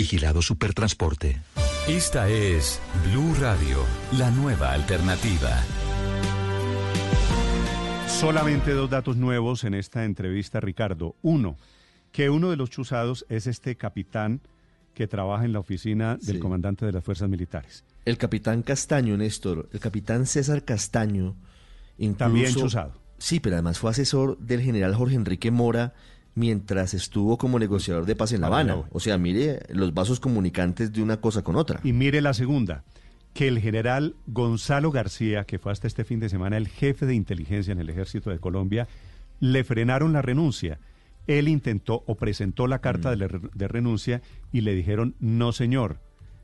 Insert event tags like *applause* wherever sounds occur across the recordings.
Vigilado Supertransporte. Esta es Blue Radio, la nueva alternativa. Solamente dos datos nuevos en esta entrevista, Ricardo. Uno, que uno de los chuzados es este capitán que trabaja en la oficina del Sí. comandante de las fuerzas militares. El capitán Castaño, Néstor, el capitán César Castaño, incluso, También chuzado. Sí, pero además fue asesor del general Jorge Enrique Mora mientras estuvo como negociador de paz en La Habana. O sea, mire los vasos comunicantes de una cosa con otra. Y mire la segunda, que el general Gonzalo García, que fue hasta este fin de semana el jefe de inteligencia en el ejército de Colombia, le frenaron la renuncia. Él intentó o presentó la carta de, re- de renuncia y le dijeron, no señor,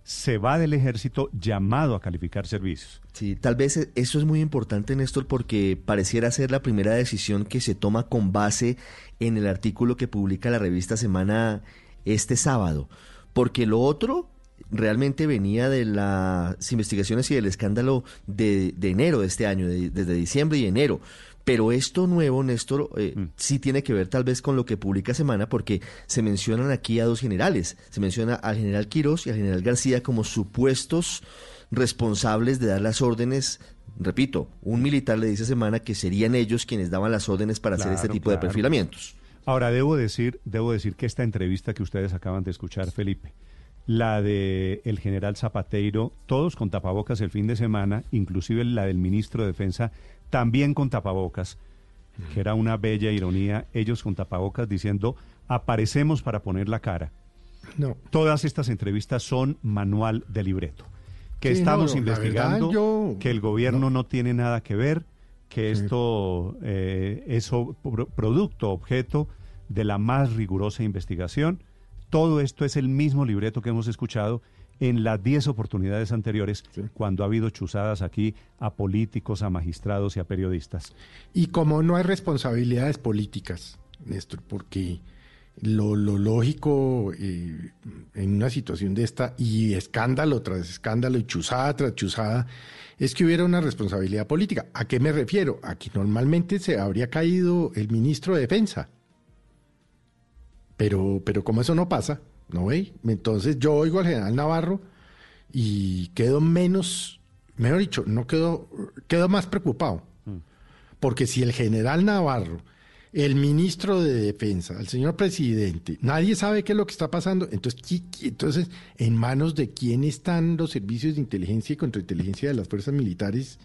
se va del ejército llamado a calificar servicios. Sí, tal vez e- eso es muy importante, Néstor, porque pareciera ser la primera decisión que se toma con base en el artículo que publica la revista Semana este sábado. Porque lo otro realmente venía de las investigaciones y del escándalo de, enero de este año, de- desde diciembre y enero. Pero esto nuevo, Néstor, eh, Mm. sí tiene que ver tal vez con lo que publica Semana, porque se mencionan aquí a dos generales. Se menciona al general Quirós y al general García como supuestos responsables de dar las órdenes. Repito, un militar le dice a Semana que serían ellos quienes daban las órdenes para hacer este Claro, tipo de perfilamientos. Ahora, debo decir, debo decir que esta entrevista que ustedes acaban de escuchar, Felipe, la de el general Zapateiro, todos con tapabocas el fin de semana, inclusive la del ministro de Defensa, también con tapabocas, que era una bella ironía, ellos con tapabocas diciendo, aparecemos para poner la cara. No. Todas estas entrevistas son manual de libreto. Que Sí, estamos no, la verdad, investigando, yo- que el gobierno no. tiene nada que ver, que Sí. esto eh, es producto, objeto de la más rigurosa investigación. Todo esto es el mismo libreto que hemos escuchado en las 10 oportunidades anteriores, Sí. cuando ha habido chuzadas aquí a políticos, a magistrados y a periodistas. Y como no hay responsabilidades políticas, Néstor, porque lo, lo lógico eh, en una situación de esta, y escándalo tras escándalo, y chuzada tras chuzada, es que hubiera una responsabilidad política. ¿A qué me refiero? A que normalmente se habría caído el ministro de Defensa. Pero, pero como eso no pasa, ¿no ve? Entonces yo oigo al general Navarro y quedo menos, mejor dicho, no quedo, quedo más preocupado. Porque si el general Navarro, el ministro de Defensa, el señor presidente, nadie sabe qué es lo que está pasando, entonces, ¿qui- qui- entonces ¿en manos de quién están los servicios de inteligencia y contrainteligencia de las fuerzas militares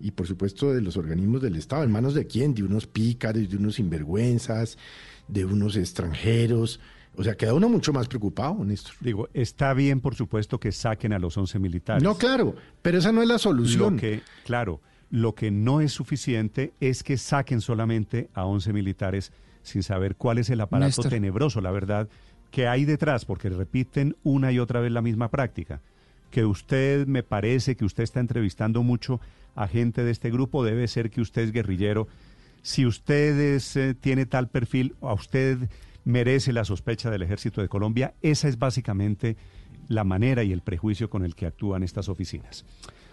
y por supuesto de los organismos del Estado? ¿En manos de quién? De unos pícaros, de unos sinvergüenzas, de unos extranjeros. O sea, queda uno mucho más preocupado, Néstor. Digo, está bien, por supuesto, que saquen a los 11 militares. No, claro, pero esa no es la solución. Lo que, claro, lo que no es suficiente es que saquen solamente a 11 militares sin saber cuál es el aparato Néstor. tenebroso, la verdad, que hay detrás, porque repiten una y otra vez la misma práctica. Que usted, me parece que usted está entrevistando mucho a gente de este grupo, debe ser que usted es guerrillero. Si usted es, eh, tiene tal perfil, a usted merece la sospecha del ejército de Colombia. Esa es básicamente la manera y el prejuicio con el que actúan estas oficinas.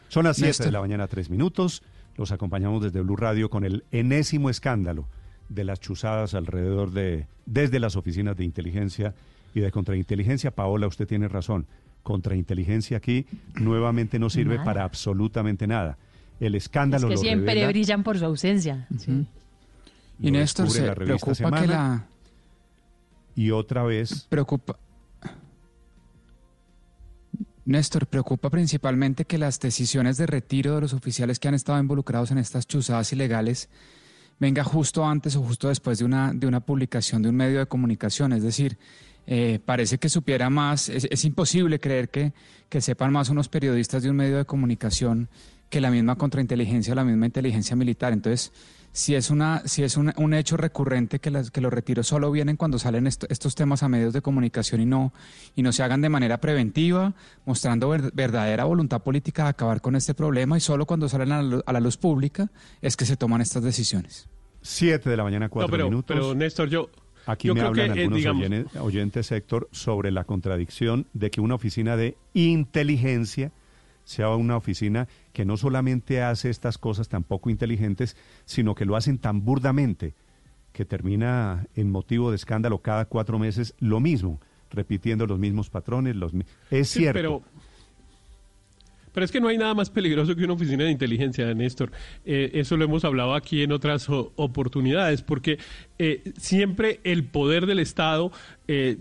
Son las 7 de la mañana, tres minutos. Los acompañamos desde Blue Radio con el enésimo escándalo de las chuzadas alrededor de, desde las oficinas de inteligencia y de contrainteligencia. Paola, usted tiene razón. Contrainteligencia aquí nuevamente no sirve Nada. para absolutamente nada. El Es escándalo que lo siempre revela, brillan por su ausencia. Sí. Y Néstor, descubre se la revista preocupa que la... Y otra vez, Preocupa... Néstor, preocupa principalmente que las decisiones de retiro de los oficiales que han estado involucrados en estas chuzadas ilegales venga justo antes o justo después de una, de una publicación de un medio de comunicación. Es decir, eh, parece que supiera más, es, imposible creer que, que sepan más unos periodistas de un medio de comunicación que la misma contrainteligencia o la misma inteligencia militar. Entonces, si es, una, si es un, un hecho recurrente que, las, que los retiros solo vienen cuando salen esto- estos temas a medios de comunicación y no, y no se hagan de manera preventiva, mostrando ver- verdadera voluntad política de acabar con este problema y solo cuando salen a la, a la luz pública es que se toman estas decisiones. 7 de la mañana, 4 No, pero, minutos. pero Néstor, yo, Aquí yo me creo hablan que, eh, algunos digamos, oyene- oyentes, Héctor, sobre la contradicción de que una oficina de inteligencia sea una oficina que no solamente hace estas cosas tan poco inteligentes, sino que lo hacen tan burdamente que termina en motivo de escándalo cada cuatro meses lo mismo. repitiendo los mismos patrones. Los, es cierto. Pero, pero es que no hay nada más peligroso que una oficina de inteligencia, Néstor. Eh, eso lo hemos hablado aquí en otras oportunidades, porque eh, siempre el poder del Estado eh,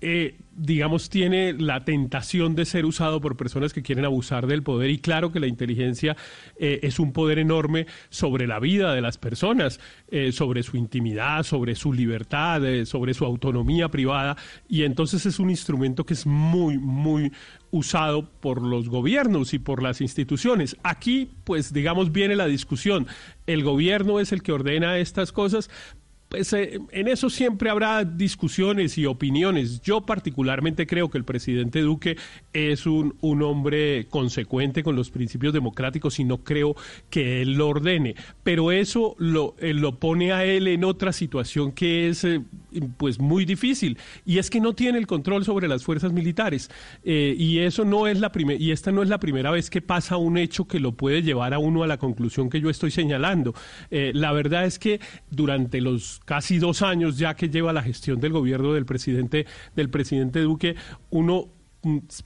eh, digamos, tiene la tentación de ser usado por personas que quieren abusar del poder y claro que la inteligencia eh, es un poder enorme sobre la vida de las personas, eh, sobre su intimidad, sobre su libertad, sobre su autonomía privada y entonces es un instrumento que es muy, muy usado por los gobiernos y por las instituciones. Aquí, pues, digamos, viene la discusión. El gobierno es el que ordena estas cosas, pues eh, en eso siempre habrá discusiones y opiniones. Yo particularmente creo que el presidente Duque es un, un hombre consecuente con los principios democráticos y no creo que él lo ordene. Pero eso lo, eh, lo pone a él en otra situación que es eh, pues muy difícil y es que no tiene el control sobre las fuerzas militares y eso no es la primera y esta no es la primera vez que pasa un hecho que lo puede llevar a uno a la conclusión que yo estoy señalando. la verdad es que durante los casi dos años ya que lleva la gestión del gobierno del presidente, del presidente Duque, uno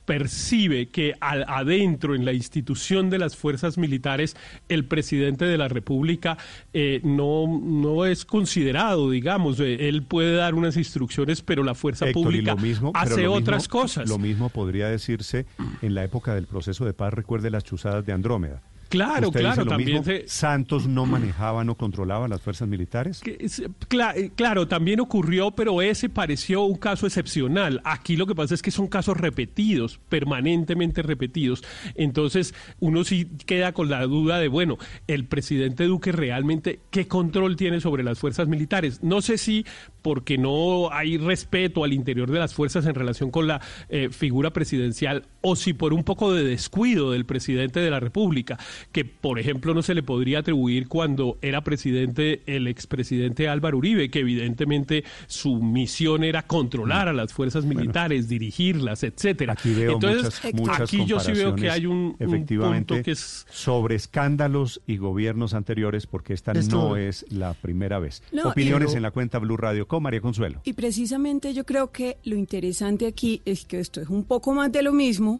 percibe que adentro en la institución de las fuerzas militares el presidente de la república eh, no, no es considerado digamos eh, él puede dar unas instrucciones pero la fuerza pública hace otras cosas. lo mismo podría decirse en la época del proceso de paz recuerde las chuzadas de Andrómeda Claro, claro, también Santos no manejaba, no controlaba las fuerzas militares. Eh, claro, también ocurrió, pero ese pareció un caso excepcional. Aquí lo que pasa es que son casos repetidos, permanentemente repetidos. Entonces, uno sí queda con la duda de, bueno, el presidente Duque realmente, ¿qué control tiene sobre las fuerzas militares? No sé si porque no hay respeto al interior de las fuerzas en relación con la eh, figura presidencial o si por un poco de descuido del presidente de la República que, por ejemplo, no se le podría atribuir cuando era presidente el expresidente Álvaro Uribe, que evidentemente su misión era controlar a las fuerzas militares, dirigirlas, etcétera. Aquí veo Entonces, muchas, aquí yo sí veo que hay un, efectivamente, que es sobre escándalos y gobiernos anteriores, porque esta no es la primera vez. Opiniones en la cuenta Blue Radio con María Consuelo. Y precisamente yo creo que lo interesante aquí es que esto es un poco más de lo mismo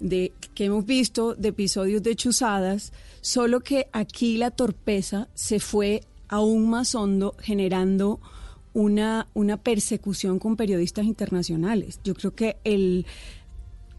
de que hemos visto de episodios de chuzadas, solo que aquí la torpeza se fue aún más hondo, generando una, una persecución con periodistas internacionales. Yo creo que el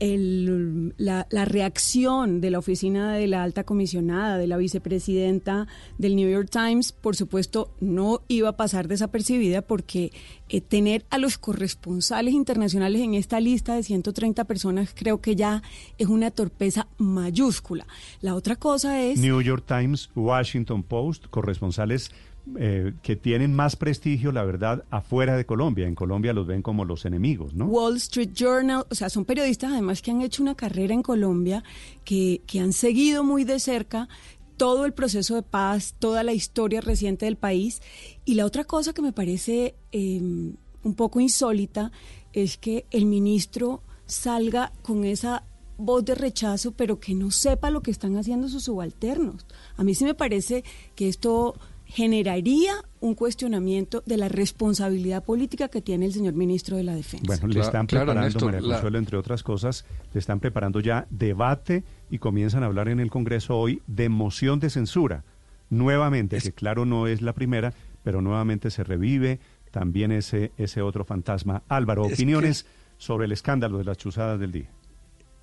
el, la, reacción de la oficina de la alta comisionada, de la vicepresidenta del New York Times, por supuesto, no iba a pasar desapercibida porque eh, tener a los corresponsales internacionales en esta lista de 130 personas creo que ya es una torpeza mayúscula. La otra cosa es... New York Times, Washington Post, corresponsales eh, que tienen más prestigio, la verdad, afuera de Colombia. En Colombia los ven como los enemigos, ¿no? Wall Street Journal, o sea, son periodistas además que han hecho una carrera en Colombia, que, que han seguido muy de cerca todo el proceso de paz, toda la historia reciente del país. Y la otra cosa que me parece em, un poco insólita es que el ministro salga con esa voz de rechazo, pero que no sepa lo que están haciendo sus subalternos. A mí sí me parece que esto generaría un cuestionamiento de la responsabilidad política que tiene el señor ministro de la Defensa. Bueno, le están preparando, María Consuelo, entre otras cosas, le están preparando ya debate y comienzan a hablar en el Congreso hoy de moción de censura. Nuevamente, que claro no es la primera, pero nuevamente se revive también ese, ese otro fantasma. Álvaro, opiniones sobre el escándalo de las chuzadas del día.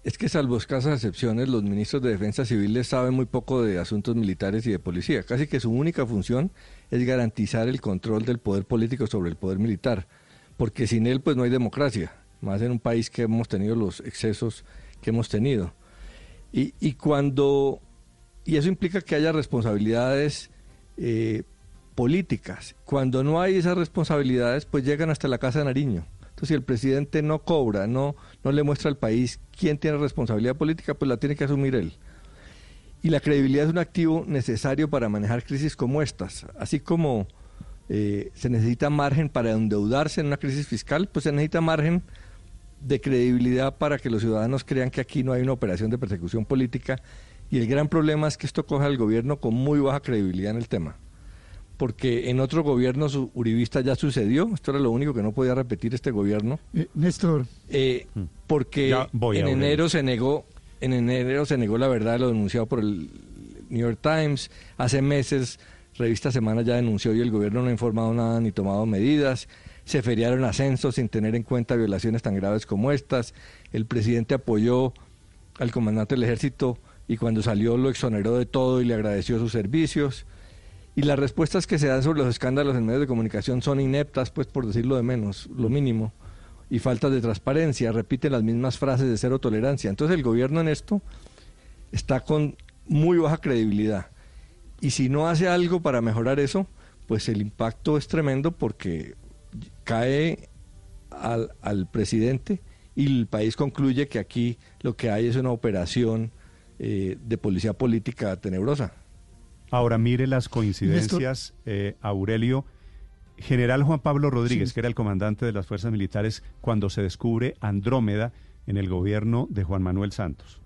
Es que salvo escasas excepciones, los ministros de Defensa Civiles saben muy poco de asuntos militares y de policía. Casi que su única función es garantizar el control del poder político sobre el poder militar, porque sin él pues no hay democracia, más en un país que hemos tenido los excesos que hemos tenido. Y, y cuando, y eso implica que haya responsabilidades eh, políticas. Cuando no hay esas responsabilidades, pues llegan hasta la Casa de Nariño si el presidente no cobra, no, no le muestra al país quién tiene responsabilidad política, pues la tiene que asumir él. Y la credibilidad es un activo necesario para manejar crisis como estas. Así como eh, se necesita margen para endeudarse en una crisis fiscal, pues se necesita margen de credibilidad para que los ciudadanos crean que aquí no hay una operación de persecución política. Y el gran problema es que esto coja al gobierno con muy baja credibilidad en el tema porque en otro gobierno uribista ya sucedió, esto era lo único que no podía repetir este gobierno. Eh, Néstor. Eh, porque en enero se negó, en enero se negó la verdad lo denunciado por el New York Times, hace meses Revista Semana ya denunció y el gobierno no ha informado nada ni tomado medidas, se feriaron ascensos sin tener en cuenta violaciones tan graves como estas, el presidente apoyó al comandante del ejército y cuando salió lo exoneró de todo y le agradeció sus servicios. Y las respuestas que se dan sobre los escándalos en medios de comunicación son ineptas, pues por decirlo de menos, lo mínimo, y falta de transparencia, repiten las mismas frases de cero tolerancia. Entonces el gobierno en esto está con muy baja credibilidad. Y si no hace algo para mejorar eso, pues el impacto es tremendo porque cae al, al presidente y el país concluye que aquí lo que hay es una operación eh, de policía política tenebrosa. Ahora mire las coincidencias, eh, Aurelio. General Juan Pablo Rodríguez, que era el comandante de las fuerzas militares cuando se descubre Andrómeda en el gobierno de Juan Manuel Santos.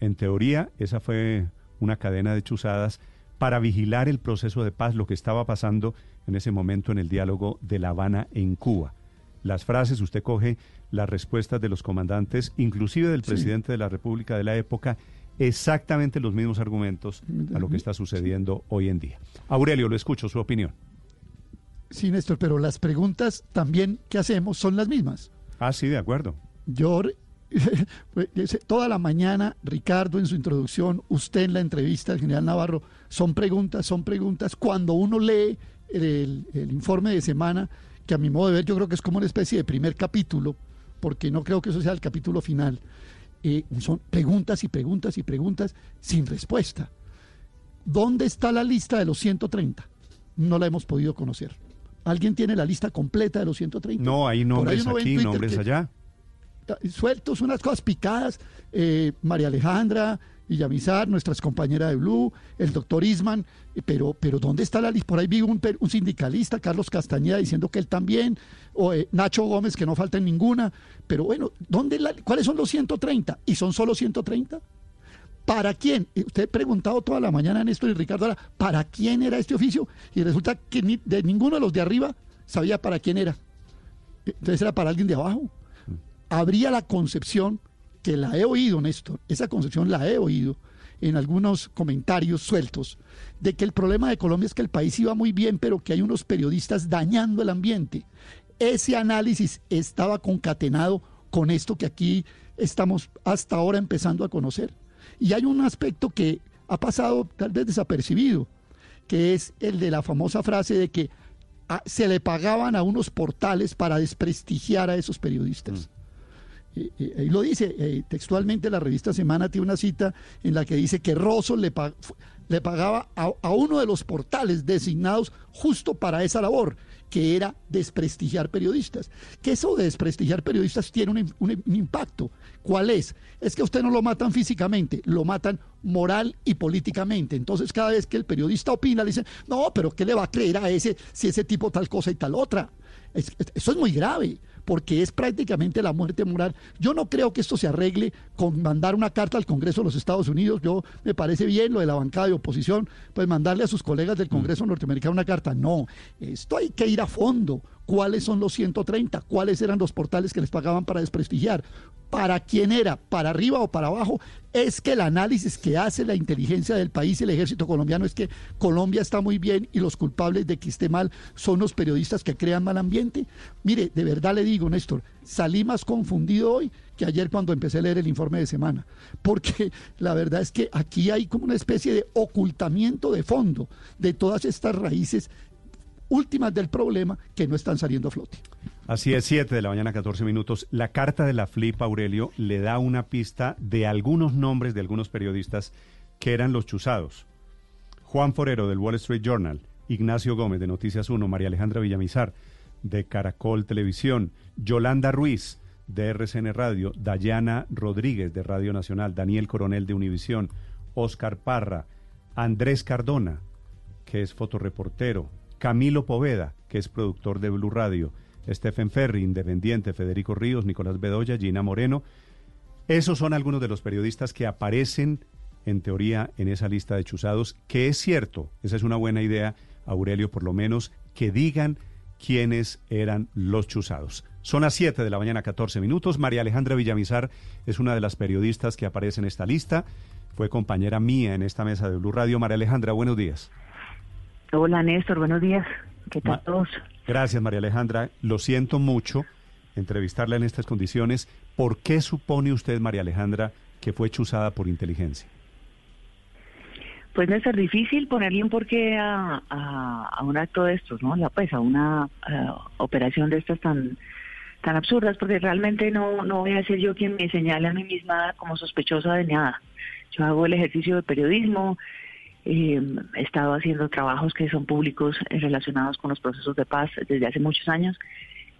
En teoría, esa fue una cadena de chuzadas para vigilar el proceso de paz, lo que estaba pasando en ese momento en el diálogo de La Habana en Cuba. Las frases, usted coge las respuestas de los comandantes, inclusive del presidente de la República de la época, exactamente los mismos argumentos a lo que está sucediendo hoy en día. Aurelio, lo escucho, su opinión. Sí, Néstor, pero las preguntas también que hacemos son las mismas. Ah, sí, de acuerdo. Yo, *laughs* pues, toda la mañana, Ricardo en su introducción, usted en la entrevista del general Navarro, son preguntas, son preguntas. Cuando uno lee el, el informe de semana, que a mi modo de ver yo creo que es como una especie de primer capítulo, porque no creo que eso sea el capítulo final, eh, son preguntas y preguntas y preguntas sin respuesta. ¿Dónde está la lista de los 130? No la hemos podido conocer. ¿Alguien tiene la lista completa de los 130? No, hay nombres aquí, nombres allá. Sueltos, unas cosas picadas. Eh, María Alejandra, Villamizar, nuestras compañeras de Blue, el doctor Isman, pero, pero ¿dónde está la lista? Por ahí vi un, sindicalista, Carlos Castañeda, diciendo que él también, o eh, Nacho Gómez, que no falta en ninguna, pero bueno, ¿dónde ¿cuáles son los 130? ¿Y son solo 130? ¿Para quién? Usted ha preguntado toda la mañana, Néstor y Ricardo, ¿para quién era este oficio? Y resulta que ni, de ninguno de los de arriba sabía para quién era. Entonces era para alguien de abajo. Mm. Habría la concepción que la he oído, Néstor, esa concepción la he oído en algunos comentarios sueltos, de que el problema de Colombia es que el país iba muy bien, pero que hay unos periodistas dañando el ambiente. Ese análisis estaba concatenado con esto que aquí estamos hasta ahora empezando a conocer. Y hay un aspecto que ha pasado tal vez desapercibido, que es el de la famosa frase de que ah, se le pagaban a unos portales para desprestigiar a esos periodistas. Mm. Y, lo dice eh, textualmente la revista Semana tiene una cita en la que dice que Rosso le, le pagaba a, uno de los portales designados justo para esa labor, que era desprestigiar periodistas. Que eso de desprestigiar periodistas tiene un, impacto. ¿Cuál es? Es que a usted no lo matan físicamente, lo matan moral y políticamente. Entonces cada vez que el periodista opina, le dicen, no, pero ¿qué le va a creer a ese si ese tipo tal cosa y tal otra? eso es muy grave porque es prácticamente la muerte moral. Yo no creo que esto se arregle con mandar una carta al Congreso de los Estados Unidos. Yo me parece bien lo de la bancada de oposición, pues mandarle a sus colegas del Congreso norteamericano una carta. No, esto hay que ir a fondo. ¿Cuáles son los 130? ¿Cuáles eran los portales que les pagaban para desprestigiar? para quién era, para arriba o para abajo, es que el análisis que hace la inteligencia del país y el ejército colombiano es que Colombia está muy bien y los culpables de que esté mal son los periodistas que crean mal ambiente. Mire, de verdad le digo, Néstor, salí más confundido hoy que ayer cuando empecé a leer el informe de semana, porque la verdad es que aquí hay como una especie de ocultamiento de fondo de todas estas raíces últimas del problema que no están saliendo a flote. Así es, 7 de la mañana, 14 minutos. La carta de la FLIP, Aurelio, le da una pista de algunos nombres de algunos periodistas que eran los chuzados. Juan Forero, del Wall Street Journal, Ignacio Gómez, de Noticias 1, María Alejandra Villamizar, de Caracol Televisión, Yolanda Ruiz, de RCN Radio, Dayana Rodríguez, de Radio Nacional, Daniel Coronel, de Univisión, Oscar Parra, Andrés Cardona, que es fotoreportero, Camilo Poveda, que es productor de Blue Radio, Stephen Ferry, Independiente, Federico Ríos, Nicolás Bedoya, Gina Moreno. Esos son algunos de los periodistas que aparecen, en teoría, en esa lista de chuzados, que es cierto, esa es una buena idea, Aurelio, por lo menos, que digan quiénes eran los chuzados. Son las 7 de la mañana, 14 minutos. María Alejandra Villamizar es una de las periodistas que aparece en esta lista. Fue compañera mía en esta mesa de Blue Radio. María Alejandra, buenos días. Hola, Néstor, buenos días. ¿Qué tal todos? Gracias, María Alejandra. Lo siento mucho entrevistarla en estas condiciones. ¿Por qué supone usted, María Alejandra, que fue chuzada por inteligencia? Pues es difícil ponerle un porqué a, a, un acto de estos, ¿no? La, pues a una operación de estas tan tan absurdas, porque realmente no, no voy a ser yo quien me señale a mí misma como sospechosa de nada. Yo hago el ejercicio de periodismo, eh, he estado haciendo trabajos que son públicos relacionados con los procesos de paz desde hace muchos años,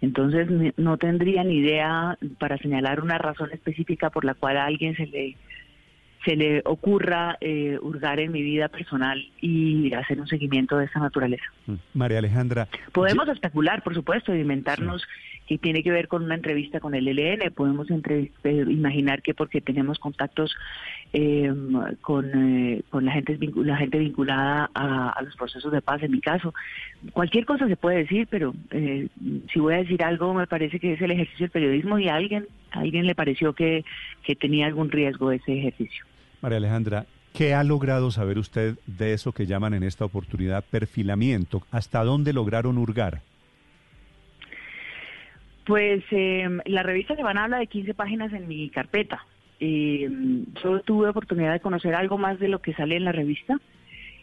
entonces no tendría ni idea para señalar una razón específica por la cual a alguien se le se le ocurra eh, hurgar en mi vida personal y hacer un seguimiento de esa naturaleza. Mm. María Alejandra. Podemos especular, por supuesto, inventarnos que tiene que ver con una entrevista con el LN. Podemos eh, imaginar que porque tenemos contactos em, con, eh, con la, gente, la gente vinculada a, los procesos de paz, en mi caso. Cualquier cosa se puede decir, pero si voy a decir algo, me parece que es el ejercicio del periodismo y a alguien, a alguien le pareció que, que tenía algún riesgo ese ejercicio. María Alejandra, ¿qué ha logrado saber usted de eso que llaman en esta oportunidad perfilamiento? ¿Hasta dónde lograron hurgar? Pues em, la revista van habla de 15 páginas en mi carpeta. Eh, yo tuve oportunidad de conocer algo más de lo que sale en la revista.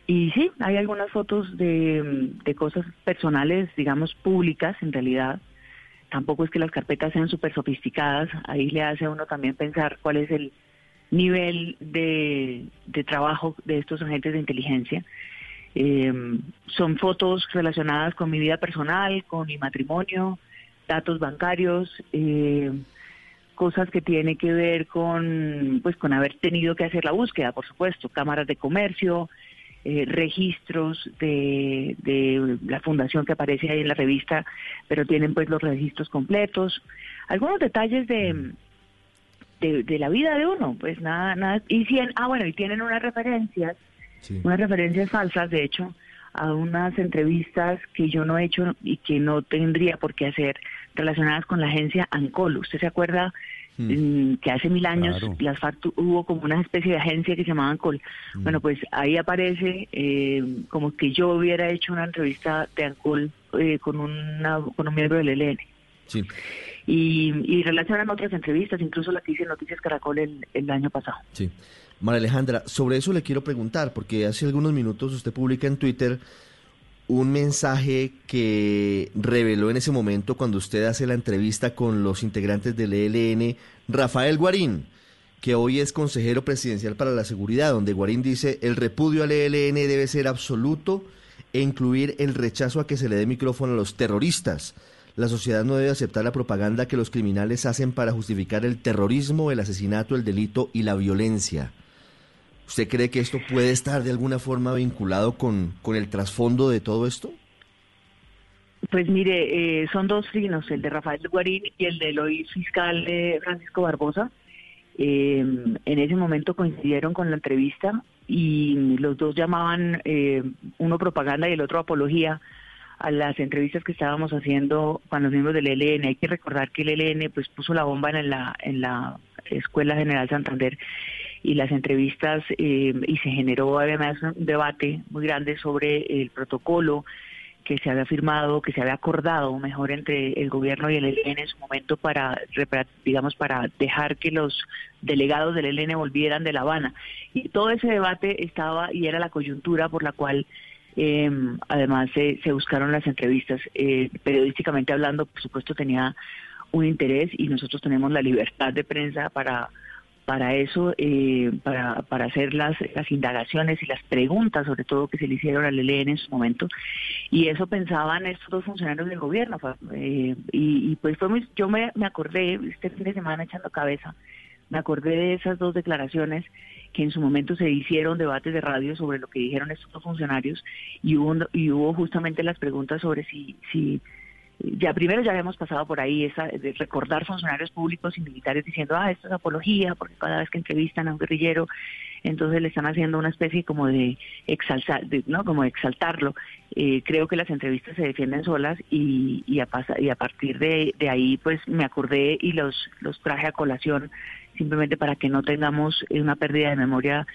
Y sí, hay algunas fotos de, de cosas personales, digamos, públicas en realidad. Tampoco es que las carpetas sean súper sofisticadas. Ahí le hace uno también pensar cuál es el, nivel de, trabajo de estos agentes de inteligencia. Eh, son fotos relacionadas con mi vida personal, con mi matrimonio, datos bancarios, eh, cosas que tienen que ver con, pues, con haber tenido que hacer la búsqueda, por supuesto, cámaras de comercio, eh, registros de, de la fundación que aparece ahí en la revista, pero tienen pues los registros completos, algunos detalles de de, la vida de uno, pues nada, nada, y si ah bueno, y tienen unas referencias, unas referencias falsas, de hecho, a unas entrevistas que yo no he hecho y que no tendría por qué hacer relacionadas con la agencia Ancol. ¿Usted se acuerda hmm. mm, que hace mil años las hubo como una especie de agencia que se llamaba Ancol? Hmm. Bueno, pues ahí aparece eh, como que yo hubiera hecho una entrevista de Ancol eh, con, una, con un miembro del ELN. Sí y, y relacionan otras entrevistas, incluso la que hice en Noticias Caracol el, año pasado. Sí. María Alejandra, sobre eso le quiero preguntar, porque hace algunos minutos usted publica en Twitter un mensaje que reveló en ese momento cuando usted hace la entrevista con los integrantes del ELN, Rafael Guarín, que hoy es consejero presidencial para la seguridad, donde Guarín dice, el repudio al ELN debe ser absoluto e incluir el rechazo a que se le dé micrófono a los terroristas. La sociedad no debe aceptar la propaganda que los criminales hacen para justificar el terrorismo, el asesinato, el delito y la violencia. ¿Usted cree que esto puede estar de alguna forma vinculado con, con el trasfondo de todo esto? Pues mire, eh, son dos signos, el de Rafael Guarín y el del hoy fiscal Francisco Barbosa. Eh, en ese momento coincidieron con la entrevista y los dos llamaban eh, uno propaganda y el otro apología a las entrevistas que estábamos haciendo con los miembros del ELN. Hay que recordar que el ELN pues puso la bomba en la, en la Escuela General Santander y las entrevistas eh, y se generó además un debate muy grande sobre el protocolo que se había firmado, que se había acordado mejor entre el gobierno y el ELN en su momento para, digamos, para dejar que los delegados del ELN volvieran de La Habana. Y todo ese debate estaba y era la coyuntura por la cual eh, además, se buscaron las entrevistas. Eh, periodísticamente hablando, por supuesto, tenía un interés y nosotros tenemos la libertad de prensa para para eso, eh, para, para hacer las, las indagaciones y las preguntas, sobre todo que se le hicieron al ELN en su momento. Y eso pensaban estos dos funcionarios del gobierno. Eh, y, pues fue muy, yo me, me acordé este fin de semana echando cabeza, me acordé de esas dos declaraciones que en su momento se hicieron debates de radio sobre lo que dijeron estos funcionarios y hubo, y hubo justamente las preguntas sobre si, si, ya primero ya habíamos pasado por ahí esa de recordar funcionarios públicos y militares diciendo, ah, esto es apología, porque cada vez que entrevistan a un guerrillero, entonces le están haciendo una especie como de exaltar, ¿no? Como exaltarlo. Eh, creo que las entrevistas se defienden solas y, y, a, y a partir de, de, ahí pues me acordé y los, los traje a colación simplemente para que no tengamos una pérdida de memoria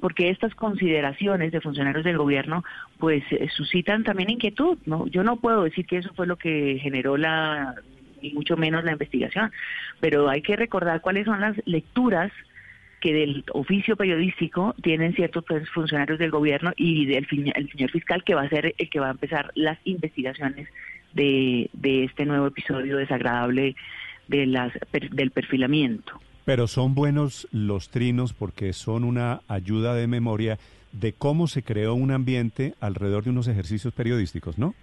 porque estas consideraciones de funcionarios del gobierno pues eh, suscitan también inquietud, ¿no? Yo no puedo decir que eso fue lo que generó la ni mucho menos la investigación, pero hay que recordar cuáles son las lecturas que del oficio periodístico tienen ciertos pues, funcionarios del gobierno y del el señor fiscal que va a ser el que va a empezar las investigaciones de, de este nuevo episodio desagradable de las, del perfilamiento. Pero son buenos los trinos porque son una ayuda de memoria de cómo se creó un ambiente alrededor de unos ejercicios periodísticos, ¿no?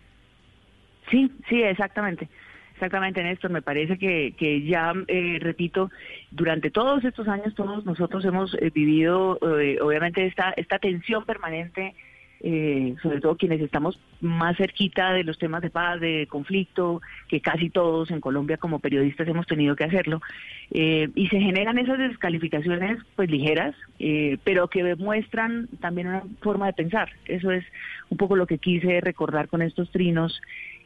Sí, sí, exactamente. Exactamente, Néstor. Me parece que, que ya, eh, repito, durante todos estos años todos nosotros hemos eh, vivido, eh, obviamente, esta, esta tensión permanente eh, sobre todo quienes estamos más cerquita de los temas de paz, de conflicto, que casi todos en Colombia como periodistas hemos tenido que hacerlo, eh, y se generan esas descalificaciones pues ligeras, eh, pero que demuestran también una forma de pensar. Eso es un poco lo que quise recordar con estos trinos.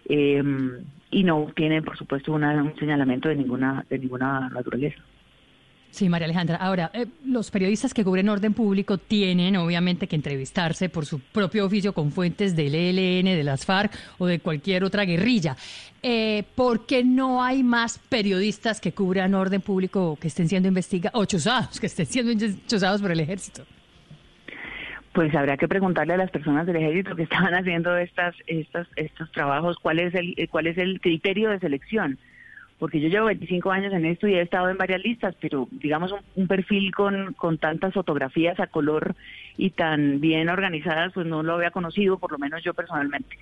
y no tienen, por supuesto, un señalamiento de ninguna de ninguna naturaleza. Sí, María Alejandra. Ahora, eh, los periodistas que cubren orden público tienen obviamente que entrevistarse por su propio oficio con fuentes del ELN, de las FARC o de cualquier otra guerrilla. Eh, ¿Por qué no hay más periodistas que cubran orden público que estén siendo investigados o chuzados, que estén siendo chuzados por el ejército? Pues habrá que preguntarle a las personas del ejército que estaban haciendo estas, estas, estos trabajos cuál es el, cuál es el criterio de selección porque yo llevo 25 años en esto y he estado en varias listas, pero digamos un, perfil con, con tantas fotografías a color y tan bien organizadas, pues no lo había conocido, por lo menos yo personalmente.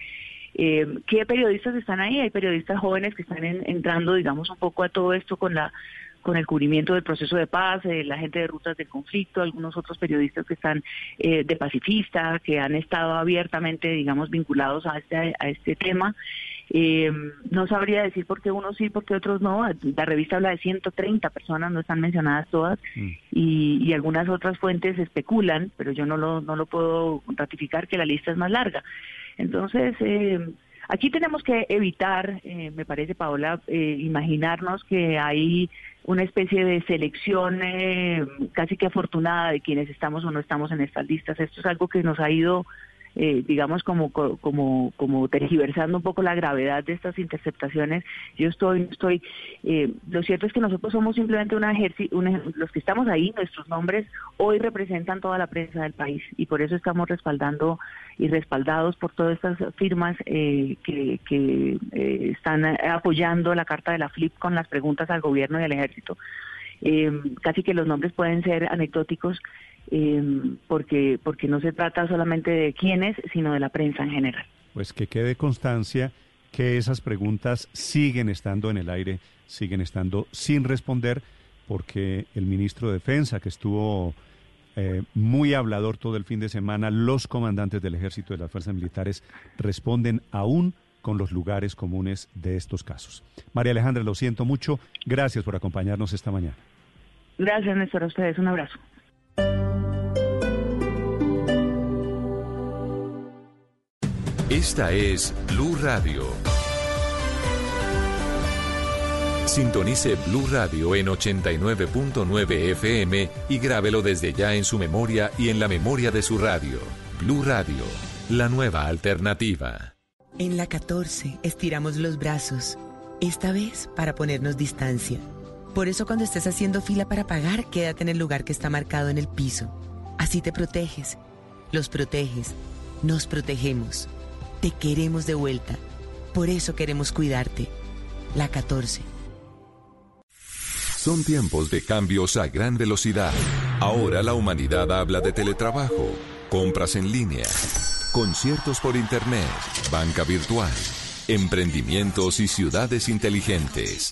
Eh, ¿Qué periodistas están ahí? Hay periodistas jóvenes que están entrando, digamos, un poco a todo esto con la con el cubrimiento del proceso de paz, eh, la gente de rutas del conflicto, algunos otros periodistas que están eh, de pacifista, que han estado abiertamente, digamos, vinculados a este, a este tema. Eh, no sabría decir por qué unos sí, por qué otros no. La revista habla de 130 personas, no están mencionadas todas, mm. y, algunas otras fuentes especulan, pero yo no lo, no lo puedo ratificar que la lista es más larga. Entonces, eh, aquí tenemos que evitar, eh, me parece, Paola, eh, imaginarnos que hay una especie de selección casi que afortunada de quienes estamos o no estamos en estas listas. Esto es algo que nos ha ido eh, digamos, como, como, como tergiversando un poco la gravedad de estas interceptaciones. Yo estoy, estoy eh, lo cierto es que nosotros somos simplemente una ejército, los que estamos ahí, nuestros nombres hoy representan toda la prensa del país y por eso estamos respaldando y respaldados por todas estas firmas eh, que, que están apoyando la carta de la FLIP con las preguntas al gobierno y al ejército. casi que los nombres pueden ser anecdóticos, eh, porque, porque no se trata solamente de quiénes, sino de la prensa en general. Pues que quede constancia que esas preguntas siguen estando en el aire, siguen estando sin responder, porque el ministro de Defensa, que estuvo eh, muy hablador todo el fin de semana, los comandantes del ejército y de las fuerzas militares responden aún con los lugares comunes de estos casos. María Alejandra, lo siento mucho. Gracias por acompañarnos esta mañana. Gracias, Néstor. A ustedes un abrazo. Esta es Blue Radio. Sintonice Blue Radio en 89.9 FM y grábelo desde ya en su memoria y en la memoria de su radio. Blue Radio, la nueva alternativa. En la 14 estiramos los brazos, esta vez para ponernos distancia. Por eso cuando estés haciendo fila para pagar, quédate en el lugar que está marcado en el piso. Así te proteges, los proteges, nos protegemos. Te queremos de vuelta. Por eso queremos cuidarte. La 14. Son tiempos de cambios a gran velocidad. Ahora la humanidad habla de teletrabajo, compras en línea, conciertos por internet, banca virtual, emprendimientos y ciudades inteligentes.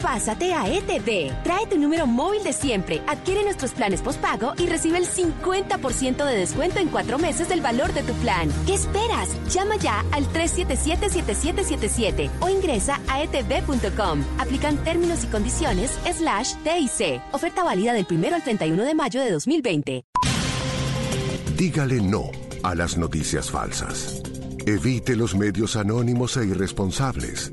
Pásate a ETV. Trae tu número móvil de siempre, adquiere nuestros planes postpago y recibe el 50% de descuento en cuatro meses del valor de tu plan. ¿Qué esperas? Llama ya al 377-7777 o ingresa a etv.com. Aplican términos y condiciones slash TIC. Oferta válida del 1 al 31 de mayo de 2020. Dígale no a las noticias falsas. Evite los medios anónimos e irresponsables.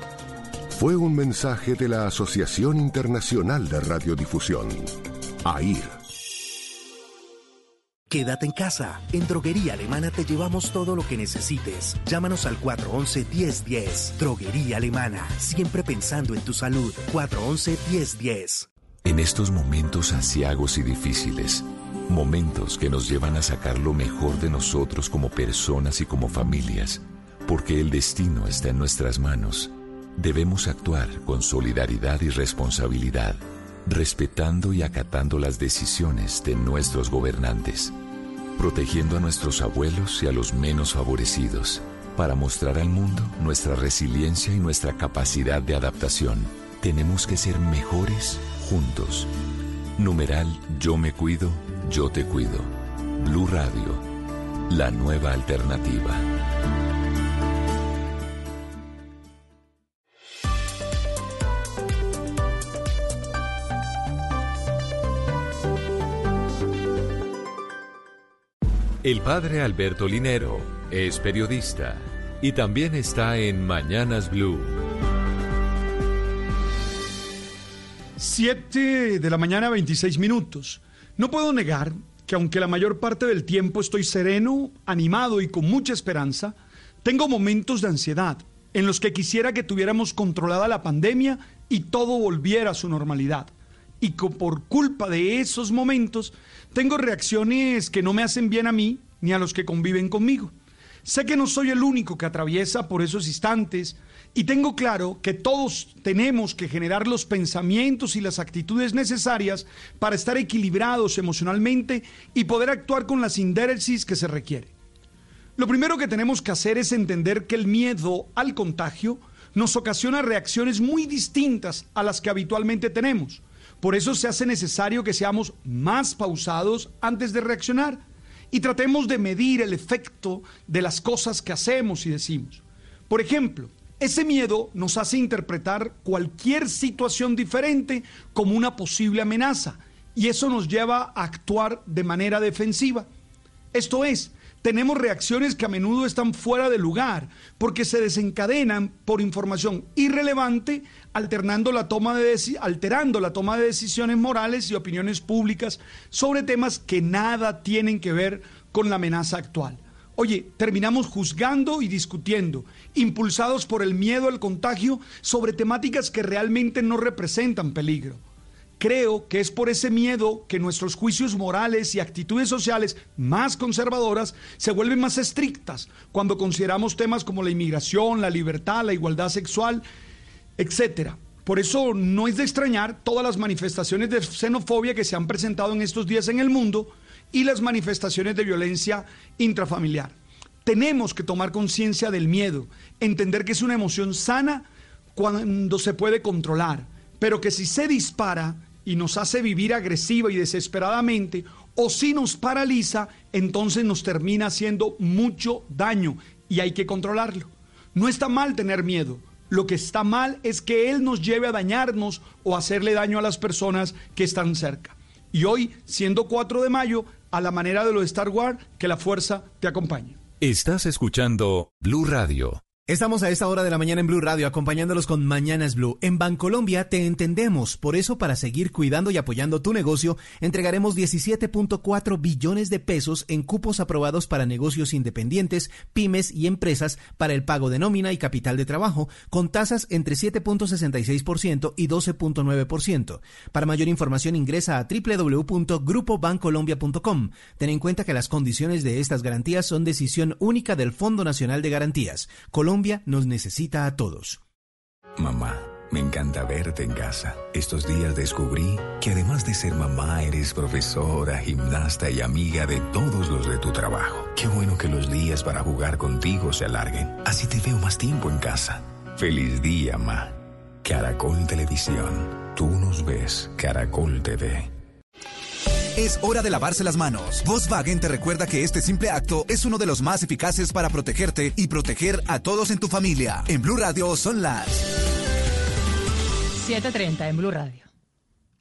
fue un mensaje de la Asociación Internacional de Radiodifusión, AIR. Quédate en casa. En Droguería Alemana te llevamos todo lo que necesites. Llámanos al 411-1010. Droguería Alemana. Siempre pensando en tu salud. 411-1010. En estos momentos asiagos y difíciles, momentos que nos llevan a sacar lo mejor de nosotros como personas y como familias, porque el destino está en nuestras manos Debemos actuar con solidaridad y responsabilidad, respetando y acatando las decisiones de nuestros gobernantes, protegiendo a nuestros abuelos y a los menos favorecidos, para mostrar al mundo nuestra resiliencia y nuestra capacidad de adaptación. Tenemos que ser mejores juntos. Numeral Yo me cuido, yo te cuido. Blue Radio, la nueva alternativa. El padre Alberto Linero es periodista y también está en Mañanas Blue. Siete de la mañana, 26 minutos. No puedo negar que aunque la mayor parte del tiempo estoy sereno, animado y con mucha esperanza, tengo momentos de ansiedad en los que quisiera que tuviéramos controlada la pandemia y todo volviera a su normalidad. Y que por culpa de esos momentos tengo reacciones que no me hacen bien a mí ni a los que conviven conmigo. Sé que no soy el único que atraviesa por esos instantes y tengo claro que todos tenemos que generar los pensamientos y las actitudes necesarias para estar equilibrados emocionalmente y poder actuar con la sindéresis que se requiere. Lo primero que tenemos que hacer es entender que el miedo al contagio nos ocasiona reacciones muy distintas a las que habitualmente tenemos. Por eso se hace necesario que seamos más pausados antes de reaccionar y tratemos de medir el efecto de las cosas que hacemos y decimos. Por ejemplo, ese miedo nos hace interpretar cualquier situación diferente como una posible amenaza y eso nos lleva a actuar de manera defensiva. Esto es, tenemos reacciones que a menudo están fuera de lugar porque se desencadenan por información irrelevante alternando la toma de alterando la toma de decisiones morales y opiniones públicas sobre temas que nada tienen que ver con la amenaza actual. Oye, terminamos juzgando y discutiendo, impulsados por el miedo al contagio sobre temáticas que realmente no representan peligro. Creo que es por ese miedo que nuestros juicios morales y actitudes sociales más conservadoras se vuelven más estrictas cuando consideramos temas como la inmigración, la libertad, la igualdad sexual, etcétera. Por eso no es de extrañar todas las manifestaciones de xenofobia que se han presentado en estos días en el mundo y las manifestaciones de violencia intrafamiliar. Tenemos que tomar conciencia del miedo, entender que es una emoción sana cuando se puede controlar, pero que si se dispara y nos hace vivir agresiva y desesperadamente, o si nos paraliza, entonces nos termina haciendo mucho daño y hay que controlarlo. No está mal tener miedo. Lo que está mal es que Él nos lleve a dañarnos o hacerle daño a las personas que están cerca. Y hoy, siendo 4 de mayo, a la manera de lo de Star Wars, que la fuerza te acompañe. Estás escuchando Blue Radio. Estamos a esta hora de la mañana en Blue Radio acompañándolos con Mañanas Blue. En Bancolombia te entendemos, por eso para seguir cuidando y apoyando tu negocio, entregaremos 17.4 billones de pesos en cupos aprobados para negocios independientes, pymes y empresas para el pago de nómina y capital de trabajo, con tasas entre 7.66% y 12.9%. Para mayor información ingresa a www.grupobancolombia.com. Ten en cuenta que las condiciones de estas garantías son decisión única del Fondo Nacional de Garantías. Colombia nos necesita a todos. Mamá, me encanta verte en casa. Estos días descubrí que además de ser mamá, eres profesora, gimnasta y amiga de todos los de tu trabajo. Qué bueno que los días para jugar contigo se alarguen. Así te veo más tiempo en casa. Feliz día, mamá. Caracol Televisión. Tú nos ves. Caracol TV. Es hora de lavarse las manos. Volkswagen te recuerda que este simple acto es uno de los más eficaces para protegerte y proteger a todos en tu familia. En Blue Radio son las 7:30 en Blue Radio.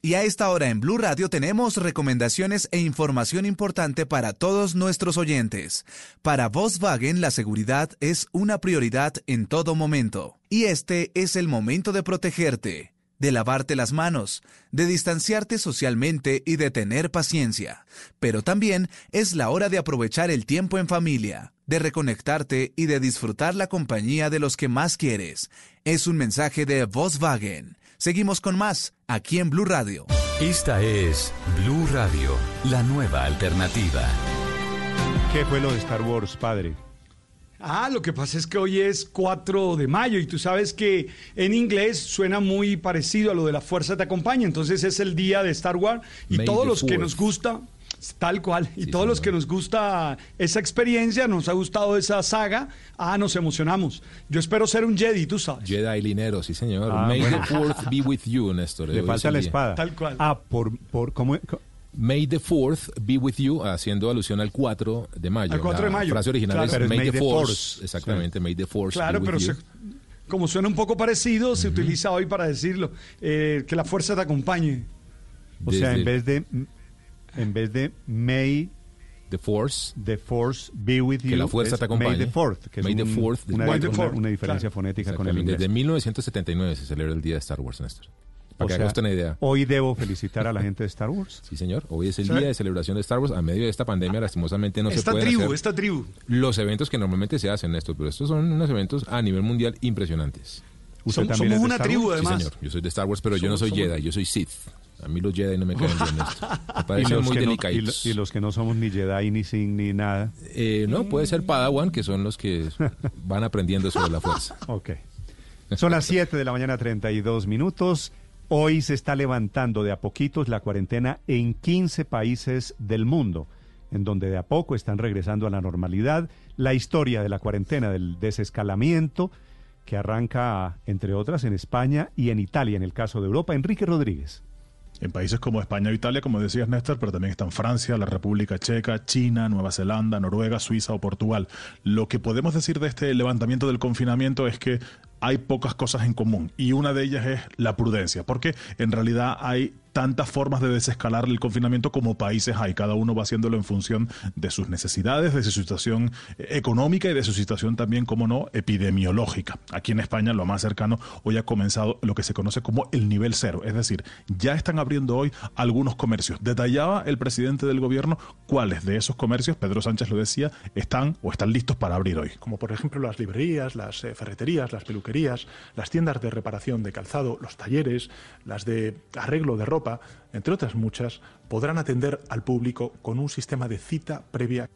Y a esta hora en Blue Radio tenemos recomendaciones e información importante para todos nuestros oyentes. Para Volkswagen la seguridad es una prioridad en todo momento. Y este es el momento de protegerte de lavarte las manos, de distanciarte socialmente y de tener paciencia. Pero también es la hora de aprovechar el tiempo en familia, de reconectarte y de disfrutar la compañía de los que más quieres. Es un mensaje de Volkswagen. Seguimos con más aquí en Blue Radio. Esta es Blue Radio, la nueva alternativa. ¿Qué fue lo de Star Wars, padre? Ah, lo que pasa es que hoy es 4 de mayo y tú sabes que en inglés suena muy parecido a lo de la fuerza te acompaña, entonces es el día de Star Wars y todos los que nos gusta, tal cual, y todos los que nos gusta esa experiencia, nos ha gustado esa saga, ah, nos emocionamos. Yo espero ser un Jedi, tú sabes. Jedi linero, sí señor. Ah, May bueno. the fourth be with you, Néstor. Le falta la día. espada. Tal cual. Ah, por, por ¿cómo? May the fourth be with you, haciendo alusión al 4 de mayo. Al 4 de La mayo. frase original Claro. es es May, the Force. Exactamente, May the Force Claro, be with pero you. se- como suena un poco parecido, se utiliza hoy para decirlo, eh, que la fuerza te acompañe. O sea, Desde- en vez de en vez de May The Force, the Force be with you, que la fuerza te acompañe. May the Fourth, que May es the un- fourth, una, May una- the fourth, una diferencia claro. fonética con el inglés. Desde 1979 se celebra el día de Star Wars, Néstor. Para O que sea, hagas una idea. Hoy debo felicitar a la gente de Star Wars. Sí, señor. Hoy es el día de celebración de Star Wars. A medio de esta pandemia, lastimosamente, no esta se pueden tribu, hacer esta tribu. los eventos que normalmente se hacen, Néstor. Pero estos son unos eventos a nivel mundial impresionantes. ¿Usted somos es de una Star tribu, Wars? además. Sí, señor. Yo soy de Star Wars, pero yo no Somos- soy somos- Jedi, yo soy Sith. A mí los Jedi no me *laughs* caen bien, Néstor. Me parecen muy no, y, delicaditos. lo- y los que no somos ni Jedi, ni Sith, ni nada. Eh, no, puede ser Padawan, que son los que *laughs* van aprendiendo sobre la fuerza. Ok. Son las 7 de la mañana, 32 minutos. Hoy se está levantando de a poquitos la cuarentena en 15 países del mundo, en donde de a poco están regresando a la normalidad. La historia de la cuarentena, del desescalamiento, que arranca, entre otras, en España y en Italia, en el caso de Europa. Enrique Rodríguez. En países como España o Italia, como decías Néstor, pero también están Francia, la República Checa, China, Nueva Zelanda, Noruega, Suiza o Portugal. Lo que podemos decir de este levantamiento del confinamiento es que hay pocas cosas en común y una de ellas es la prudencia, porque en realidad hay tantas formas de desescalar el confinamiento como países hay. Cada uno va haciéndolo en función de sus necesidades, de su situación eh, económica y de su situación también, como no, epidemiológica. Aquí en España lo más cercano hoy ha comenzado lo que se conoce como el nivel cero, es decir, ya están abriendo hoy algunos comercios. Detallaba el presidente del gobierno cuáles de esos comercios, Pedro Sánchez lo decía, están o están listos para abrir hoy. como por ejemplo las librerías, las eh, ferreterías, las peluquerías, las tiendas de reparación de calzado, los talleres, las de arreglo de ropa, entre otras muchas, podrán atender al público con un sistema de cita previa.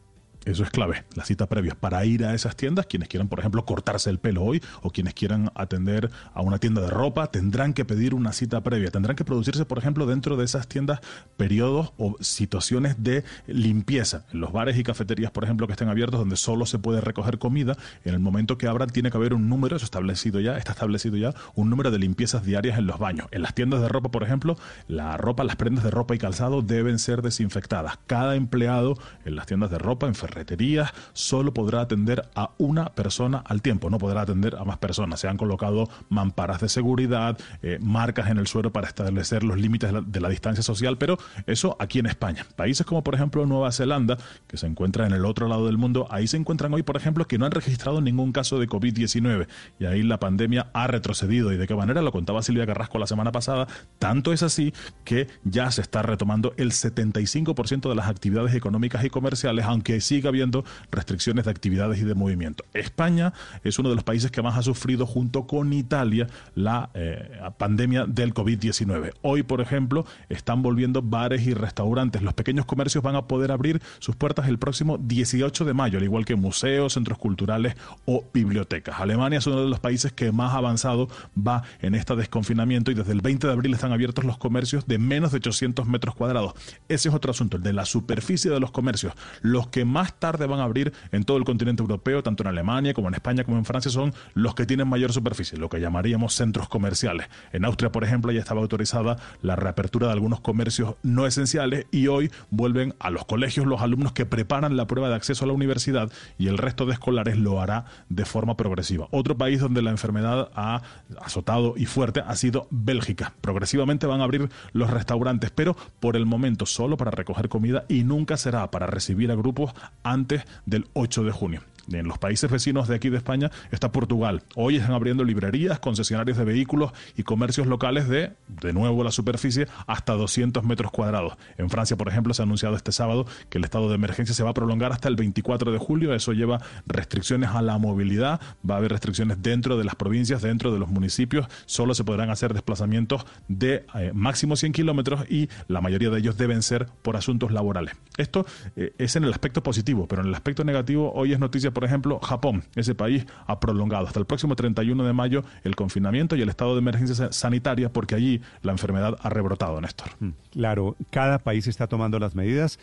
Eso es clave, la cita previa para ir a esas tiendas. Quienes quieran, por ejemplo, cortarse el pelo hoy o quienes quieran atender a una tienda de ropa tendrán que pedir una cita previa. Tendrán que producirse, por ejemplo, dentro de esas tiendas periodos o situaciones de limpieza. En los bares y cafeterías, por ejemplo, que estén abiertos donde solo se puede recoger comida, en el momento que abran tiene que haber un número, eso establecido ya, está establecido ya, un número de limpiezas diarias en los baños. En las tiendas de ropa, por ejemplo, la ropa, las prendas de ropa y calzado deben ser desinfectadas. Cada empleado en las tiendas de ropa, en ferreterías, solo podrá atender a una persona al tiempo, no podrá atender a más personas. Se han colocado mamparas de seguridad, eh, marcas en el suelo para establecer los límites de la, distancia social, pero eso aquí en España. Países como por ejemplo Nueva Zelanda, que se encuentra en el otro lado del mundo, ahí se encuentran hoy, por ejemplo, que no han registrado ningún caso de COVID-19 y ahí la pandemia ha retrocedido. ¿Y de qué manera? Lo contaba Silvia Carrasco la semana pasada. Tanto es así que ya se está retomando el 75% de las actividades económicas y comerciales, aunque siga habiendo restricciones de actividades y de movimiento. España es uno de los países que más ha sufrido junto con Italia la eh, pandemia del COVID-19. Hoy, por ejemplo, están volviendo bares y restaurantes. Los pequeños comercios van a poder abrir sus puertas el próximo 18 de mayo, al igual que museos, centros culturales o bibliotecas. Alemania es uno de los países que más avanzado va en este desconfinamiento y desde el 20 de abril están abiertos los comercios de menos de 800 metros cuadrados. Ese es otro asunto, el de la superficie de los comercios. Los que tarde van a abrir en todo el continente europeo, tanto en Alemania como en España como en Francia, son los que tienen mayor superficie, lo que llamaríamos centros comerciales. En Austria, por ejemplo, ya estaba autorizada la reapertura de algunos comercios no esenciales y hoy vuelven a los colegios los alumnos que preparan la prueba de acceso a la universidad y el resto de escolares lo hará de forma progresiva. Otro país donde la enfermedad ha azotado y fuerte ha sido Bélgica. Progresivamente van a abrir los restaurantes, pero por el momento solo para recoger comida y nunca será para recibir a grupos antes del 8 de junio en los países vecinos de aquí de España está Portugal. Hoy están abriendo librerías, concesionarios de vehículos y comercios locales de, de nuevo, la superficie hasta 200 metros cuadrados. En Francia, por ejemplo, se ha anunciado este sábado que el estado de emergencia se va a prolongar hasta el 24 de julio. Eso lleva restricciones a la movilidad, va a haber restricciones dentro de las provincias, dentro de los municipios. Solo se podrán hacer desplazamientos de eh, máximo 100 kilómetros y la mayoría de ellos deben ser por asuntos laborales. Esto eh, es en el aspecto positivo, pero en el aspecto negativo hoy es noticia por ejemplo, Japón. Ese país ha prolongado hasta el próximo 31 de mayo el confinamiento y el estado de emergencia sanitaria porque allí la enfermedad ha rebrotado, Néstor. Mm, claro, cada país está tomando las medidas.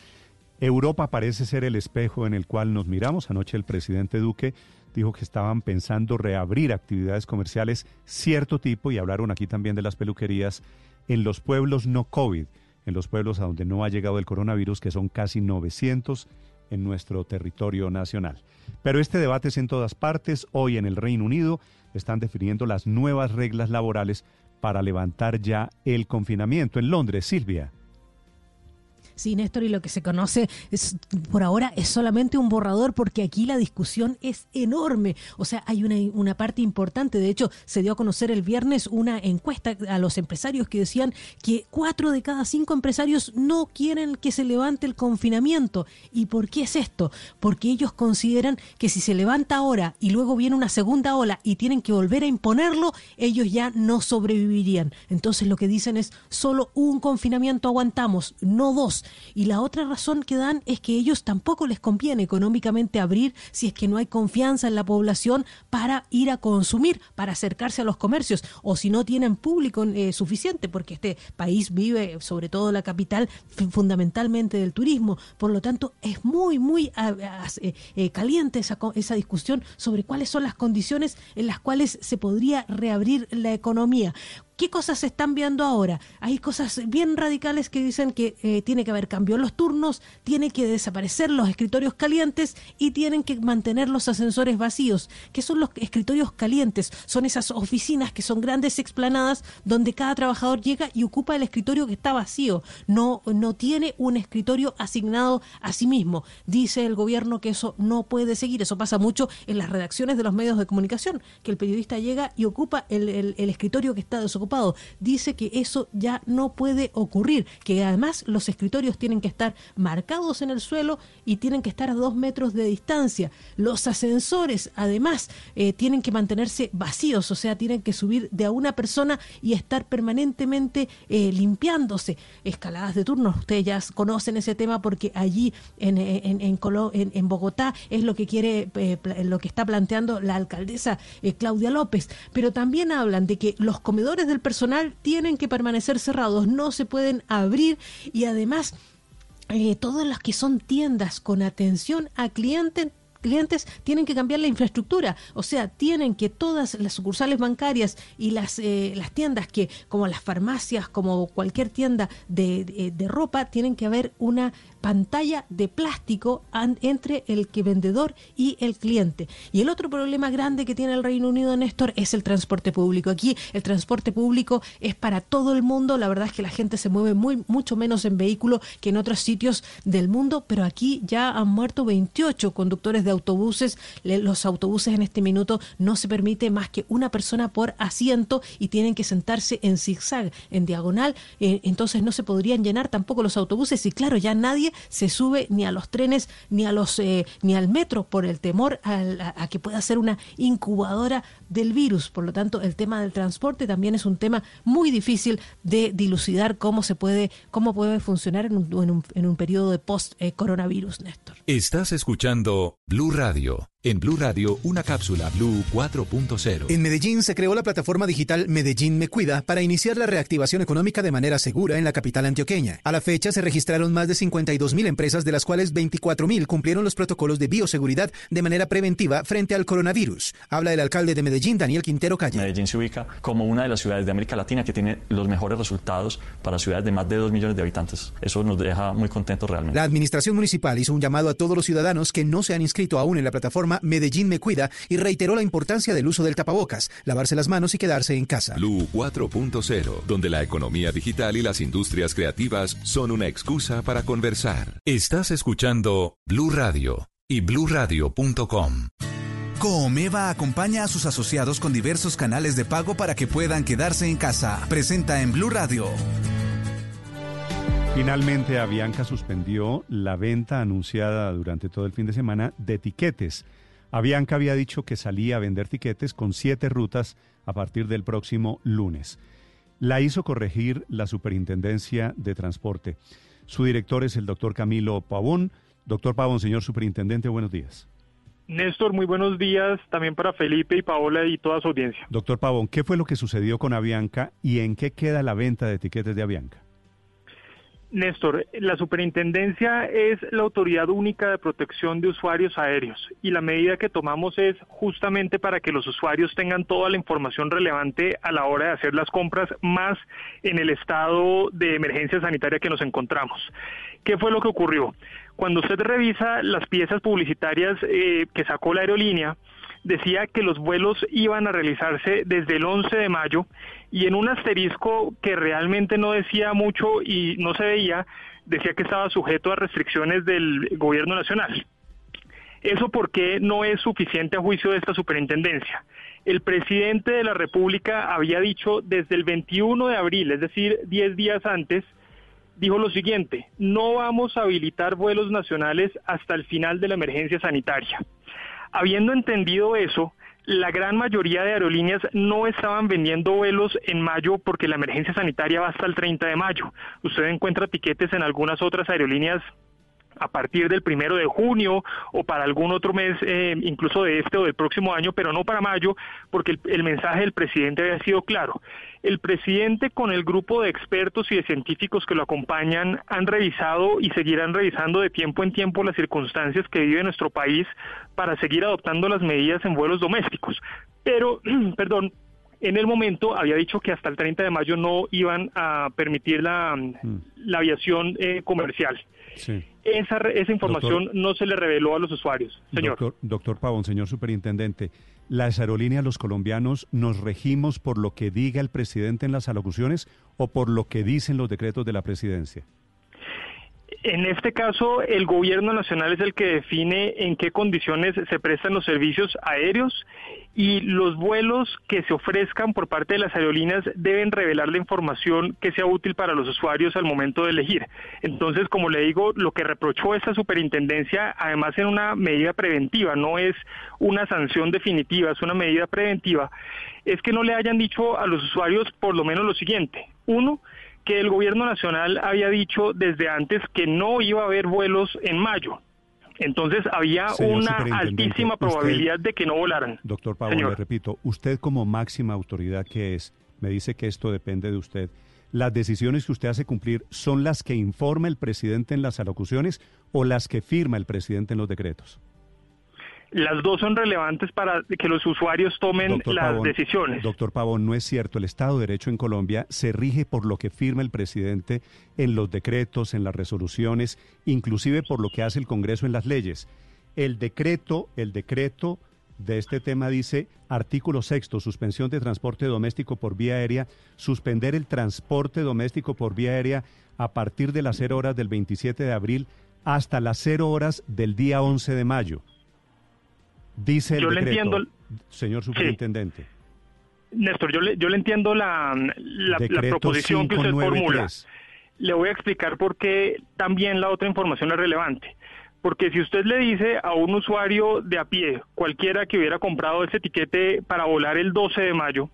Europa parece ser el espejo en el cual nos miramos. Anoche el presidente Duque dijo que estaban pensando reabrir actividades comerciales cierto tipo y hablaron aquí también de las peluquerías en los pueblos no COVID, en los pueblos a donde no ha llegado el coronavirus, que son casi 900 en nuestro territorio nacional. Pero este debate es en todas partes. Hoy en el Reino Unido están definiendo las nuevas reglas laborales para levantar ya el confinamiento. En Londres, Silvia. Sí, Néstor, y lo que se conoce es, por ahora es solamente un borrador porque aquí la discusión es enorme. O sea, hay una, una parte importante. De hecho, se dio a conocer el viernes una encuesta a los empresarios que decían que cuatro de cada cinco empresarios no quieren que se levante el confinamiento. ¿Y por qué es esto? Porque ellos consideran que si se levanta ahora y luego viene una segunda ola y tienen que volver a imponerlo, ellos ya no sobrevivirían. Entonces lo que dicen es solo un confinamiento aguantamos, no dos. Y la otra razón que dan es que ellos tampoco les conviene económicamente abrir si es que no hay confianza en la población para ir a consumir, para acercarse a los comercios, o si no tienen público eh, suficiente, porque este país vive, sobre todo la capital, fundamentalmente del turismo. Por lo tanto, es muy, muy eh, eh, caliente esa, esa discusión sobre cuáles son las condiciones en las cuales se podría reabrir la economía. ¿Qué cosas se están viendo ahora? Hay cosas bien radicales que dicen que eh, tiene que haber cambio en los turnos, tiene que desaparecer los escritorios calientes y tienen que mantener los ascensores vacíos. ¿Qué son los escritorios calientes? Son esas oficinas que son grandes explanadas donde cada trabajador llega y ocupa el escritorio que está vacío. No, no tiene un escritorio asignado a sí mismo. Dice el gobierno que eso no puede seguir. Eso pasa mucho en las redacciones de los medios de comunicación, que el periodista llega y ocupa el, el escritorio que está desocupado dice que eso ya no puede ocurrir, que además los escritorios tienen que estar marcados en el suelo y tienen que estar a dos metros de distancia. Los ascensores, además, eh, tienen que mantenerse vacíos, o sea, tienen que subir de a una persona y estar permanentemente eh, limpiándose. Escaladas de turnos, ustedes ya conocen ese tema porque allí en, en, en, Bogotá es lo que quiere, eh, lo que está planteando la alcaldesa Claudia López, pero también hablan de que los comedores del personal tienen que permanecer cerrados, no se pueden abrir y además eh, todas las que son tiendas con atención a clientes clientes tienen que cambiar la infraestructura, o sea, tienen que todas las sucursales bancarias y las, eh, las tiendas que, como las farmacias, como cualquier tienda de, de ropa, tienen que haber una pantalla de plástico entre el que vendedor y el cliente. Y el otro problema grande que tiene el Reino Unido, Néstor, es el transporte público. Aquí el transporte público es para todo el mundo. La verdad es que la gente se mueve muy, mucho menos en vehículo que en otros sitios del mundo, pero aquí ya han muerto 28 conductores de autobuses. Los autobuses en este minuto no se permite más que una persona por asiento y tienen que sentarse en zigzag, en diagonal. Eh, entonces no se podrían llenar tampoco los autobuses y claro, ya nadie se sube ni a los trenes ni a los eh, ni al metro por el temor a, que pueda ser una incubadora del virus. Por lo tanto, el tema del transporte también es un tema muy difícil de dilucidar cómo se puede cómo puede funcionar en un, en un, periodo de post eh, coronavirus, Néstor. Estás escuchando Blue Radio. En Blue Radio, una cápsula Blue 4.0. En Medellín se creó la plataforma digital Medellín Me Cuida para iniciar la reactivación económica de manera segura en la capital antioqueña. A la fecha se registraron más de 52 mil empresas, de las cuales 24 mil cumplieron los protocolos de bioseguridad de manera preventiva frente al coronavirus. Habla el alcalde de Medellín, Daniel Quintero Calle. Medellín se ubica como una de las ciudades de América Latina que tiene los mejores resultados para ciudades de más de 2 millones de habitantes. Eso nos deja muy contentos realmente. La administración municipal hizo un llamado a todos los ciudadanos que no se han inscrito aún en la plataforma Medellín Me Cuida y reiteró la importancia del uso del tapabocas, lavarse las manos y quedarse en casa. Blue 4.0, donde la economía digital y las industrias creativas son una excusa para conversar. Estás escuchando Blue Radio y bluradio.com. Comeva acompaña a sus asociados con diversos canales de pago para que puedan quedarse en casa. Presenta en Blue Radio. Finalmente, Avianca suspendió la venta anunciada durante todo el fin de semana de tiquetes. Avianca había dicho que salía a vender tiquetes con siete rutas a partir del próximo lunes. La hizo corregir la Superintendencia de Transporte. Su director es el doctor Camilo Pavón. Doctor Pavón, señor Superintendente, buenos días. Néstor, muy buenos días también para Felipe y Paola y toda su audiencia. Doctor Pavón, ¿qué fue lo que sucedió con Avianca y en qué queda la venta de tiquetes de Avianca? Néstor, la superintendencia es la autoridad única de protección de usuarios aéreos y la medida que tomamos es justamente para que los usuarios tengan toda la información relevante a la hora de hacer las compras, más en el estado de emergencia sanitaria que nos encontramos. ¿Qué fue lo que ocurrió? Cuando usted revisa las piezas publicitarias eh, que sacó la aerolínea, decía que los vuelos iban a realizarse desde el 11 de mayo y en un asterisco que realmente no decía mucho y no se veía, decía que estaba sujeto a restricciones del gobierno nacional. ¿Eso por qué no es suficiente a juicio de esta superintendencia? El presidente de la República había dicho desde el 21 de abril, es decir, 10 días antes, dijo lo siguiente, no vamos a habilitar vuelos nacionales hasta el final de la emergencia sanitaria. Habiendo entendido eso, la gran mayoría de aerolíneas no estaban vendiendo vuelos en mayo porque la emergencia sanitaria va hasta el 30 de mayo. Usted encuentra tiquetes en algunas otras aerolíneas a partir del primero de junio o para algún otro mes, eh, incluso de este o del próximo año, pero no para mayo, porque el, mensaje del presidente había sido claro. El presidente con el grupo de expertos y de científicos que lo acompañan han revisado y seguirán revisando de tiempo en tiempo las circunstancias que vive nuestro país para seguir adoptando las medidas en vuelos domésticos. Pero, *clears throat* perdón, en el momento había dicho que hasta el 30 de mayo no iban a permitir la, mm. aviación eh, comercial. Esa, esa información no se le reveló a los usuarios, señor. Doctor, doctor Pavón, señor superintendente, ¿las aerolíneas, los colombianos, nos regimos por lo que diga el presidente en las alocuciones o por lo que dicen los decretos de la presidencia? En este caso, el gobierno nacional es el que define en qué condiciones se prestan los servicios aéreos y los vuelos que se ofrezcan por parte de las aerolíneas deben revelar la información que sea útil para los usuarios al momento de elegir. Entonces, como le digo, lo que reprochó esta superintendencia, además en una medida preventiva, no es una sanción definitiva, es una medida preventiva, es que no le hayan dicho a los usuarios por lo menos lo siguiente. Uno, que el gobierno nacional había dicho desde antes que no iba a haber vuelos en mayo. Entonces había una altísima probabilidad de que no volaran. Doctor Pablo, le repito, usted como máxima autoridad que es, me dice que esto depende de usted. ¿Las decisiones que usted hace cumplir son las que informa el presidente en las alocuciones o las que firma el presidente en los decretos? Las dos son relevantes para que los usuarios tomen las decisiones. Doctor Pavón, no es cierto. El Estado de Derecho en Colombia se rige por lo que firma el presidente en los decretos, en las resoluciones, inclusive por lo que hace el Congreso en las leyes. El decreto, el decreto de este tema dice, artículo sexto, suspensión de transporte doméstico por vía aérea, suspender el transporte doméstico por vía aérea a partir de las 0 horas del 27 de abril hasta las 0 horas del día 11 de mayo. Dice el decreto, señor superintendente. Néstor, yo le, yo le entiendo la, la, proposición que usted formula. Le voy a explicar por qué también la otra información es relevante. Porque si usted le dice a un usuario de a pie, cualquiera que hubiera comprado ese etiquete para volar el 12 de mayo,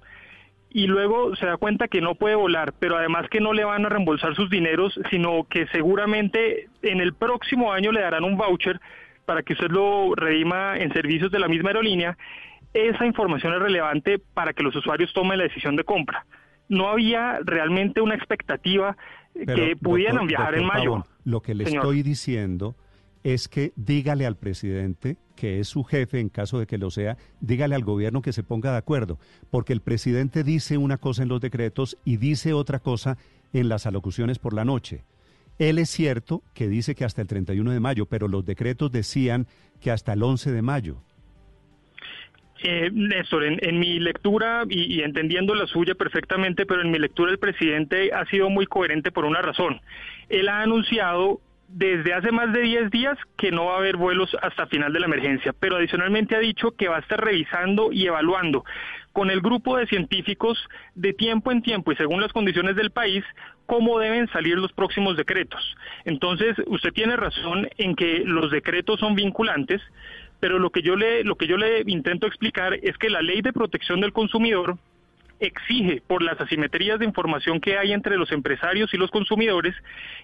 y luego se da cuenta que no puede volar, pero además que no le van a reembolsar sus dineros, sino que seguramente en el próximo año le darán un voucher para que usted lo redima en servicios de la misma aerolínea, esa información es relevante para que los usuarios tomen la decisión de compra. No había realmente una expectativa que pudieran viajar en mayo. lo que le estoy diciendo es que dígale al presidente, que es su jefe en caso de que lo sea, dígale al gobierno que se ponga de acuerdo, porque el presidente dice una cosa en los decretos y dice otra cosa en las alocuciones por la noche. Él es cierto que dice que hasta el 31 de mayo, pero los decretos decían que hasta el 11 de mayo. Eh, Néstor, en, mi lectura, y, entendiendo la suya perfectamente, pero en mi lectura el presidente ha sido muy coherente por una razón. Él ha anunciado desde hace más de 10 días que no va a haber vuelos hasta final de la emergencia, pero adicionalmente ha dicho que va a estar revisando y evaluando con el grupo de científicos de tiempo en tiempo y según las condiciones del país cómo deben salir los próximos decretos. Entonces, usted tiene razón en que los decretos son vinculantes, pero lo que yo le lo que yo le intento explicar es que la Ley de Protección del Consumidor exige por las asimetrías de información que hay entre los empresarios y los consumidores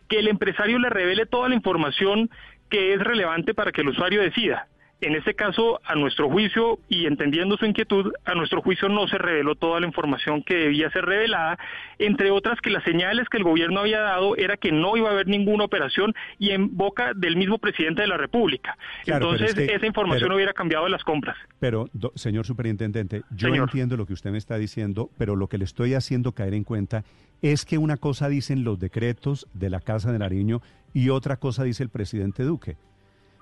que el empresario le revele toda la información que es relevante para que el usuario decida. En este caso, a nuestro juicio y entendiendo su inquietud, a nuestro juicio no se reveló toda la información que debía ser revelada, entre otras que las señales que el gobierno había dado era que no iba a haber ninguna operación y en boca del mismo presidente de la República. Entonces, esa información hubiera cambiado las compras. Pero, señor superintendente, yo entiendo lo que usted me está diciendo, pero lo que le estoy haciendo caer en cuenta es que una cosa dicen los decretos de la Casa de Nariño y otra cosa dice el presidente Duque.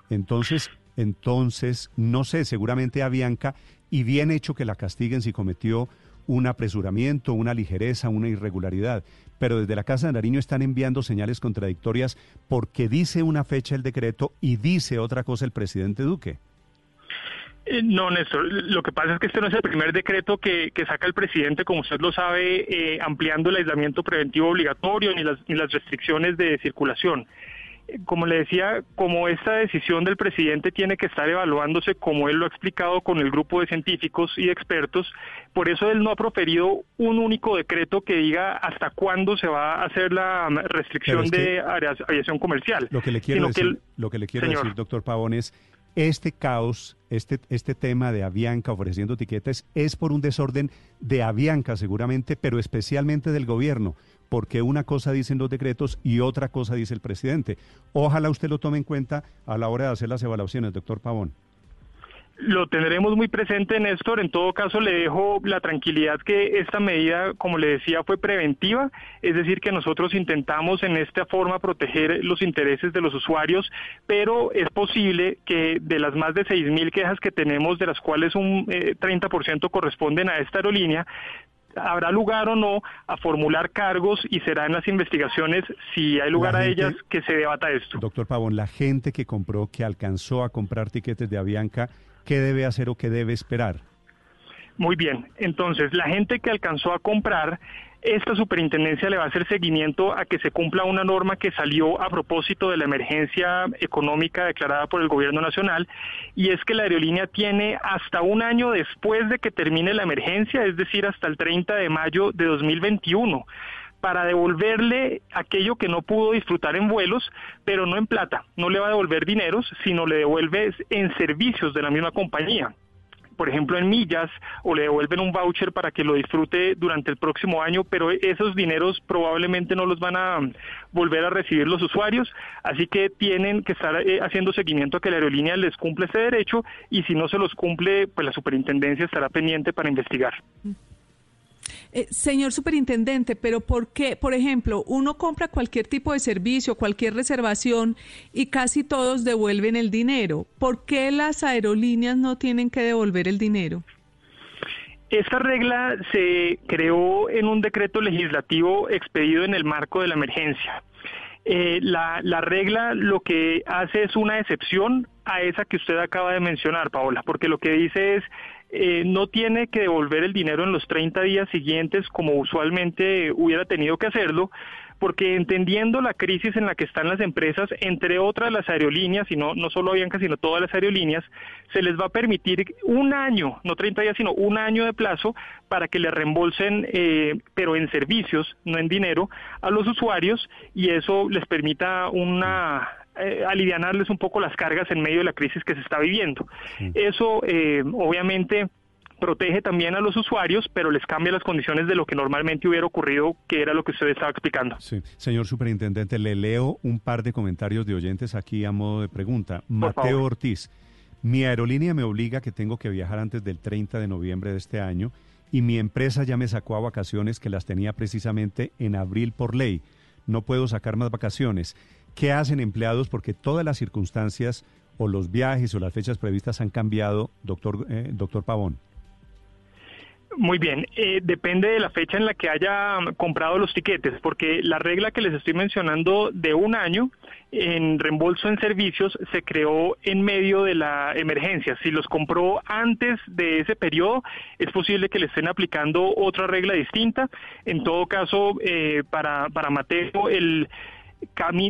Entonces, entonces, no sé, seguramente a Bianca, y bien hecho que la castiguen si cometió un apresuramiento, una ligereza, una irregularidad. Pero desde la Casa de Nariño están enviando señales contradictorias porque dice una fecha el decreto y dice otra cosa el presidente Duque. Eh, no, Néstor, lo que pasa es que este no es el primer decreto que, saca el presidente, como usted lo sabe, eh, ampliando el aislamiento preventivo obligatorio ni las, ni las restricciones de circulación como le decía, como esta decisión del presidente tiene que estar evaluándose, como él lo ha explicado con el grupo de científicos y expertos, por eso él no ha proferido un único decreto que diga hasta cuándo se va a hacer la restricción de aviación comercial. Lo que le quiero decir, lo que le quiero decir, doctor Pavón, es este caos, este, este tema de Avianca ofreciendo etiquetas es por un desorden de Avianca seguramente, pero especialmente del gobierno porque una cosa dicen los decretos y otra cosa dice el presidente. Ojalá usted lo tome en cuenta a la hora de hacer las evaluaciones, doctor Pavón. Lo tendremos muy presente, Néstor. En todo caso, le dejo la tranquilidad que esta medida, como le decía, fue preventiva, es decir, que nosotros intentamos en esta forma proteger los intereses de los usuarios, pero es posible que de las más de 6.000 quejas que tenemos, de las cuales un 30% eh, corresponden a esta aerolínea, habrá lugar o no a formular cargos y será en las investigaciones, si hay lugar a ellas, que se debata esto. Doctor Pavón, la gente que compró, que alcanzó a comprar tiquetes de Avianca, ¿qué debe hacer o qué debe esperar? Muy bien, entonces la gente que alcanzó a comprar esta superintendencia le va a hacer seguimiento a que se cumpla una norma que salió a propósito de la emergencia económica declarada por el gobierno nacional y es que la aerolínea tiene hasta un año después de que termine la emergencia, es decir, hasta el 30 de mayo de 2021 para devolverle aquello que no pudo disfrutar en vuelos, pero no en plata. No le va a devolver dineros, sino le devuelve en servicios de la misma compañía. Por ejemplo, en millas o le devuelven un voucher para que lo disfrute durante el próximo año, pero esos dineros probablemente no los van a volver a recibir los usuarios, así que tienen que estar eh, haciendo seguimiento a que la aerolínea les cumple ese derecho y si no se los cumple, pues la superintendencia estará pendiente para investigar. Eh, señor superintendente, pero ¿por qué, por ejemplo, uno compra cualquier tipo de servicio, cualquier reservación y casi todos devuelven el dinero? ¿Por qué las aerolíneas no tienen que devolver el dinero? Esta regla se creó en un decreto legislativo expedido en el marco de la emergencia. Eh, la, la, regla lo que hace es una excepción a esa que usted acaba de mencionar, Paola, porque lo que dice es eh, no tiene que devolver el dinero en los 30 días siguientes como usualmente hubiera tenido que hacerlo, porque entendiendo la crisis en la que están las empresas, entre otras las aerolíneas, y no, no solo Avianca, sino todas las aerolíneas, se les va a permitir un año, no 30 días, sino un año de plazo para que le reembolsen, eh, pero en servicios, no en dinero, a los usuarios, y eso les permita una eh, alivianarles un poco las cargas en medio de la crisis que se está viviendo. Eso, eh, obviamente, protege también a los usuarios, pero les cambia las condiciones de lo que normalmente hubiera ocurrido, que era lo que usted estaba explicando. Sí. Señor Superintendente, le leo un par de comentarios de oyentes aquí a modo de pregunta. Mateo Ortiz, mi aerolínea me obliga que tengo que viajar antes del 30 de noviembre de este año y mi empresa ya me sacó a vacaciones que las tenía precisamente en abril por ley. No puedo sacar más vacaciones. ¿Qué hacen empleados? Porque todas las circunstancias o los viajes o las fechas previstas han cambiado, doctor, eh, doctor Pavón. Muy bien, eh, depende de la fecha en la que haya comprado los tiquetes, porque la regla que les estoy mencionando de un año en reembolso en servicios se creó en medio de la emergencia. Si los compró antes de ese periodo, es posible que le estén aplicando otra regla distinta. En todo caso, eh, para, para Mateo, el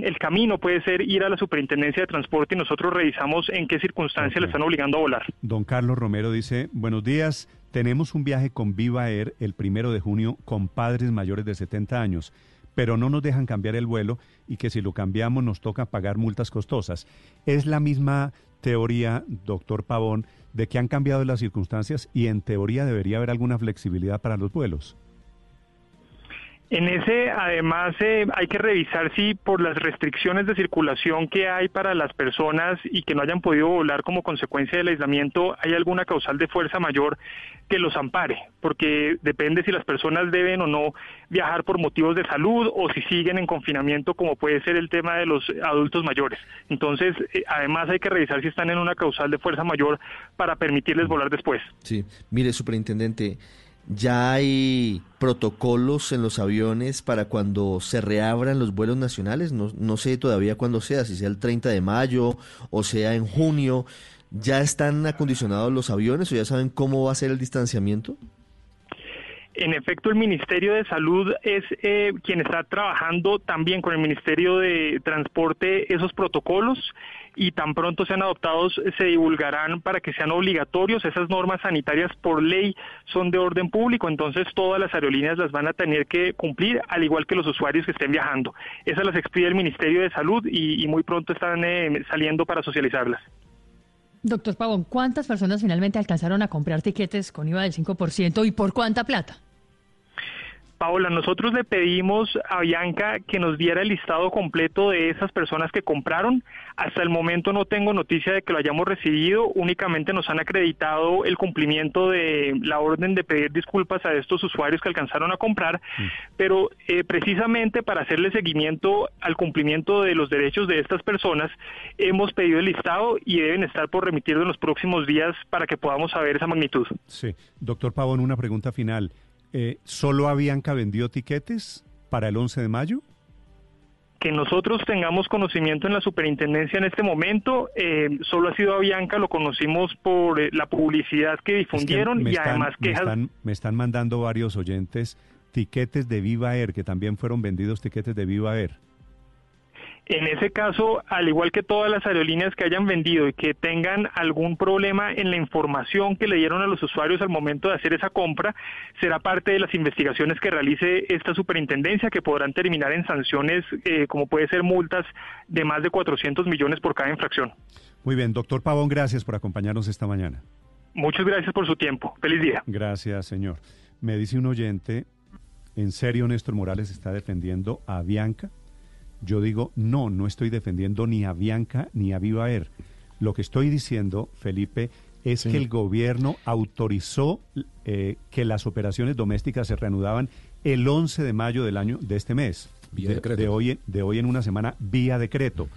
el camino puede ser ir a la Superintendencia de Transporte y nosotros revisamos en qué circunstancias le están obligando a volar. Don Carlos Romero dice, buenos días, tenemos un viaje con Viva Air el primero de junio con padres mayores de 70 años, pero no nos dejan cambiar el vuelo y que si lo cambiamos nos toca pagar multas costosas. Es la misma teoría, doctor Pavón, de que han cambiado las circunstancias y en teoría debería haber alguna flexibilidad para los vuelos. En ese, además, eh, hay que revisar si por las restricciones de circulación que hay para las personas y que no hayan podido volar como consecuencia del aislamiento, hay alguna causal de fuerza mayor que los ampare, porque depende si las personas deben o no viajar por motivos de salud o si siguen en confinamiento, como puede ser el tema de los adultos mayores. Entonces, eh, además hay que revisar si están en una causal de fuerza mayor para permitirles volar después. Sí, mire, superintendente. ¿Ya hay protocolos en los aviones para cuando se reabran los vuelos nacionales? No, no sé todavía cuándo sea, si sea el 30 de mayo o sea en junio. ¿Ya están acondicionados los aviones o ya saben cómo va a ser el distanciamiento? En efecto, el Ministerio de Salud es eh, quien está trabajando también con el Ministerio de Transporte esos protocolos y tan pronto sean adoptados se divulgarán para que sean obligatorios. Esas normas sanitarias por ley son de orden público, entonces todas las aerolíneas las van a tener que cumplir, al igual que los usuarios que estén viajando. Esas las expide el Ministerio de Salud y, muy pronto están eh, saliendo para socializarlas. Doctor Pavón, ¿cuántas personas finalmente alcanzaron a comprar tiquetes con IVA del 5% y por cuánta plata? Paola, nosotros le pedimos a Bianca que nos diera el listado completo de esas personas que compraron. Hasta el momento no tengo noticia de que lo hayamos recibido, únicamente nos han acreditado el cumplimiento de la orden de pedir disculpas a estos usuarios que alcanzaron a comprar, mm. pero eh, precisamente para hacerle seguimiento al cumplimiento de los derechos de estas personas, hemos pedido el listado y deben estar por remitir en los próximos días para que podamos saber esa magnitud. Sí, doctor Pavón, una pregunta final. Eh, ¿solo Avianca vendió tiquetes para el 11 de mayo? que nosotros tengamos conocimiento en la superintendencia en este momento, eh, solo ha sido Avianca, lo conocimos por eh, la publicidad que difundieron y además quejas. Me están, me están mandando varios oyentes tiquetes de Viva Air, que también fueron vendidos tiquetes de Viva Air. En ese caso, al igual que todas las aerolíneas que hayan vendido y que tengan algún problema en la información que le dieron a los usuarios al momento de hacer esa compra, será parte de las investigaciones que realice esta superintendencia que podrán terminar en sanciones eh, como puede ser multas de más de 400 millones por cada infracción. Muy bien, doctor Pavón, gracias por acompañarnos esta mañana. Muchas gracias por su tiempo. Feliz día. Gracias, señor. Me dice un oyente, ¿en serio Néstor Morales está defendiendo a Bianca? Yo digo, no, no estoy defendiendo ni a Bianca ni a Viva Air. Lo que estoy diciendo, Felipe, es que el gobierno autorizó eh, que las operaciones domésticas se reanudaban el 11 de mayo del año de este mes, de, de, hoy, de hoy en una semana, vía decreto.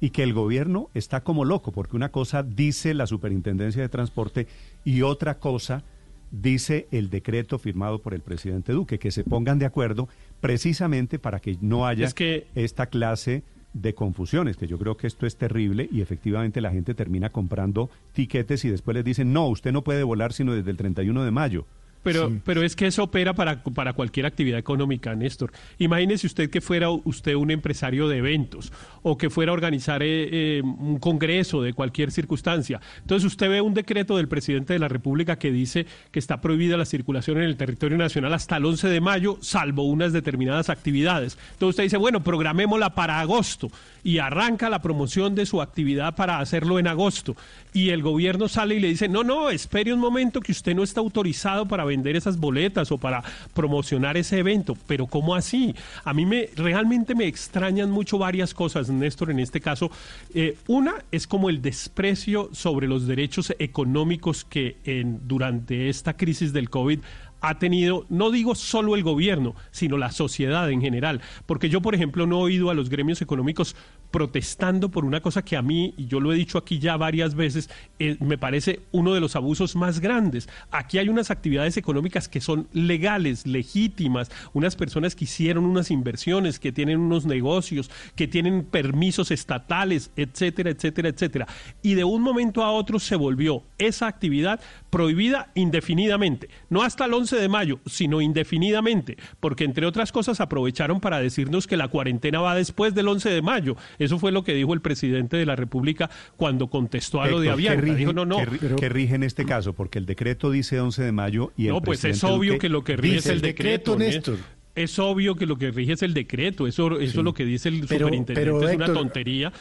Y que el gobierno está como loco, porque una cosa dice la Superintendencia de Transporte y otra cosa dice el decreto firmado por el presidente Duque, que se pongan de acuerdo precisamente para que no haya esta clase de confusiones, que yo creo que esto es terrible y efectivamente la gente termina comprando tiquetes y después les dicen, no, usted no puede volar sino desde el 31 de mayo. Pero, pero es que eso opera para, para cualquier actividad económica, Néstor. Imagínese usted que fuera usted un empresario de eventos o que fuera a organizar eh, eh, un congreso de cualquier circunstancia. Entonces usted ve un decreto del presidente de la República que dice que está prohibida la circulación en el territorio nacional hasta el 11 de mayo, salvo unas determinadas actividades. Entonces usted dice, bueno, programémosla para agosto y arranca la promoción de su actividad para hacerlo en agosto. Y el gobierno sale y le dice, no, no, espere un momento que usted no está autorizado para vender esas boletas o para promocionar ese evento. Pero ¿cómo así? A mí me realmente me extrañan mucho varias cosas, Néstor, en este caso. Eh, una es como el desprecio sobre los derechos económicos que durante esta crisis del COVID ha tenido, no digo solo el gobierno, sino la sociedad en general. Porque yo, por ejemplo, no he oído a los gremios económicos protestando por una cosa que a mí, y yo lo he dicho aquí ya varias veces, eh, me parece uno de los abusos más grandes. Aquí hay unas actividades económicas que son legales, legítimas, unas personas que hicieron unas inversiones, que tienen unos negocios, que tienen permisos estatales, etcétera, etcétera, etcétera. Y de un momento a otro se volvió esa actividad prohibida indefinidamente, no hasta el 11 de mayo, sino indefinidamente, porque entre otras cosas aprovecharon para decirnos que la cuarentena va después del 11 de mayo. Eso fue lo que dijo el presidente de la República cuando contestó a lo de Avianca. ¿qué rige, dijo, no, no. ¿qué, rige en este caso? Porque el decreto dice 11 de mayo y el No, pues es obvio que lo que rige es el decreto, Néstor. Es obvio que lo que rige es el decreto. Eso, eso es lo que dice el superintendente. es una tontería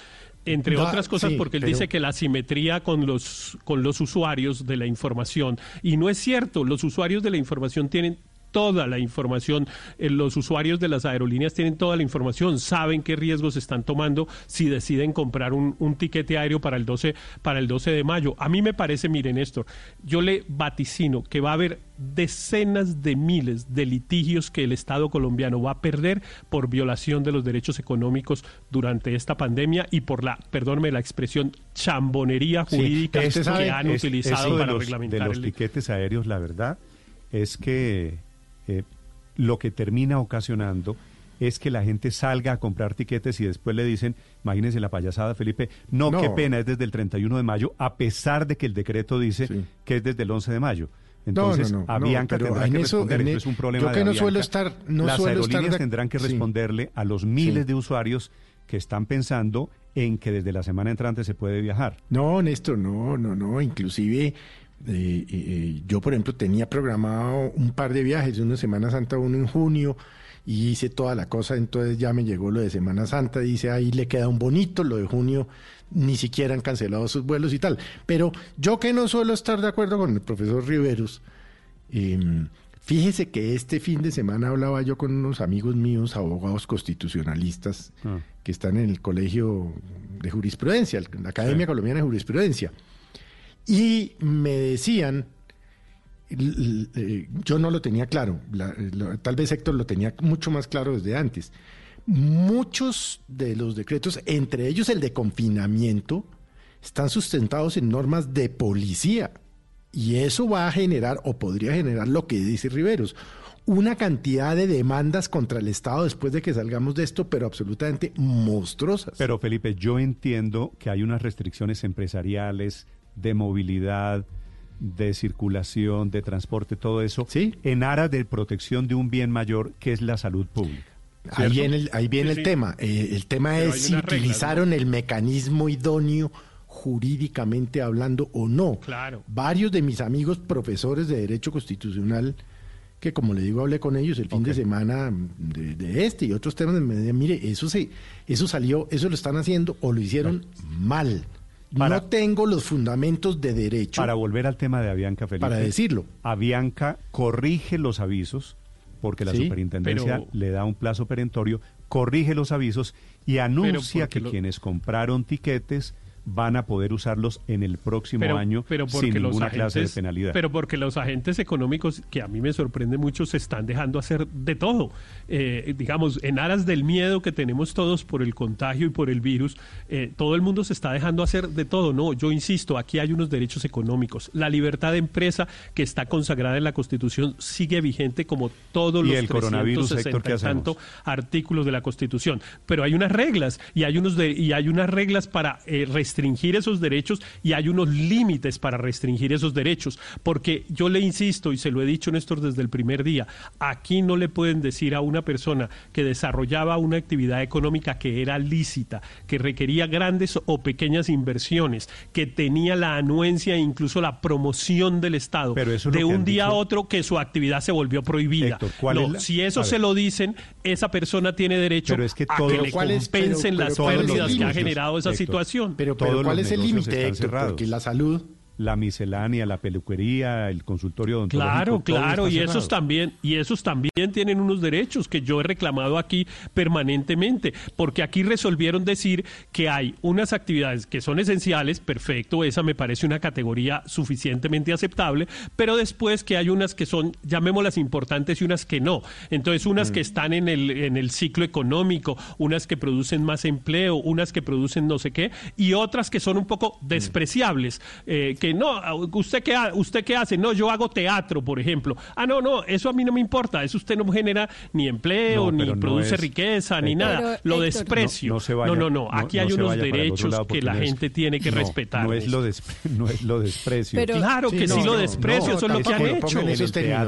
entre otras cosas porque él dice que la simetría con los con los usuarios de la información y no es cierto, los usuarios de la información tienen toda la información. Eh, los usuarios de las aerolíneas tienen toda la información, saben qué riesgos están tomando si deciden comprar un, un tiquete aéreo para el 12 para el 12 de mayo. A mí me parece, miren Néstor, yo le vaticino que va a haber decenas de miles de litigios que el Estado colombiano va a perder por violación de los derechos económicos durante esta pandemia y por la, perdónme la expresión, chambonería jurídica que han utilizado para reglamentar de los tiquetes aéreos, la verdad es que eh, lo que termina ocasionando es que la gente salga a comprar tiquetes y después le dicen, imagínense la payasada, Felipe, no, qué pena, es desde el 31 de mayo, a pesar de que el decreto dice que es desde el 11 de mayo. Entonces, no, no, a Bianca tendrá que responder, eso es un problema yo que de no suelo estar, no Las suelo aerolíneas estar de- tendrán que sí. responderle a los miles de usuarios que están pensando en que desde la semana entrante se puede viajar. No, Néstor, no, no, no. Inclusive, eh, eh, eh, yo, por ejemplo, tenía programado un par de viajes, una Semana Santa, uno en junio, y hice toda la cosa, entonces ya me llegó lo de Semana Santa, dice, ahí le queda un bonito, lo de junio ni siquiera han cancelado sus vuelos y tal. Pero yo que no suelo estar de acuerdo con el profesor Riveros, eh, fíjese que este fin de semana hablaba yo con unos amigos míos, abogados constitucionalistas, Ah. que están en el Colegio de Jurisprudencia, la Academia Colombiana de Jurisprudencia, y me decían, eh, yo no lo tenía claro, la- tal vez Héctor lo tenía mucho más claro desde antes, muchos de los decretos, entre ellos el de confinamiento, están sustentados en normas de policía. Y eso va a generar, o podría generar lo que dice Riveros, una cantidad de demandas contra el Estado después de que salgamos de esto, pero absolutamente monstruosas. Pero Felipe, yo entiendo que hay unas restricciones empresariales de movilidad, de circulación, de transporte, todo eso, en aras de protección de un bien mayor que es la salud pública. Ahí viene el, ahí viene el tema. Eh, el tema Pero es si utilizaron el mecanismo idóneo jurídicamente hablando o no. Claro. Varios de mis amigos profesores de Derecho Constitucional, que como le digo, hablé con ellos el fin de semana de, de este y otros temas, me decían, mire, eso, se, eso salió, eso lo están haciendo o lo hicieron mal. No tengo los fundamentos de derecho. Para volver al tema de Avianca Felipe. Para decirlo. Avianca corrige los avisos, porque la Sí, superintendencia pero- le da un plazo perentorio, corrige los avisos y anuncia que lo- quienes compraron tiquetes van a poder usarlos en el próximo pero, año pero sin los ninguna clase de penalidad. Pero porque los agentes económicos, que a mí me sorprende mucho, se están dejando hacer de todo. Eh, digamos, en aras del miedo que tenemos todos por el contagio y por el virus, eh, todo el mundo se está dejando hacer de todo. No, yo insisto, aquí hay unos derechos económicos. La libertad de empresa que está consagrada en la Constitución sigue vigente como todos ¿Y los el coronavirus, 360 Héctor, qué y tanto artículos de la Constitución. Pero hay unas reglas y hay unos de- y hay unas reglas para eh, restringir esos derechos y hay unos límites para restringir esos derechos. Porque yo le insisto y se lo he dicho Néstor desde el primer día, aquí no le pueden decir a una persona que desarrollaba una actividad económica que era lícita, que requería grandes o pequeñas inversiones, que tenía la anuencia e incluso la promoción del Estado, Pero eso es lo de un día a otro que su actividad se volvió prohibida. Héctor, ¿cuál No, es la- si eso a se ver. lo dicen, esa persona tiene derecho Pero es que a que le ¿cuál es- pero- compensen pero las pérdidas que ha generado esa Héctor, situación. Pero, pero ¿cuál los es el límite. Porque la salud... La miscelánea, la peluquería, el consultorio odontológico. Claro, claro, y esos también, y esos también tienen unos derechos que yo he reclamado aquí permanentemente, porque aquí resolvieron decir que hay unas actividades que son esenciales, perfecto, esa me parece una categoría suficientemente aceptable, pero después que hay unas que son, llamémoslas importantes y unas que no. Entonces, unas que están en el, en el ciclo económico, unas que producen más empleo, unas que producen no sé qué, y otras que son un poco despreciables, eh, que no, usted qué, ha- usted qué hace, no, yo hago teatro, por ejemplo. Ah, no, no, eso a mí no me importa, eso usted no genera ni empleo, No, ni no produce es- riqueza, ni Héctor. nada, lo Héctor, desprecio. no- no se vaya- no, no, no- aquí no hay unos derechos lado que la no es- gente tiene que no, respetar. No es, lo Néstor. des- *laughs* no es lo desprecio. Pero- Claro que sí lo desprecio, eso es lo que han hecho.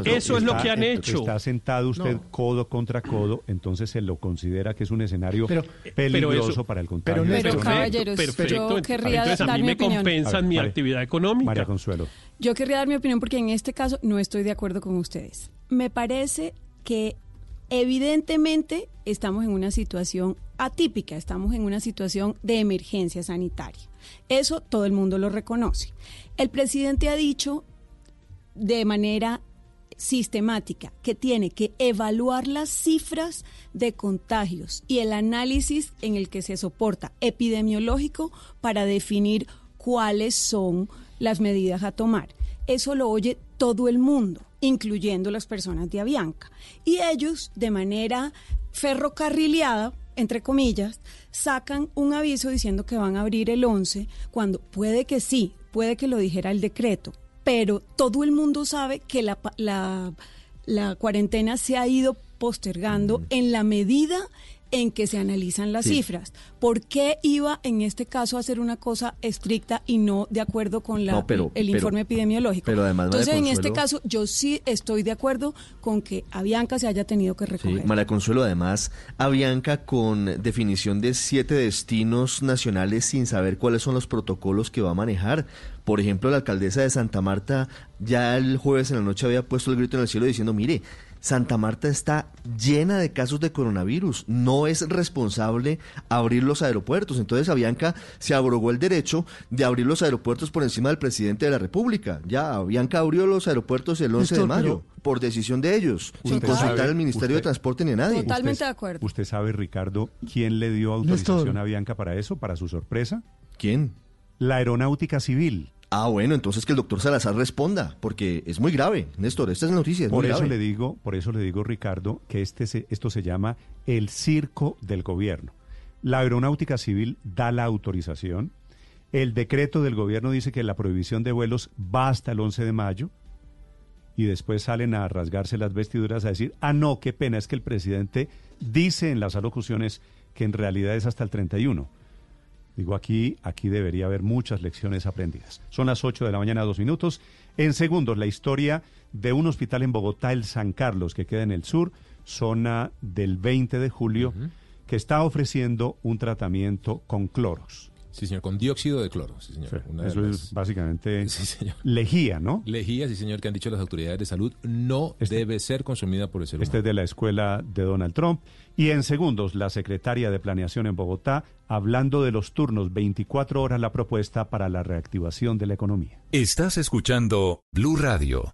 Eso es lo que han hecho. Está sentado usted codo contra codo, entonces se lo considera que es un escenario Pero- peligroso para el contagio. Pero, de perfecto, coronavirus. perfecto. yo querría Entonces a dar mí mi me opinión. compensan mi actividad económica. María Consuelo. Yo querría dar mi opinión porque en este caso no estoy de acuerdo con ustedes. Me parece que evidentemente estamos en una situación atípica, estamos en una situación de emergencia sanitaria. Eso todo el mundo lo reconoce. El presidente ha dicho de manera sistemática que tiene que evaluar las cifras de contagios y el análisis en el que se soporta epidemiológico para definir cuáles son las medidas a tomar. Eso lo oye todo el mundo, incluyendo las personas de Avianca. Y ellos, de manera ferrocarrileada, entre comillas, sacan un aviso diciendo que van a abrir el 11, cuando puede que sí, puede que lo dijera el decreto, pero todo el mundo sabe que la, la, la cuarentena se ha ido postergando en la medida en que se analizan las Sí. cifras. ¿Por qué iba en este caso a hacer una cosa estricta y no de acuerdo con la, No, pero- el pero- informe epidemiológico? pero además, Entonces, en este caso, yo sí estoy de acuerdo con que Avianca se haya tenido que Sí, recoger. María Consuelo, además, Avianca con definición de siete destinos nacionales sin saber cuáles son los protocolos que va a manejar. Por ejemplo, la alcaldesa de Santa Marta ya el jueves en la noche había puesto el grito en el cielo diciendo, mire, Santa Marta está llena de casos de coronavirus, no es responsable abrir los aeropuertos. Entonces Avianca se abrogó el derecho de abrir los aeropuertos por encima del presidente de la República. Ya, Avianca abrió los aeropuertos el 11 de mayo pero- por decisión de ellos, sin consultar al Ministerio de usted- Transporte ni a nadie. Totalmente Usted- de acuerdo. ¿Usted sabe, Ricardo, quién le dio autorización a Bianca para eso, para su sorpresa? ¿Quién? La Aeronáutica Civil. Ah, bueno, entonces que el doctor Salazar responda, porque es muy grave, Néstor, esta es la noticia, es Por muy eso grave. le digo, por eso le digo, Ricardo, que este se- esto se llama el circo del gobierno. La Aeronáutica Civil da la autorización. El decreto del gobierno dice que la prohibición de vuelos va hasta el 11 de mayo. Y después salen a rasgarse las vestiduras a decir, ah, no, qué pena, es que el presidente dice en las alocuciones que en realidad es hasta el 31. Digo, aquí, aquí debería haber muchas lecciones aprendidas. Son las 8 de la mañana, dos minutos. En segundos, la historia de un hospital en Bogotá, el San Carlos, que queda en el sur, zona del 20 de julio, que está ofreciendo un tratamiento con cloros. Sí, señor, con dióxido de cloro, sí, señor. eso es básicamente *laughs* lejía, ¿no? Lejía, sí, señor, que han dicho las autoridades de salud, no Este- debe ser consumida por el ser humano. Este es de la escuela de Donald Trump. Y en segundos, la secretaria de Planeación en Bogotá, hablando de los turnos 24 horas, la propuesta para la reactivación de la economía. Estás escuchando Blue Radio.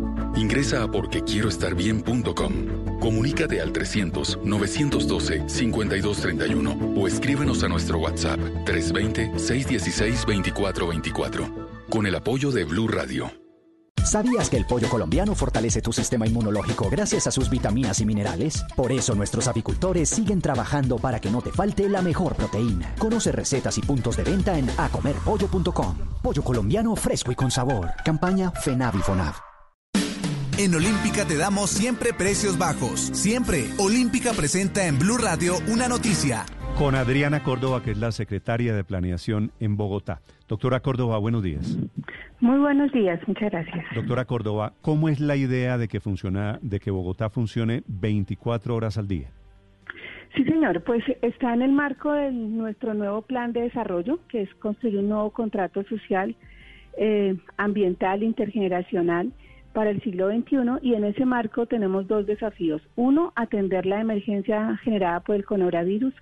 Ingresa a porquequieroestarbien.com. Comunícate al 300-912-5231 o escríbenos a nuestro WhatsApp 320-616-2424 con el apoyo de Blue Radio. ¿Sabías que el pollo colombiano fortalece tu sistema inmunológico gracias a sus vitaminas y minerales? Por eso nuestros apicultores siguen trabajando para que no te falte la mejor proteína. Conoce recetas y puntos de venta en acomerpollo.com. Pollo colombiano fresco y con sabor. Campaña FENAVIFONAV. En Olímpica te damos siempre precios bajos. Siempre. Olímpica presenta en Blue Radio una noticia. Con Adriana Córdoba, que es la secretaria de Planeación en Bogotá. Doctora Córdoba, buenos días. Muy buenos días, muchas gracias. Doctora Córdoba, ¿cómo es la idea de que funciona, de que Bogotá funcione 24 horas al día? Sí, señor, pues está en el marco de nuestro nuevo plan de desarrollo, que es construir un nuevo contrato social, eh, ambiental, intergeneracional para el siglo XXI y en ese marco tenemos dos desafíos. Uno, atender la emergencia generada por el coronavirus,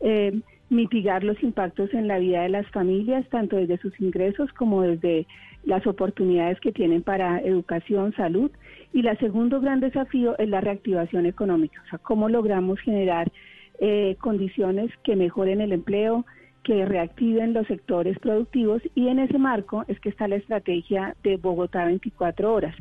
eh, mitigar los impactos en la vida de las familias, tanto desde sus ingresos como desde las oportunidades que tienen para educación, salud. Y la segundo gran desafío es la reactivación económica, o sea, cómo logramos generar eh, condiciones que mejoren el empleo, que reactiven los sectores productivos y en ese marco es que está la estrategia de Bogotá 24 horas.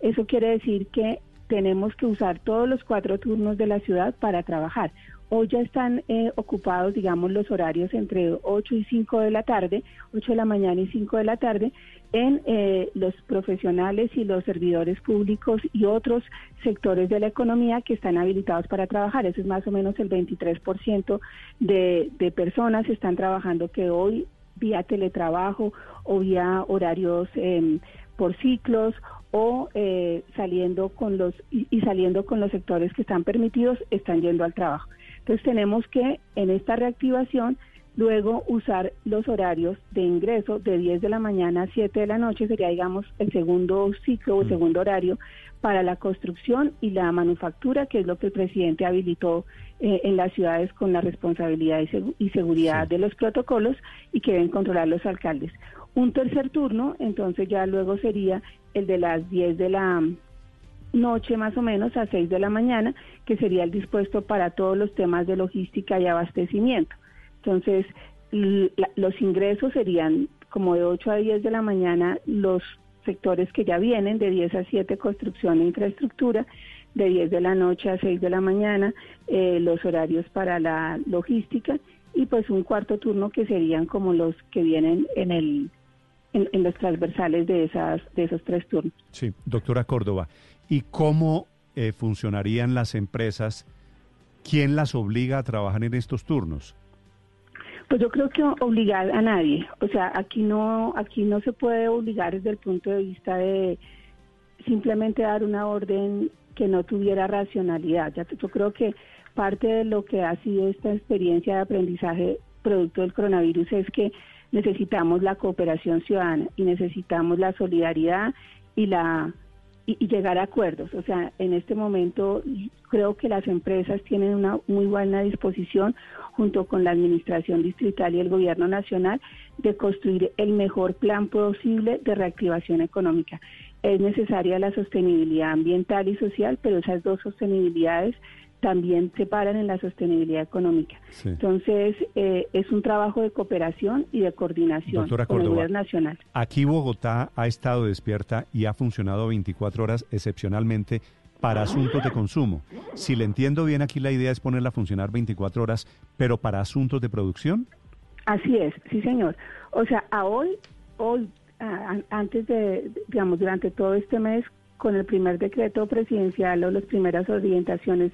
Eso quiere decir que tenemos que usar todos los cuatro turnos de la ciudad para trabajar. Hoy ya están eh, ocupados, digamos, los horarios entre 8 y 5 de la tarde, 8 de la mañana y 5 de la tarde, en eh, los profesionales y los servidores públicos y otros sectores de la economía que están habilitados para trabajar. Eso es más o menos el 23% de, de personas están trabajando que hoy vía teletrabajo o vía horarios eh, por ciclos o eh, saliendo con los y saliendo con los sectores que están permitidos están yendo al trabajo. Entonces tenemos que en esta reactivación luego usar los horarios de ingreso de 10 de la mañana a 7 de la noche, sería digamos el segundo ciclo o el segundo horario para la construcción y la manufactura, que es lo que el presidente habilitó eh, en las ciudades con la responsabilidad y seguridad de los protocolos y que deben controlar los alcaldes. Un tercer turno, entonces ya luego sería el de las 10 de la noche más o menos a 6 de la mañana, que sería el dispuesto para todos los temas de logística y abastecimiento. Entonces, la, los ingresos serían como de 8 a 10 de la mañana los sectores que ya vienen, de 10 a 7 construcción e infraestructura, de 10 de la noche a 6 de la mañana eh, los horarios para la logística y pues un cuarto turno que serían como los que vienen en el en, en los transversales de esas de esos tres turnos. Sí, doctora Córdoba, ¿y cómo eh, funcionarían las empresas? ¿Quién las obliga a trabajar en estos turnos? Pues yo creo que obligar a nadie, o sea, aquí no aquí no se puede obligar desde el punto de vista de simplemente dar una orden que no tuviera racionalidad. Yo creo que parte de lo que ha sido esta experiencia de aprendizaje producto del coronavirus es que necesitamos la cooperación ciudadana y necesitamos la solidaridad y la y, llegar a acuerdos. O sea, en este momento creo que las empresas tienen una muy buena disposición junto con la administración distrital y el gobierno nacional de construir el mejor plan posible de reactivación económica. es necesaria la sostenibilidad ambiental y social, pero esas dos sostenibilidades también se paran en la sostenibilidad económica. Entonces, eh, es un trabajo de cooperación y de coordinación con el gobierno nacional. Aquí Bogotá ha estado despierta y ha funcionado 24 horas excepcionalmente para asuntos de consumo. Si le entiendo bien, aquí la idea es ponerla a funcionar 24 horas, pero para asuntos de producción. Así es, sí señor. O sea, a hoy, hoy, antes de, digamos, durante todo este mes, con el primer decreto presidencial o las primeras orientaciones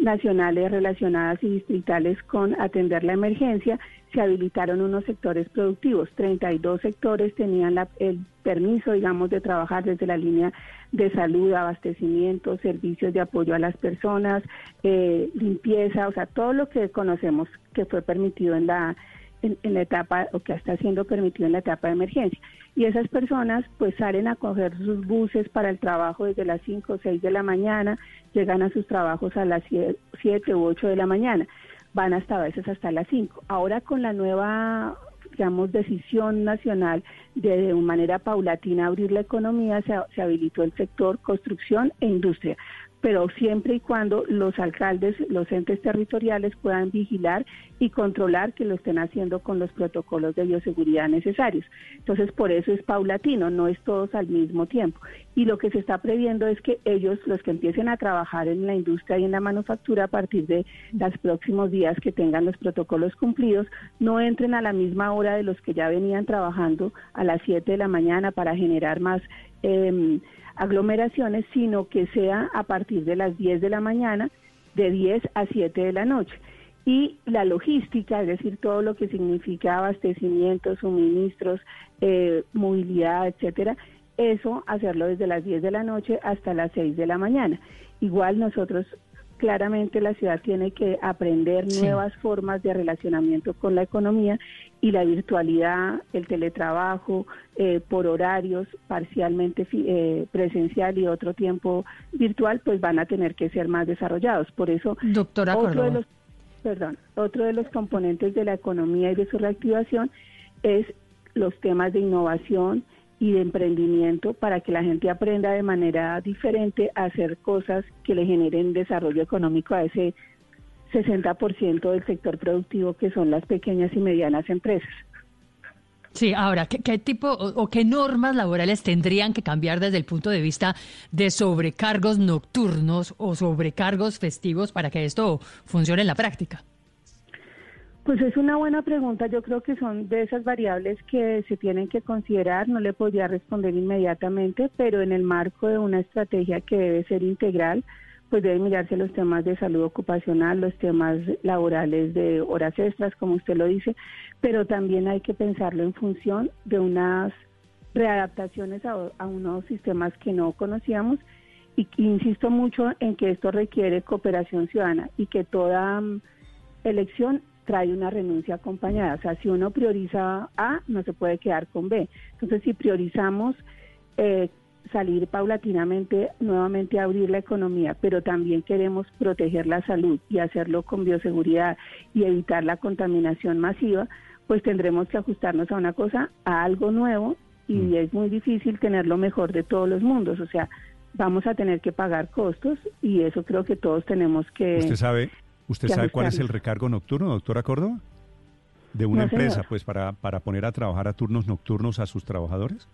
nacionales relacionadas y distritales con atender la emergencia, se habilitaron unos sectores productivos. 32 sectores tenían el permiso, digamos, de trabajar desde la línea de salud, abastecimiento, servicios de apoyo a las personas, eh, limpieza, o sea, todo lo que conocemos que fue permitido en la en, la etapa o que está siendo permitido en la etapa de emergencia. Y esas personas pues salen a coger sus buses para el trabajo desde las 5 o 6 de la mañana, llegan a sus trabajos a las 7 u 8 de la mañana, van hasta a veces hasta las 5. Ahora con la nueva digamos, decisión nacional de, de manera paulatina abrir la economía, se, se habilitó el sector construcción e industria pero siempre y cuando los alcaldes, los entes territoriales puedan vigilar y controlar que lo estén haciendo con los protocolos de bioseguridad necesarios. Entonces, por eso es paulatino, no es todos al mismo tiempo. Y lo que se está previendo es que ellos, los que empiecen a trabajar en la industria y en la manufactura a partir de los próximos días que tengan los protocolos cumplidos, no entren a la misma hora de los que ya venían trabajando a las 7 de la mañana para generar más... Eh, aglomeraciones, sino que sea a partir de las 10 de la mañana, de 10 a 7 de la noche. Y la logística, es decir, todo lo que significa abastecimiento, suministros, eh, movilidad, etcétera, eso hacerlo desde las 10 de la noche hasta las 6 de la mañana. Igual nosotros claramente la ciudad tiene que aprender nuevas formas de relacionamiento con la economía y la virtualidad, el teletrabajo eh, por horarios parcialmente eh, presencial y otro tiempo virtual, pues van a tener que ser más desarrollados. Por eso, Doctora otro de los, perdón, otro de los componentes de la economía y de su reactivación es los temas de innovación, y de emprendimiento para que la gente aprenda de manera diferente a hacer cosas que le generen desarrollo económico a ese 60% del sector productivo que son las pequeñas y medianas empresas. Sí, ahora, ¿qué, tipo o, qué normas laborales tendrían que cambiar desde el punto de vista de sobrecargos nocturnos o sobrecargos festivos para que esto funcione en la práctica? Pues es una buena pregunta. Yo creo que son de esas variables que se tienen que considerar. No le podría responder inmediatamente, pero en el marco de una estrategia que debe ser integral, pues deben mirarse los temas de salud ocupacional, los temas laborales de horas extras, como usted lo dice, pero también hay que pensarlo en función de unas readaptaciones a, unos sistemas que no conocíamos y insisto mucho en que esto requiere cooperación ciudadana y que toda mm, elección trae una renuncia acompañada. O sea, si uno prioriza A, no se puede quedar con B. Entonces, si priorizamos eh, salir paulatinamente, nuevamente a abrir la economía, pero también queremos proteger la salud y hacerlo con bioseguridad y evitar la contaminación masiva, pues tendremos que ajustarnos a una cosa, a algo nuevo, y mm. es muy difícil tener lo mejor de todos los mundos. O sea, vamos a tener que pagar costos y eso creo que todos tenemos que... Usted sabe, ¿Usted sabe cuál es el recargo nocturno, doctora Córdoba? De una empresa, pues, para, para poner a trabajar a turnos nocturnos a sus trabajadores?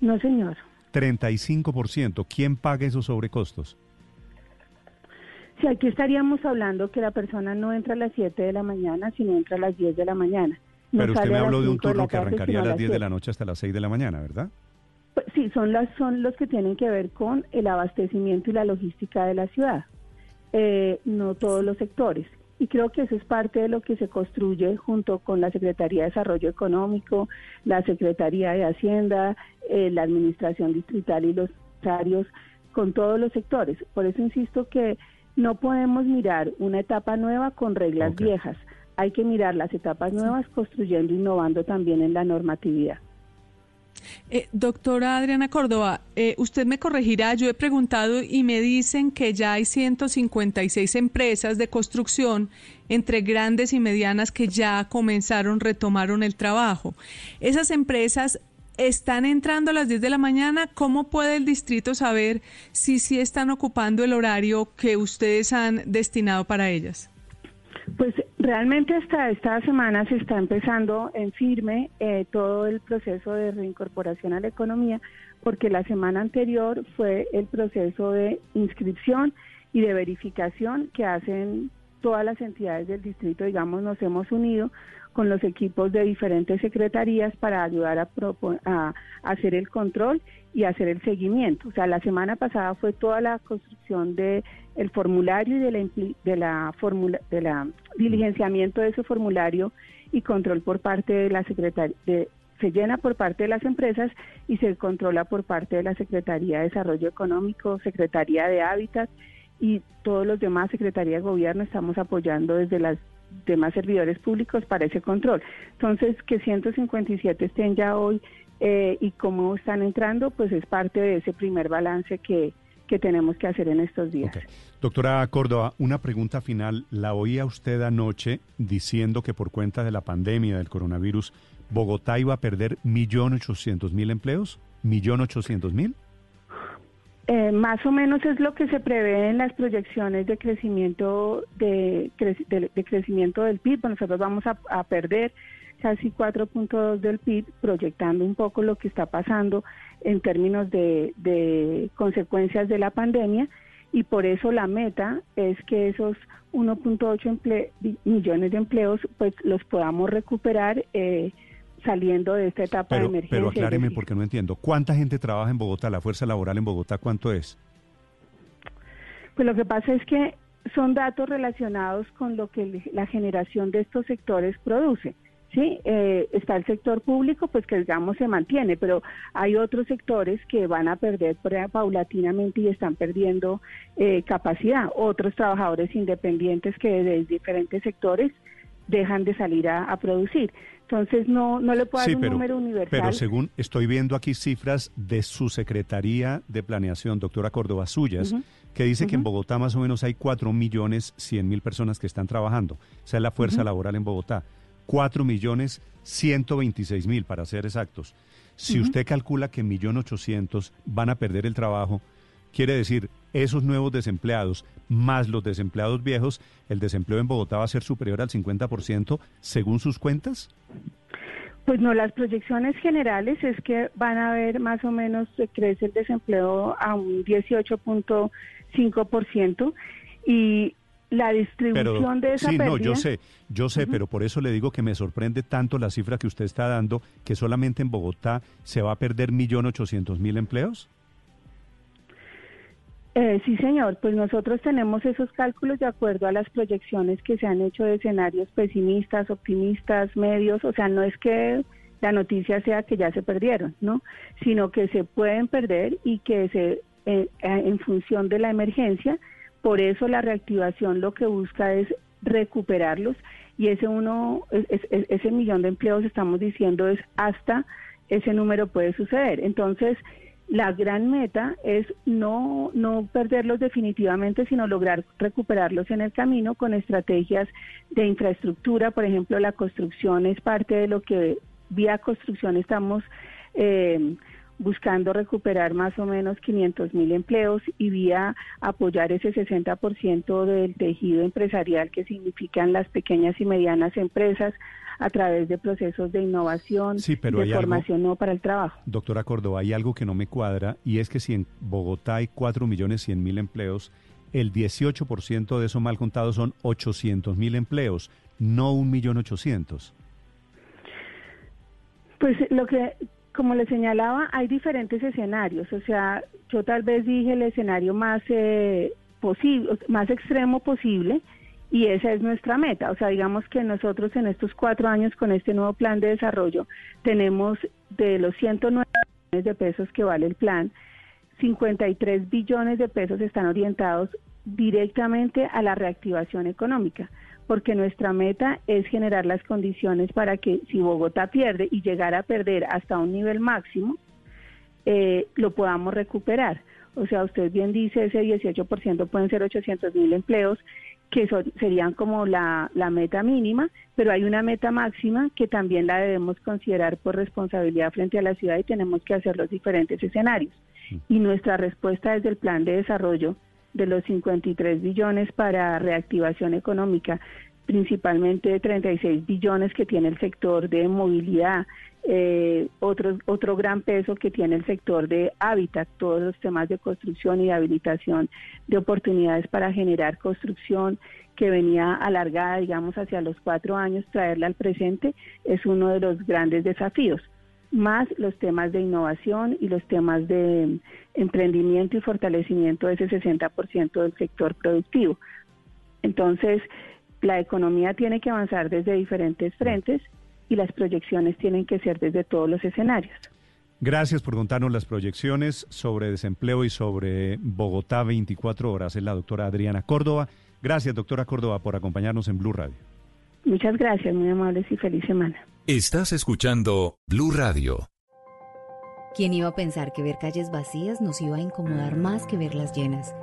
No, señor. 35%. ¿Quién paga esos sobrecostos? Si aquí estaríamos hablando que la persona no entra a las 7 de la mañana, sino entra a las 10 de la mañana. Pero usted me habló de un turno que arrancaría a las 10 de la noche hasta las 6 de la mañana, ¿verdad? Pues, sí, son, las, son los que tienen que ver con el abastecimiento y la logística de la ciudad. Eh, no todos los sectores. Y creo que eso es parte de lo que se construye junto con la Secretaría de Desarrollo Económico, la Secretaría de Hacienda, eh, la Administración Distrital y los secretarios, con todos los sectores. Por eso insisto que no podemos mirar una etapa nueva con reglas viejas. Hay que mirar las etapas nuevas construyendo, innovando también en la normatividad. Eh, doctora Adriana Córdoba, eh, usted me corregirá, yo he preguntado y me dicen que ya hay 156 empresas de construcción entre grandes y medianas que ya comenzaron, retomaron el trabajo. Esas empresas están entrando a las 10 de la mañana. ¿Cómo puede el distrito saber si sí están ocupando el horario que ustedes han destinado para ellas? Pues realmente hasta esta semana se está empezando en firme eh, todo el proceso de reincorporación a la economía, porque la semana anterior fue el proceso de inscripción y de verificación que hacen todas las entidades del distrito, digamos, nos hemos unido con los equipos de diferentes secretarías para ayudar a, a, hacer el control y hacer el seguimiento. O sea, la semana pasada fue toda la construcción de el formulario y de la de la formula, de la diligenciamiento de ese formulario y control por parte de la secretaría se llena por parte de las empresas y se controla por parte de la Secretaría de Desarrollo Económico, Secretaría de Hábitat y todos los demás Secretaría de Gobierno estamos apoyando desde las demás servidores públicos para ese control. Entonces, que 157 estén ya hoy eh, y cómo están entrando, pues es parte de ese primer balance que, que tenemos que hacer en estos días. Doctora Córdoba, una pregunta final. La oía usted anoche diciendo que por cuenta de la pandemia del coronavirus, Bogotá iba a perder 1.800.000 empleos. ¿1.800.000? Eh, más o menos es lo que se prevé en las proyecciones de crecimiento de, de, crecimiento del PIB. Nosotros vamos a, perder casi 4.2 del PIB, proyectando un poco lo que está pasando en términos de, consecuencias de la pandemia y por eso la meta es que esos 1.8 millones de empleos pues los podamos recuperar. Eh, saliendo de esta etapa de emergencia. Pero acláreme porque no entiendo. ¿Cuánta gente trabaja en Bogotá? ¿La fuerza laboral en Bogotá cuánto es? Pues lo que pasa es que son datos relacionados con lo que la generación de estos sectores produce. Sí, eh, está el sector público, pues que digamos se mantiene, pero hay otros sectores que van a perder paulatinamente y están perdiendo eh, capacidad. Otros trabajadores independientes que desde diferentes sectores dejan de salir a, producir. Entonces no, no le puedo dar un número universal. Pero según estoy viendo aquí cifras de su Secretaría de Planeación, doctora Córdoba Suyas, que dice que en Bogotá más o menos hay 4 millones 100 mil personas que están trabajando. O sea, la fuerza laboral en Bogotá. 4 millones 126 mil, para ser exactos. Si usted calcula que 1.800.000 van a perder el trabajo, quiere decir esos nuevos desempleados más los desempleados viejos, el desempleo en Bogotá va a ser superior al 50% según sus cuentas? Pues no, las proyecciones generales es que van a haber más o menos, se crece el desempleo a un 18.5% y la distribución de esa Sí, no, yo sé, yo sé, pero por eso le digo que me sorprende tanto la cifra que usted está dando, que solamente en Bogotá se va a perder 1.800.000 empleos. Eh, sí, señor. Pues nosotros tenemos esos cálculos de acuerdo a las proyecciones que se han hecho de escenarios pesimistas, optimistas, medios. O sea, no es que la noticia sea que ya se perdieron, ¿no? Sino que se pueden perder y que se, eh, en función de la emergencia, por eso la reactivación lo que busca es recuperarlos y ese uno, ese millón de empleos estamos diciendo es hasta ese número puede suceder. Entonces, la gran meta es no, no perderlos definitivamente, sino lograr recuperarlos en el camino con estrategias de infraestructura. Por ejemplo, la construcción es parte de lo que vía construcción estamos eh, buscando recuperar más o menos 500 mil empleos y vía apoyar ese 60% del tejido empresarial que significan las pequeñas y medianas empresas a través de procesos de innovación, de formación no para el trabajo. Doctora Córdoba, hay algo que no me cuadra y es que si en Bogotá hay 4 millones 100 mil empleos, el 18% de eso mal contado son 800 mil empleos, no un millón ochocientos. Pues lo que, como le señalaba, hay diferentes escenarios. O sea, yo tal vez dije el escenario más eh, posible, más extremo posible, y esa es nuestra meta. O sea, digamos que nosotros en estos cuatro años con este nuevo plan de desarrollo tenemos de los 109 millones de pesos que vale el plan, 53 billones de pesos están orientados directamente a la reactivación económica, porque nuestra meta es generar las condiciones para que si Bogotá pierde y llegara a perder hasta un nivel máximo, eh, lo podamos recuperar. O sea, usted bien dice, ese 18% pueden ser 800 mil empleos que serían como la, la meta mínima, pero hay una meta máxima que también la debemos considerar por responsabilidad frente a la ciudad y tenemos que hacer los diferentes escenarios. Y nuestra respuesta desde el plan de desarrollo de los 53 billones para reactivación económica, principalmente 36 billones que tiene el sector de movilidad, eh, otro, otro gran peso que tiene el sector de hábitat, todos los temas de construcción y de habilitación de oportunidades para generar construcción que venía alargada, digamos, hacia los cuatro años, traerla al presente, es uno de los grandes desafíos más los temas de innovación y los temas de emprendimiento y fortalecimiento de ese 60% del sector productivo. Entonces, la economía tiene que avanzar desde diferentes frentes y las proyecciones tienen que ser desde todos los escenarios. Gracias por contarnos las proyecciones sobre desempleo y sobre Bogotá 24 horas. Es la doctora Adriana Córdoba. Gracias, doctora Córdoba, por acompañarnos en Blue Radio. Muchas gracias, muy amables y feliz semana. Estás escuchando Blue Radio. ¿Quién iba a pensar que ver calles vacías nos iba a incomodar más que verlas llenas?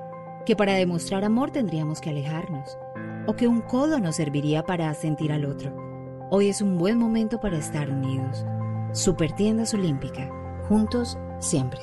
Que para demostrar amor tendríamos que alejarnos. O que un codo nos serviría para sentir al otro. Hoy es un buen momento para estar unidos. Supertiendas Olímpica. Juntos siempre.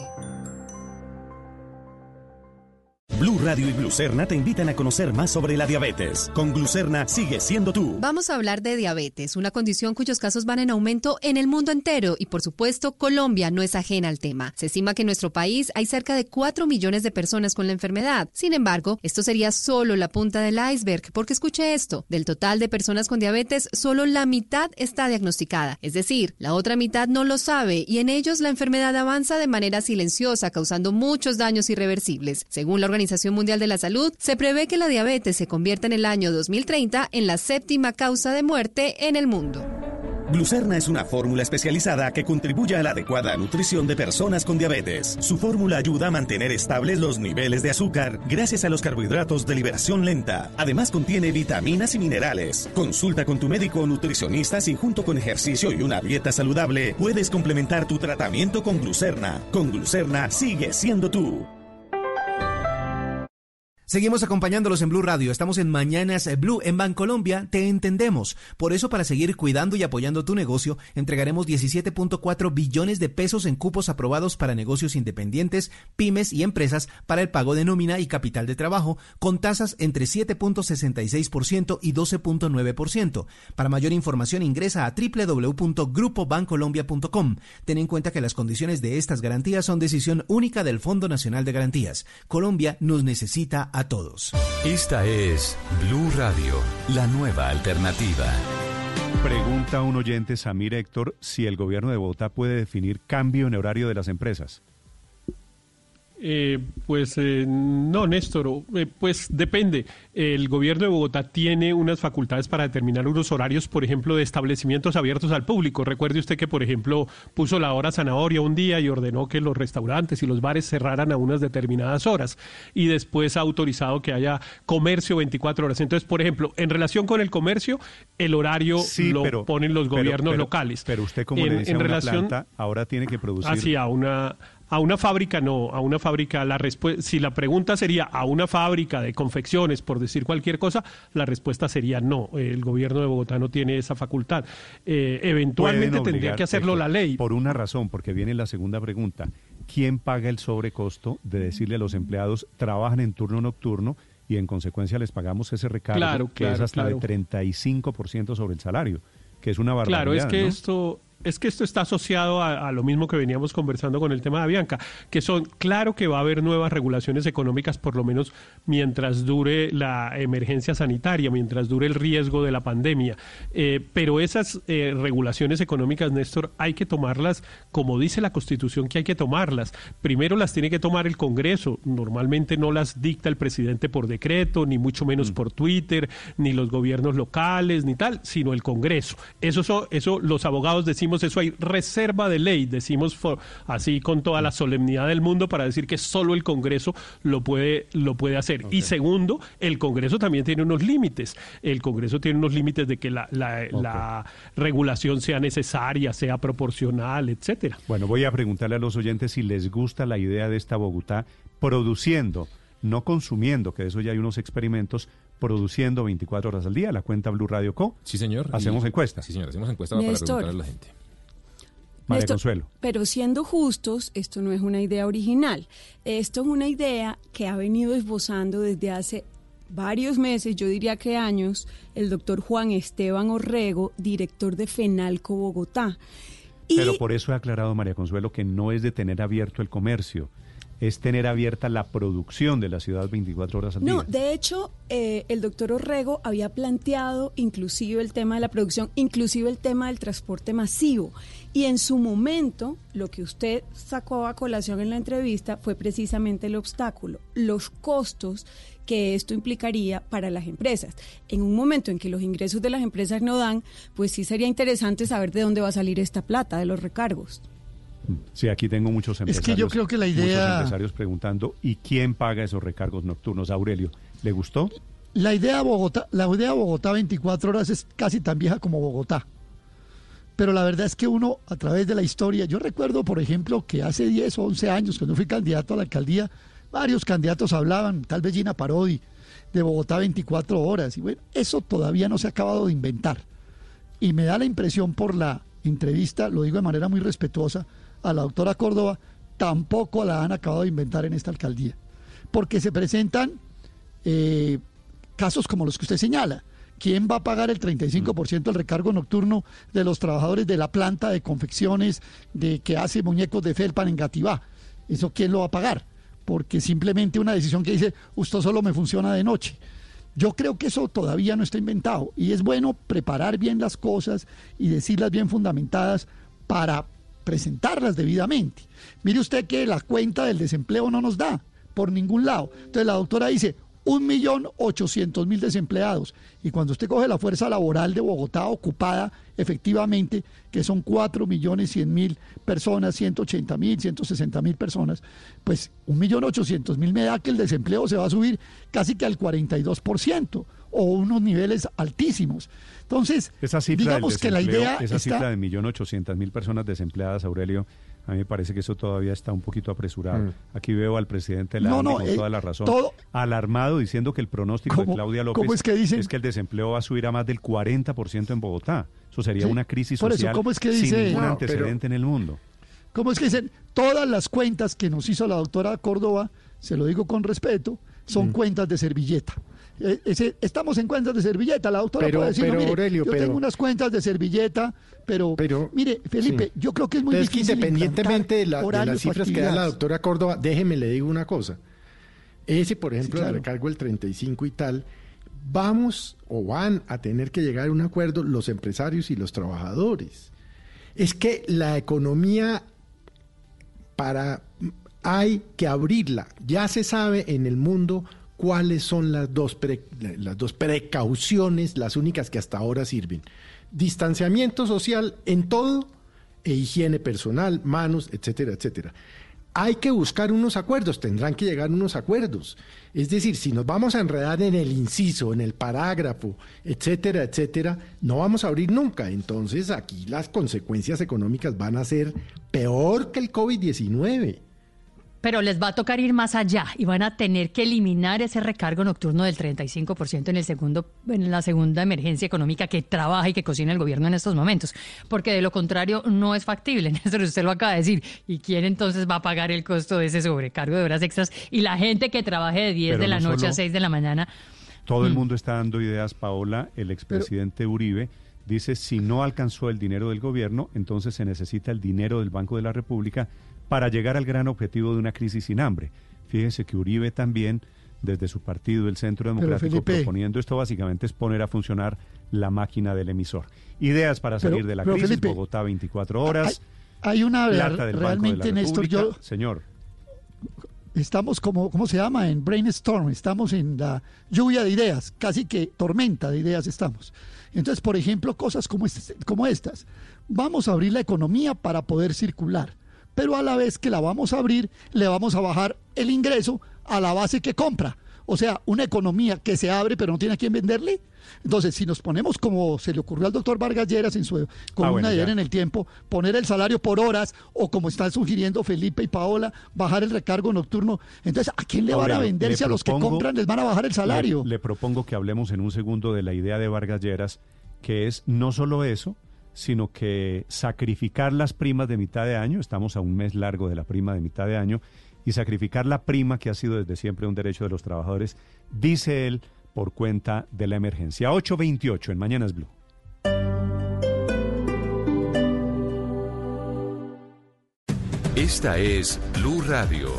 Blue Radio y Glucerna te invitan a conocer más sobre la diabetes. Con Glucerna sigue siendo tú. Vamos a hablar de diabetes, una condición cuyos casos van en aumento en el mundo entero y por supuesto Colombia no es ajena al tema. Se estima que en nuestro país hay cerca de 4 millones de personas con la enfermedad. Sin embargo, esto sería solo la punta del iceberg, porque escuche esto, del total de personas con diabetes, solo la mitad está diagnosticada, es decir, la otra mitad no lo sabe y en ellos la enfermedad avanza de manera silenciosa, causando muchos daños irreversibles. Según la Organización Mundial de la Salud, se prevé que la diabetes se convierta en el año 2030 en la séptima causa de muerte en el mundo. Glucerna es una fórmula especializada que contribuye a la adecuada nutrición de personas con diabetes. Su fórmula ayuda a mantener estables los niveles de azúcar gracias a los carbohidratos de liberación lenta. Además contiene vitaminas y minerales. Consulta con tu médico o nutricionista si junto con ejercicio y una dieta saludable puedes complementar tu tratamiento con Glucerna. Con Glucerna sigue siendo tú. Seguimos acompañándolos en Blue Radio. Estamos en Mañanas Blue. En Bancolombia te entendemos. Por eso, para seguir cuidando y apoyando tu negocio, entregaremos 17.4 billones de pesos en cupos aprobados para negocios independientes, pymes y empresas para el pago de nómina y capital de trabajo, con tasas entre 7.66% y 12.9%. Para mayor información, ingresa a www.grupobancolombia.com. Ten en cuenta que las condiciones de estas garantías son decisión única del Fondo Nacional de Garantías. Colombia nos necesita a todos. Esta es Blue Radio, la nueva alternativa. Pregunta un oyente, Samir Héctor, si el gobierno de Bogotá puede definir cambio en horario de las empresas. Eh, pues eh, no, Néstor, eh, pues depende. El gobierno de Bogotá tiene unas facultades para determinar unos horarios, por ejemplo, de establecimientos abiertos al público. Recuerde usted que, por ejemplo, puso la hora zanahoria un día y ordenó que los restaurantes y los bares cerraran a unas determinadas horas. Y después ha autorizado que haya comercio 24 horas. Entonces, por ejemplo, en relación con el comercio, el horario lo ponen los gobiernos locales. Pero usted, como en, le dice relación, planta, ahora tiene que producir. Así, a una a una fábrica no, a una fábrica, la si la pregunta sería a una fábrica de confecciones, por decir cualquier cosa, la respuesta sería no. El gobierno de Bogotá no tiene esa facultad. Eh, eventualmente tendría que hacerlo la ley. Por una razón, porque viene la segunda pregunta. ¿Quién paga el sobrecosto de decirle a los empleados trabajan en turno nocturno y en consecuencia les pagamos ese recargo que es hasta de 35% sobre el salario? que es una barbaridad. Claro, es que esto es que esto está asociado a, lo mismo que veníamos conversando con el tema de Avianca, que son, claro que va a haber nuevas regulaciones económicas, por lo menos mientras dure la emergencia sanitaria, mientras dure el riesgo de la pandemia. Eh, pero esas eh, regulaciones económicas, Néstor, hay que tomarlas como dice la Constitución que hay que tomarlas. Primero las tiene que tomar el Congreso. Normalmente no las dicta el presidente por decreto, ni mucho menos mm. por Twitter, ni los gobiernos locales, ni tal, sino el Congreso. Eso, eso los abogados decimos eso, hay reserva de ley, decimos así con toda la solemnidad del mundo para decir que solo el Congreso lo puede, lo puede hacer. Y segundo, el Congreso también tiene unos límites. El Congreso tiene unos límites de que la, la regulación sea necesaria, sea proporcional, etcétera. Bueno, voy a preguntarle a los oyentes si les gusta la idea de esta Bogotá produciendo no consumiendo, que de eso ya hay unos experimentos, produciendo 24 horas al día, la cuenta Blue Radio Co. Sí, señor. Hacemos Y- encuesta. Sí, señor, hacemos encuesta para preguntarle a la gente. María Esto- Consuelo. Pero siendo justos, esto no es una idea original. Esto es una idea que ha venido esbozando desde hace varios meses, yo diría que años, el doctor Juan Esteban Orrego, director de FENALCO Bogotá. Y Pero por eso he aclarado, María Consuelo, que no es de tener abierto el comercio, es tener abierta la producción de la ciudad 24 horas al No, día. de hecho, eh, el doctor Orrego había planteado inclusive el tema de la producción, inclusive el tema del transporte masivo. Y en su momento, lo que usted sacó a colación en la entrevista fue precisamente el obstáculo, los costos que esto implicaría para las empresas. En un momento en que los ingresos de las empresas no dan, pues sí sería interesante saber de dónde va a salir esta plata, de los recargos. Sí, aquí tengo muchos Es que empresarios. yo creo que la Muchos idea- empresarios preguntando, ¿y quién paga esos recargos nocturnos? Aurelio, ¿le gustó? La idea Bogotá, la idea Bogotá 24 horas es casi tan vieja como Bogotá. Pero la verdad es que uno, a través de la historia, yo recuerdo, por ejemplo, que hace 10 o 11 años, cuando fui candidato a la alcaldía, varios candidatos hablaban, tal vez Gina Parodi, de Bogotá 24 horas. Y bueno, eso todavía no se ha acabado de inventar. Y me da la impresión por la entrevista, lo digo de manera muy respetuosa, a la doctora Córdoba, tampoco la han acabado de inventar en esta alcaldía. Porque se presentan eh, casos como los que usted señala. ¿Quién va a pagar el 35% del recargo nocturno de los trabajadores de la planta de confecciones de que hace muñecos de felpa en Gativá? ¿Eso quién lo va a pagar? Porque simplemente una decisión que dice, usted solo me funciona de noche. Yo creo que eso todavía no está inventado y es bueno preparar bien las cosas y decirlas bien fundamentadas para presentarlas debidamente. Mire usted que la cuenta del desempleo no nos da por ningún lado. Entonces la doctora dice, un millón ochocientos mil desempleados. Y cuando usted coge la fuerza laboral de Bogotá ocupada efectivamente, que son cuatro millones cien mil personas, 180 mil, 160 mil personas, pues un millón ochocientos mil me da que el desempleo se va a subir casi que al 42% o unos niveles altísimos. Entonces, Esa cifra digamos que la idea esa está... cifra de millón ochocientas mil personas desempleadas, Aurelio, a mí me parece que eso todavía está un poquito apresurado. Mm. Aquí veo al presidente de la No, no, con eh, toda la razón, todo- alarmado diciendo que el pronóstico de ¿Cómo- Claudia López cómo es que dicen? que el desempleo va a subir a más del 40% en Bogotá. Eso sería Sí, una crisis por eso, social ¿cómo es que sin ningún No, antecedente en el mundo. ¿Cómo es que dicen? Todas las cuentas que nos hizo la doctora Córdoba, se lo digo con respeto, son cuentas de servilleta. Eh, ese- estamos en cuentas de servilleta, la doctora Pero- puede decir, pero, mire, Aurelio, yo pero- tengo unas cuentas de servilleta, pero, mire, Felipe, Sí. yo creo que es muy Pero es que difícil independientemente de, la- de las cifras que da la doctora Córdoba, déjeme le digo una cosa. Ese, por ejemplo, claro. el recargo del 35 y tal, vamos o van a tener que llegar a un acuerdo los empresarios y los trabajadores. Es que la economía para hay que abrirla. Ya se sabe en el mundo cuáles son las dos, pre- las dos precauciones, las únicas que hasta ahora sirven. Distanciamiento social en todo e higiene personal, manos, etcétera, etcétera. Hay que buscar unos acuerdos, tendrán que llegar unos acuerdos. Es decir, si nos vamos a enredar en el inciso, en el parágrafo, etcétera, etcétera, no vamos a abrir nunca. Entonces aquí las consecuencias económicas van a ser peor que el COVID-19. Pero les va a tocar ir más allá y van a tener que eliminar ese recargo nocturno del 35% en el segundo en la segunda emergencia económica que trabaja y que cocina el gobierno en estos momentos, porque de lo contrario no es factible, *laughs* Néstor, usted lo acaba de decir. ¿Y quién entonces va a pagar el costo de ese sobrecargo de horas extras y la gente que trabaje de 10 Pero de la no noche a solo- 6 de la mañana? Todo el Mm. mundo está dando ideas, Paola. El expresidente Uribe dice, si no alcanzó el dinero del gobierno, entonces se necesita el dinero del Banco de la República para llegar al gran objetivo de una crisis sin hambre. Fíjese que Uribe también, desde su partido, el Centro Democrático, Felipe- proponiendo esto básicamente es poner a funcionar la máquina del emisor. Ideas para Pero- salir de la crisis, Felipe, Bogotá 24 horas. Hay una plata del Banco de la realmente, Néstor, yo Señor. estamos como, ¿cómo se llama? En brainstorm, estamos en la lluvia de ideas, casi que tormenta de ideas estamos. Entonces, por ejemplo, cosas como, este- como estas. Vamos a abrir la economía para poder circular, pero a la vez que la vamos a abrir, le vamos a bajar el ingreso a la base que compra. O sea, una economía que se abre pero no tiene a quién venderle. Entonces, si nos ponemos como se le ocurrió al doctor Vargas Lleras en su columna Ah, bueno, ayer en el tiempo, poner el salario por horas o como están sugiriendo Felipe y Paola, bajar el recargo nocturno. Entonces, ¿a quién le van a Aurelio, vender le si a los que compran les van a bajar el salario? Le, le propongo que hablemos en un segundo de la idea de Vargas Lleras, que es no solo eso, sino que sacrificar las primas de mitad de año, estamos a un mes largo de la prima de mitad de año, y sacrificar la prima que ha sido desde siempre un derecho de los trabajadores, dice él, por cuenta de la emergencia. 828 en Mañanas Blue. Esta es Blue Radio.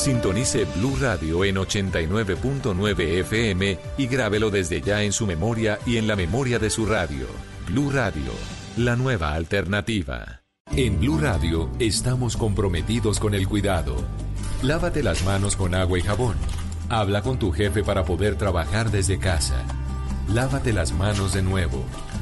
Sintonice Blue Radio en 89.9 FM y grábelo desde ya en su memoria y en la memoria de su radio. Blue Radio, la nueva alternativa. En Blue Radio estamos comprometidos con el cuidado. Lávate las manos con agua y jabón. Habla con tu jefe para poder trabajar desde casa. Lávate las manos de nuevo.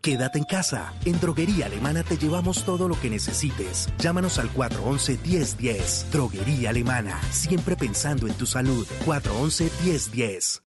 Quédate en casa. En Droguería Alemana te llevamos todo lo que necesites. Llámanos al 411-1010. Droguería Alemana. Siempre pensando en tu salud. 411-1010.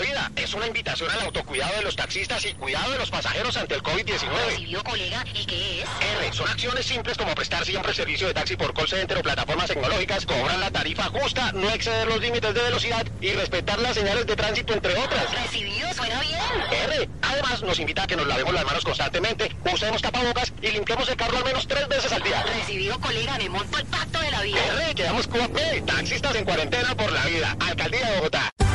la Vida. Es una invitación al autocuidado de los taxistas y cuidado de los pasajeros ante el COVID-19. ¿Recibió, colega? ¿Y qué es? R, son acciones simples como prestar siempre servicio de taxi por call center o plataformas tecnológicas, cobrar la tarifa justa, no exceder los límites de velocidad y respetar las señales de tránsito, entre otras. ¿Recibido? ¿Suena bien? R, además nos invita a que nos lavemos las manos constantemente, usemos tapabocas y limpiemos el carro al menos tres veces al día. Recibido, colega, me monto el pacto de la vida. R, quedamos QAP, taxistas en cuarentena por la vida. Alcaldía de Bogotá.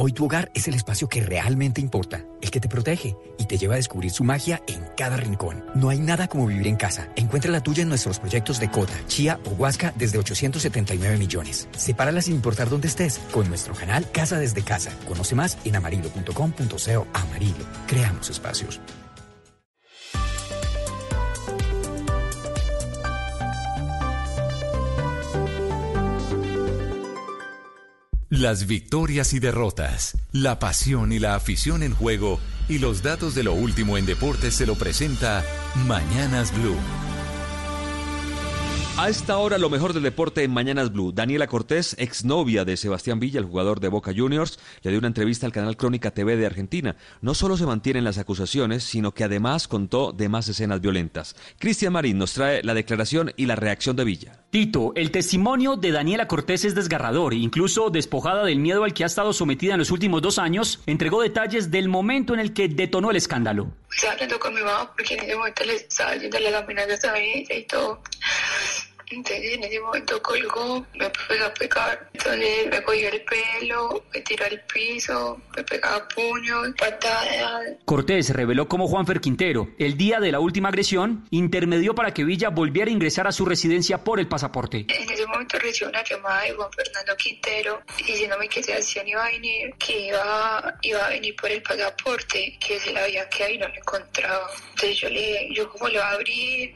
Hoy tu hogar es el espacio que realmente importa, el que te protege y te lleva a descubrir su magia en cada rincón. No hay nada como vivir en casa. Encuentra la tuya en nuestros proyectos de Cota, Chía o Huasca desde 879 millones. Sepárala sin importar dónde estés con nuestro canal Casa desde Casa. Conoce más en amarillo.com.co. Amarillo. Creamos espacios. Las victorias y derrotas, la pasión y la afición en juego y los datos de lo último en deportes se lo presenta Mañanas Blue. A esta hora lo mejor del deporte en Mañanas Blue. Daniela Cortés, exnovia de Sebastián Villa, el jugador de Boca Juniors, le dio una entrevista al canal Crónica TV de Argentina. No solo se mantienen las acusaciones, sino que además contó de más escenas violentas. Cristian Marín nos trae la declaración y la reacción de Villa. Tito, el testimonio de Daniela Cortés es desgarrador. Incluso despojada del miedo al que ha estado sometida en los últimos dos años, entregó detalles del momento en el que detonó el escándalo. Entonces en ese momento colgó, me empezó a pegar. Entonces me cogió el pelo, me tiró al piso, me pegaba puños, patadas. Cortés reveló cómo Juanfer Quintero, el día de la última agresión, intermedió para que Villa volviera a ingresar a su residencia por el pasaporte. En ese momento recibió una llamada de Juan Fernando Quintero diciéndome que Sebastián iba a venir, que iba, iba a venir por el pasaporte, que se la había quedado y no lo encontraba. Entonces yo le dije, yo cómo le voy a abrir,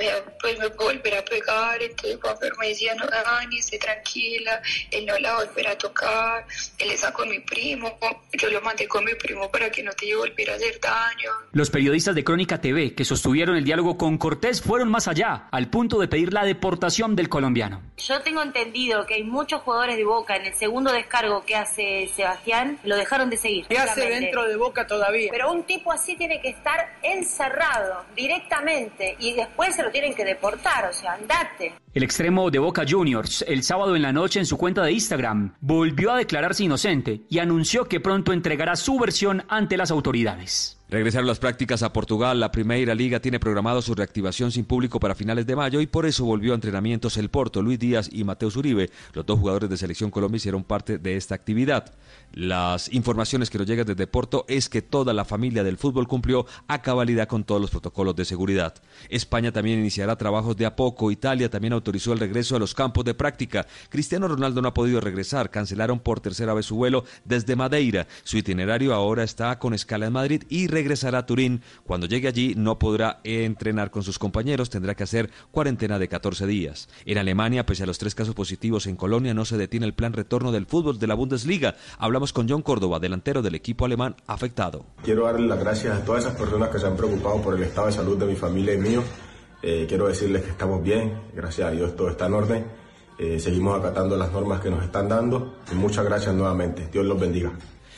me, pues me volver a pegar, entonces Juanfer me decía, no, Dani, esté tranquila, él no la va a volver a tocar, él está con mi primo, yo lo mandé con mi primo para que no te volviera a hacer daño. Los periodistas de Crónica TV que sostuvieron el diálogo con Cortés fueron más allá, al punto de pedir la deportación del colombiano. Yo tengo entendido que hay muchos jugadores de Boca en el segundo descargo que hace Sebastián, lo dejaron de seguir. ¿Qué hace dentro de Boca todavía? Pero un tipo así tiene que estar encerrado directamente y después se lo tienen que deportar, o sea, andate. El extremo de Boca Juniors, el sábado en la noche en su cuenta de Instagram, volvió a declararse inocente y anunció que pronto entregará su versión ante las autoridades. Regresaron las prácticas a Portugal. La Primera Liga tiene programado su reactivación sin público para finales de mayo y por eso volvió a entrenamientos el Porto. Luis Díaz y Mateus Uribe, los dos jugadores de Selección Colombia, hicieron parte de esta actividad. Las informaciones que nos llegan desde Porto es que toda la familia del fútbol cumplió a cabalidad con todos los protocolos de seguridad. España también iniciará trabajos de a poco. Italia también autorizó el regreso a los campos de práctica. Cristiano Ronaldo no ha podido regresar. Cancelaron por tercera vez su vuelo desde Madeira. Su itinerario ahora está con escala en Madrid y regresará a Turín. Cuando llegue allí no podrá entrenar con sus compañeros, tendrá que hacer cuarentena de 14 días. En Alemania, pese a los tres casos positivos en Colonia, no se detiene el plan retorno del fútbol de la Bundesliga. Hablamos con John Córdoba, delantero del equipo alemán afectado. Quiero darle las gracias a todas esas personas que se han preocupado por el estado de salud de mi familia y mío. Eh, quiero decirles que estamos bien, gracias a Dios todo está en orden. Eh, seguimos acatando las normas que nos están dando y muchas gracias nuevamente. Dios los bendiga.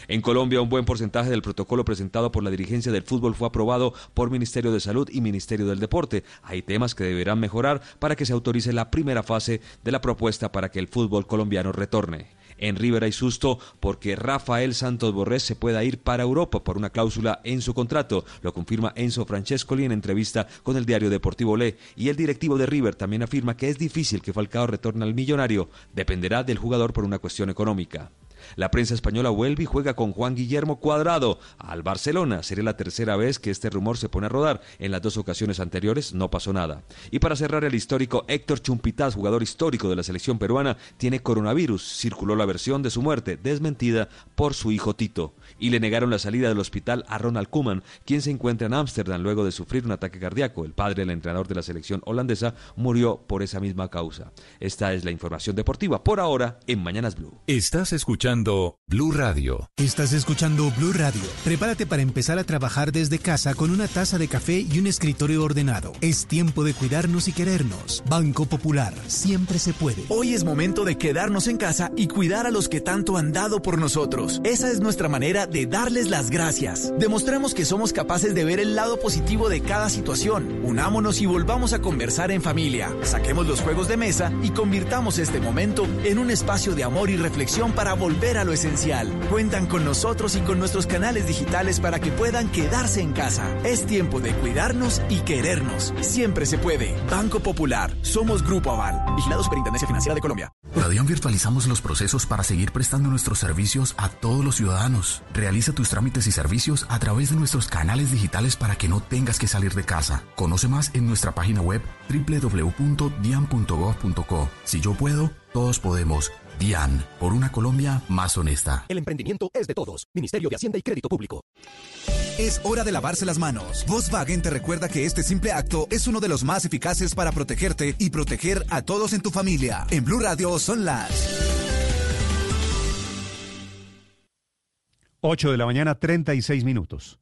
En Colombia, un buen porcentaje del protocolo presentado por la dirigencia del fútbol fue aprobado por Ministerio de Salud y Ministerio del Deporte. Hay temas que deberán mejorar para que se autorice la primera fase de la propuesta para que el fútbol colombiano retorne. En River hay susto porque Rafael Santos Borrés se pueda ir para Europa por una cláusula en su contrato. Lo confirma Enzo Francescoli en entrevista con el diario Deportivo Le. Y el directivo de River también afirma que es difícil que Falcao retorne al millonario. Dependerá del jugador por una cuestión económica. La prensa española vuelve y juega con Juan Guillermo Cuadrado al Barcelona. Sería la tercera vez que este rumor se pone a rodar. En las dos ocasiones anteriores no pasó nada. Y para cerrar el histórico, Héctor Chumpitaz, jugador histórico de la selección peruana, tiene coronavirus. Circuló la versión de su muerte, desmentida por su hijo Tito. Y le negaron la salida del hospital a Ronald Koeman, quien se encuentra en Ámsterdam luego de sufrir un ataque cardíaco. El padre del entrenador de la selección holandesa murió por esa misma causa. Esta es la información deportiva por ahora en Mañanas Blue. Estás escuchando Blue Radio. Estás escuchando Blue Radio. Prepárate para empezar a trabajar desde casa con una taza de café y un escritorio ordenado. Es tiempo de cuidarnos y querernos. Banco Popular, siempre se puede. Hoy es momento de quedarnos en casa y cuidar a los que tanto han dado por nosotros. Esa es nuestra manera de darles las gracias. Demostremos que somos capaces de ver el lado positivo de cada situación. Unámonos y volvamos a conversar en familia. Saquemos los juegos de mesa y convirtamos este momento en un espacio de amor y reflexión para volver a lo esencial. Cuentan con nosotros y con nuestros canales digitales para que puedan quedarse en casa. Es tiempo de cuidarnos y querernos. Siempre se puede. Banco Popular. Somos Grupo Aval. Vigilado Superintendencia Financiera de Colombia. Radian virtualizamos los procesos para seguir prestando nuestros servicios a todos los ciudadanos. Realiza tus trámites y servicios a través de nuestros canales digitales para que no tengas que salir de casa. Conoce más en nuestra página web www.dian.gov.co. Si yo puedo, todos podemos. DIAN, por una Colombia más honesta. El emprendimiento es de todos. Ministerio de Hacienda y Crédito Público. Es hora de lavarse las manos. Volkswagen te recuerda que este simple acto es uno de los más eficaces para protegerte y proteger a todos en tu familia. En Blue Radio son las 8 de la mañana, 36 minutos.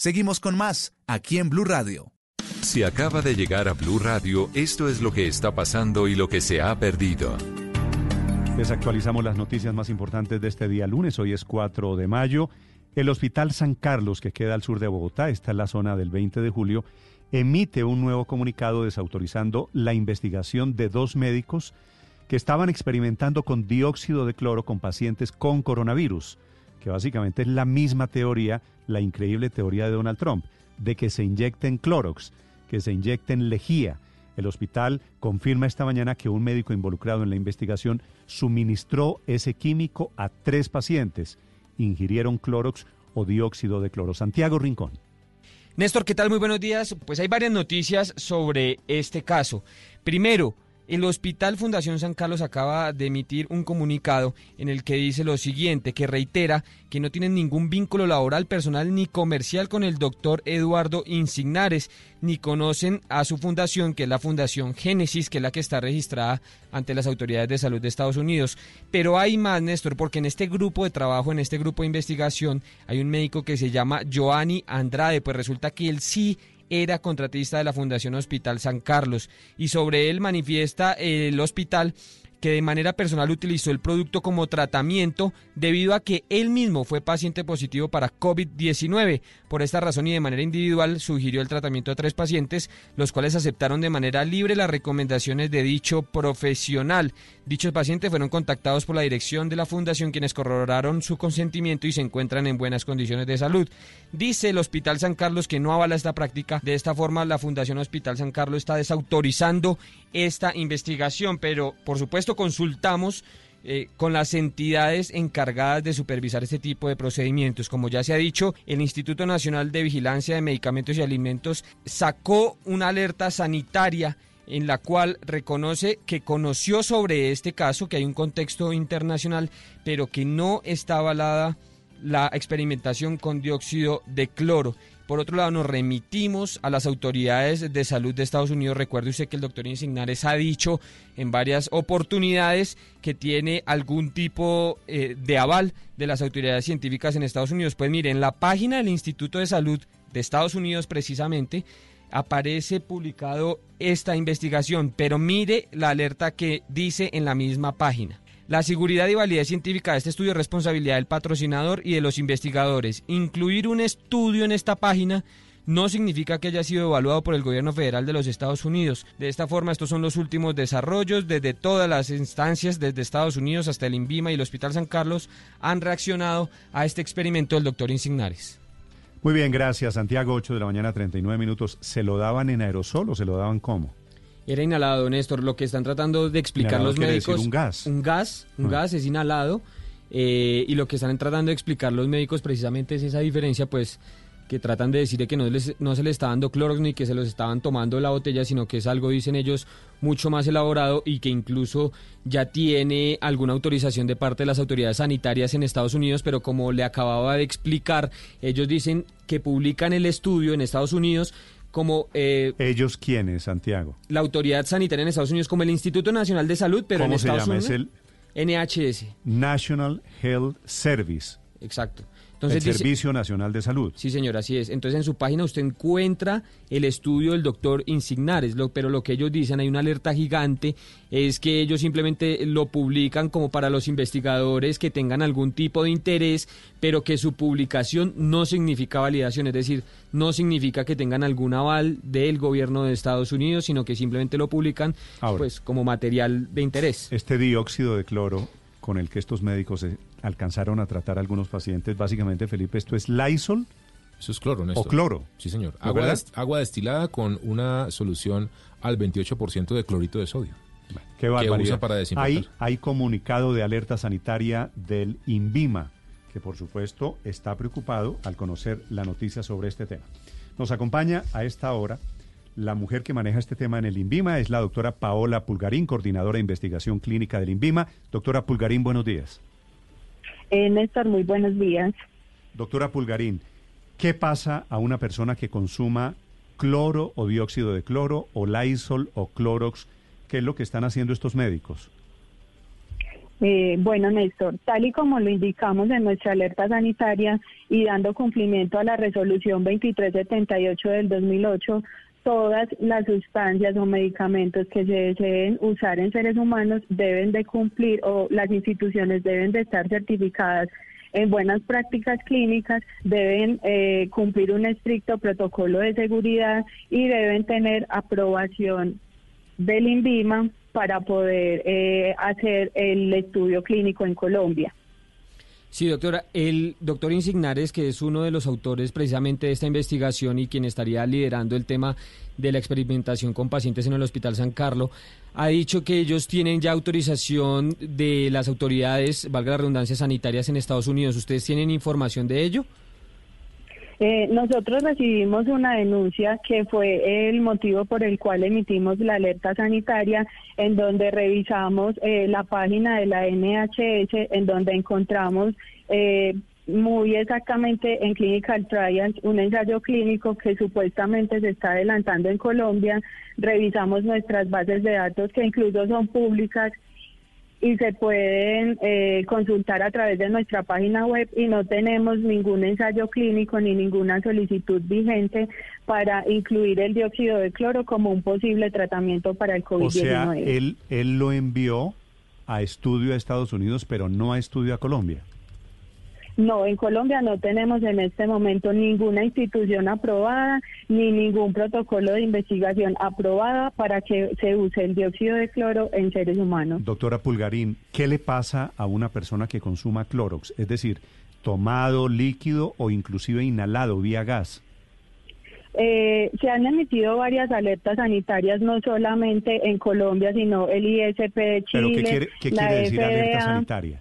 Seguimos con más aquí en Blue Radio. Si acaba de llegar a Blue Radio, esto es lo que está pasando y lo que se ha perdido. Desactualizamos las noticias más importantes de este día lunes. Hoy es 4 de mayo. El Hospital San Carlos, que queda al sur de Bogotá, está en la zona del 20 de julio, emite un nuevo comunicado desautorizando la investigación de dos médicos que estaban experimentando con dióxido de cloro con pacientes con coronavirus que básicamente es la misma teoría, la increíble teoría de Donald Trump, de que se inyecten Clorox, que se inyecten lejía. El hospital confirma esta mañana que un médico involucrado en la investigación suministró ese químico a tres pacientes. Ingirieron clorox o dióxido de cloro. Santiago Rincón. Néstor, ¿qué tal? Muy buenos días. Pues hay varias noticias sobre este caso. Primero, el Hospital Fundación San Carlos acaba de emitir un comunicado en el que dice lo siguiente, que reitera que no tienen ningún vínculo laboral, personal ni comercial con el doctor Eduardo Insignares, ni conocen a su fundación, que es la Fundación Génesis, que es la que está registrada ante las autoridades de salud de Estados Unidos. Pero hay más, Néstor, porque en este grupo de trabajo, en este grupo de investigación, hay un médico que se llama Joanny Andrade, pues resulta que él sí era contratista de la Fundación Hospital San Carlos y sobre él manifiesta el hospital que de manera personal utilizó el producto como tratamiento debido a que él mismo fue paciente positivo para COVID-19. Por esta razón y de manera individual sugirió el tratamiento a tres pacientes, los cuales aceptaron de manera libre las recomendaciones de dicho profesional. Dichos pacientes fueron contactados por la dirección de la fundación quienes corroboraron su consentimiento y se encuentran en buenas condiciones de salud. Dice el Hospital San Carlos que no avala esta práctica. De esta forma, la Fundación Hospital San Carlos está desautorizando esta investigación, pero por supuesto consultamos eh, con las entidades encargadas de supervisar este tipo de procedimientos. Como ya se ha dicho, el Instituto Nacional de Vigilancia de Medicamentos y Alimentos sacó una alerta sanitaria en la cual reconoce que conoció sobre este caso, que hay un contexto internacional, pero que no está avalada la experimentación con dióxido de cloro. Por otro lado, nos remitimos a las autoridades de salud de Estados Unidos. Recuerde usted que el doctor Insignares ha dicho en varias oportunidades que tiene algún tipo eh, de aval de las autoridades científicas en Estados Unidos. Pues mire, en la página del Instituto de Salud de Estados Unidos precisamente aparece publicado esta investigación, pero mire la alerta que dice en la misma página. La seguridad y validez científica de este estudio es responsabilidad del patrocinador y de los investigadores. Incluir un estudio en esta página no significa que haya sido evaluado por el gobierno federal de los Estados Unidos. De esta forma, estos son los últimos desarrollos desde todas las instancias, desde Estados Unidos hasta el INVIMA y el Hospital San Carlos, han reaccionado a este experimento del doctor Insignares. Muy bien, gracias. Santiago, 8 de la mañana, 39 minutos. ¿Se lo daban en aerosol o se lo daban cómo? Era inhalado, Néstor. Lo que están tratando de explicar los médicos. un gas. Un gas, un Ah. gas es inhalado. eh, y lo que están tratando de explicar los médicos precisamente es esa diferencia, pues que tratan de decir que no, les, no se le está dando clorox ni que se los estaban tomando la botella, sino que es algo, dicen ellos, mucho más elaborado y que incluso ya tiene alguna autorización de parte de las autoridades sanitarias en Estados Unidos, pero como le acababa de explicar, ellos dicen que publican el estudio en Estados Unidos como eh, ¿Ellos quiénes, Santiago? la autoridad sanitaria en Estados Unidos, como el Instituto Nacional de Salud, pero ¿Cómo en se Estados llama? Unidos. Es el NHS, National Health Service. exacto. El Entonces dice- Servicio Nacional de Salud. Sí, señor, así es. Entonces en su página usted encuentra el estudio del doctor Insignares, lo- pero lo que ellos dicen, hay una alerta gigante, es que ellos simplemente lo publican como para los investigadores que tengan algún tipo de interés, pero que su publicación no significa validación, es decir, no significa que tengan algún aval del gobierno de Estados Unidos, sino que simplemente lo publican Ahora. pues como material de interés. Este dióxido de cloro con el que estos médicos alcanzaron a tratar a algunos pacientes, básicamente, Felipe, ¿esto es Lysol? Eso es cloro, ¿O Néstor. cloro? Sí, señor. ¿De Agua, verdad? dest- agua destilada con una solución al 28% de clorito de sodio. Qué barbaridad. para desinfectar. Hay, hay comunicado de alerta sanitaria del INVIMA, que por supuesto está preocupado al conocer la noticia sobre este tema. Nos acompaña a esta hora la mujer que maneja este tema en el INVIMA, es la doctora Paola Pulgarín, coordinadora de investigación clínica del INVIMA. Doctora Pulgarín, buenos días. Eh, Néstor, muy buenos días. Doctora Pulgarín, ¿qué pasa a una persona que consuma cloro o dióxido de cloro o Lysol o Clorox? ¿Qué es lo que están haciendo estos médicos? Eh, bueno, Néstor, tal y como lo indicamos en nuestra alerta sanitaria y dando cumplimiento a la resolución 2378 del 2008, todas las sustancias o medicamentos que se deseen usar en seres humanos deben de cumplir o las instituciones deben de estar certificadas en buenas prácticas clínicas, deben eh, cumplir un estricto protocolo de seguridad y deben tener aprobación del INVIMA para poder eh, hacer el estudio clínico en Colombia. Sí, doctora. El doctor Insignares, que es uno de los autores precisamente de esta investigación y quien estaría liderando el tema de la experimentación con pacientes en el Hospital San Carlos, ha dicho que ellos tienen ya autorización de las autoridades, valga la redundancia, sanitarias en Estados Unidos. ¿Ustedes tienen información de ello? Eh, nosotros recibimos una denuncia que fue el motivo por el cual emitimos la alerta sanitaria, en donde revisamos eh, la página de la NHS, en donde encontramos eh, muy exactamente en Clinical Trials un ensayo clínico que supuestamente se está adelantando en Colombia. Revisamos nuestras bases de datos que incluso son públicas y se pueden eh, consultar a través de nuestra página web y no tenemos ningún ensayo clínico ni ninguna solicitud vigente para incluir el dióxido de cloro como un posible tratamiento para el COVID-19. O sea, él, él lo envió a estudio a Estados Unidos, pero no a estudio a Colombia. No, en Colombia no tenemos en este momento ninguna institución aprobada ni ningún protocolo de investigación aprobada para que se use el dióxido de cloro en seres humanos. Doctora Pulgarín, ¿qué le pasa a una persona que consuma clorox? Es decir, tomado, líquido o inclusive inhalado vía gas. Eh, se han emitido varias alertas sanitarias, no solamente en Colombia, sino el ISP de Chile. ¿Pero qué quiere, qué quiere decir alerta sanitaria?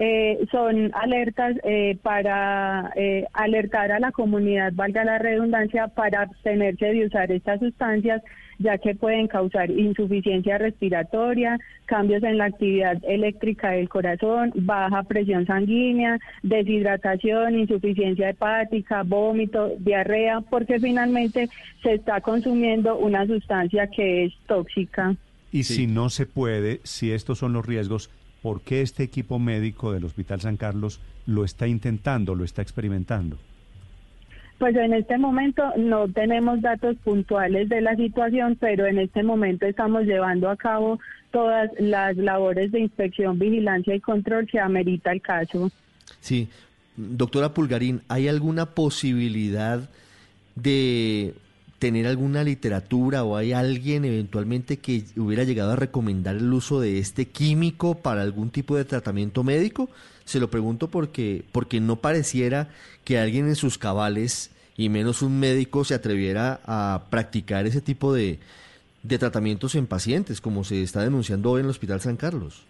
Eh, son alertas eh, para eh, alertar a la comunidad, valga la redundancia, para abstenerse de usar estas sustancias, ya que pueden causar insuficiencia respiratoria, cambios en la actividad eléctrica del corazón, baja presión sanguínea, deshidratación, insuficiencia hepática, vómito, diarrea, porque finalmente se está consumiendo una sustancia que es tóxica. Y si no se puede, si estos son los riesgos, ¿por qué este equipo médico del Hospital San Carlos lo está intentando, lo está experimentando? Pues en este momento no tenemos datos puntuales de la situación, pero en este momento estamos llevando a cabo todas las labores de inspección, vigilancia y control que amerita el caso. Sí, doctora Pulgarín, ¿hay alguna posibilidad de tener alguna literatura o hay alguien eventualmente que hubiera llegado a recomendar el uso de este químico para algún tipo de tratamiento médico? Se lo pregunto porque, porque no pareciera que alguien en sus cabales, y menos un médico, se atreviera a practicar ese tipo de, de tratamientos en pacientes, como se está denunciando hoy en el Hospital San Carlos.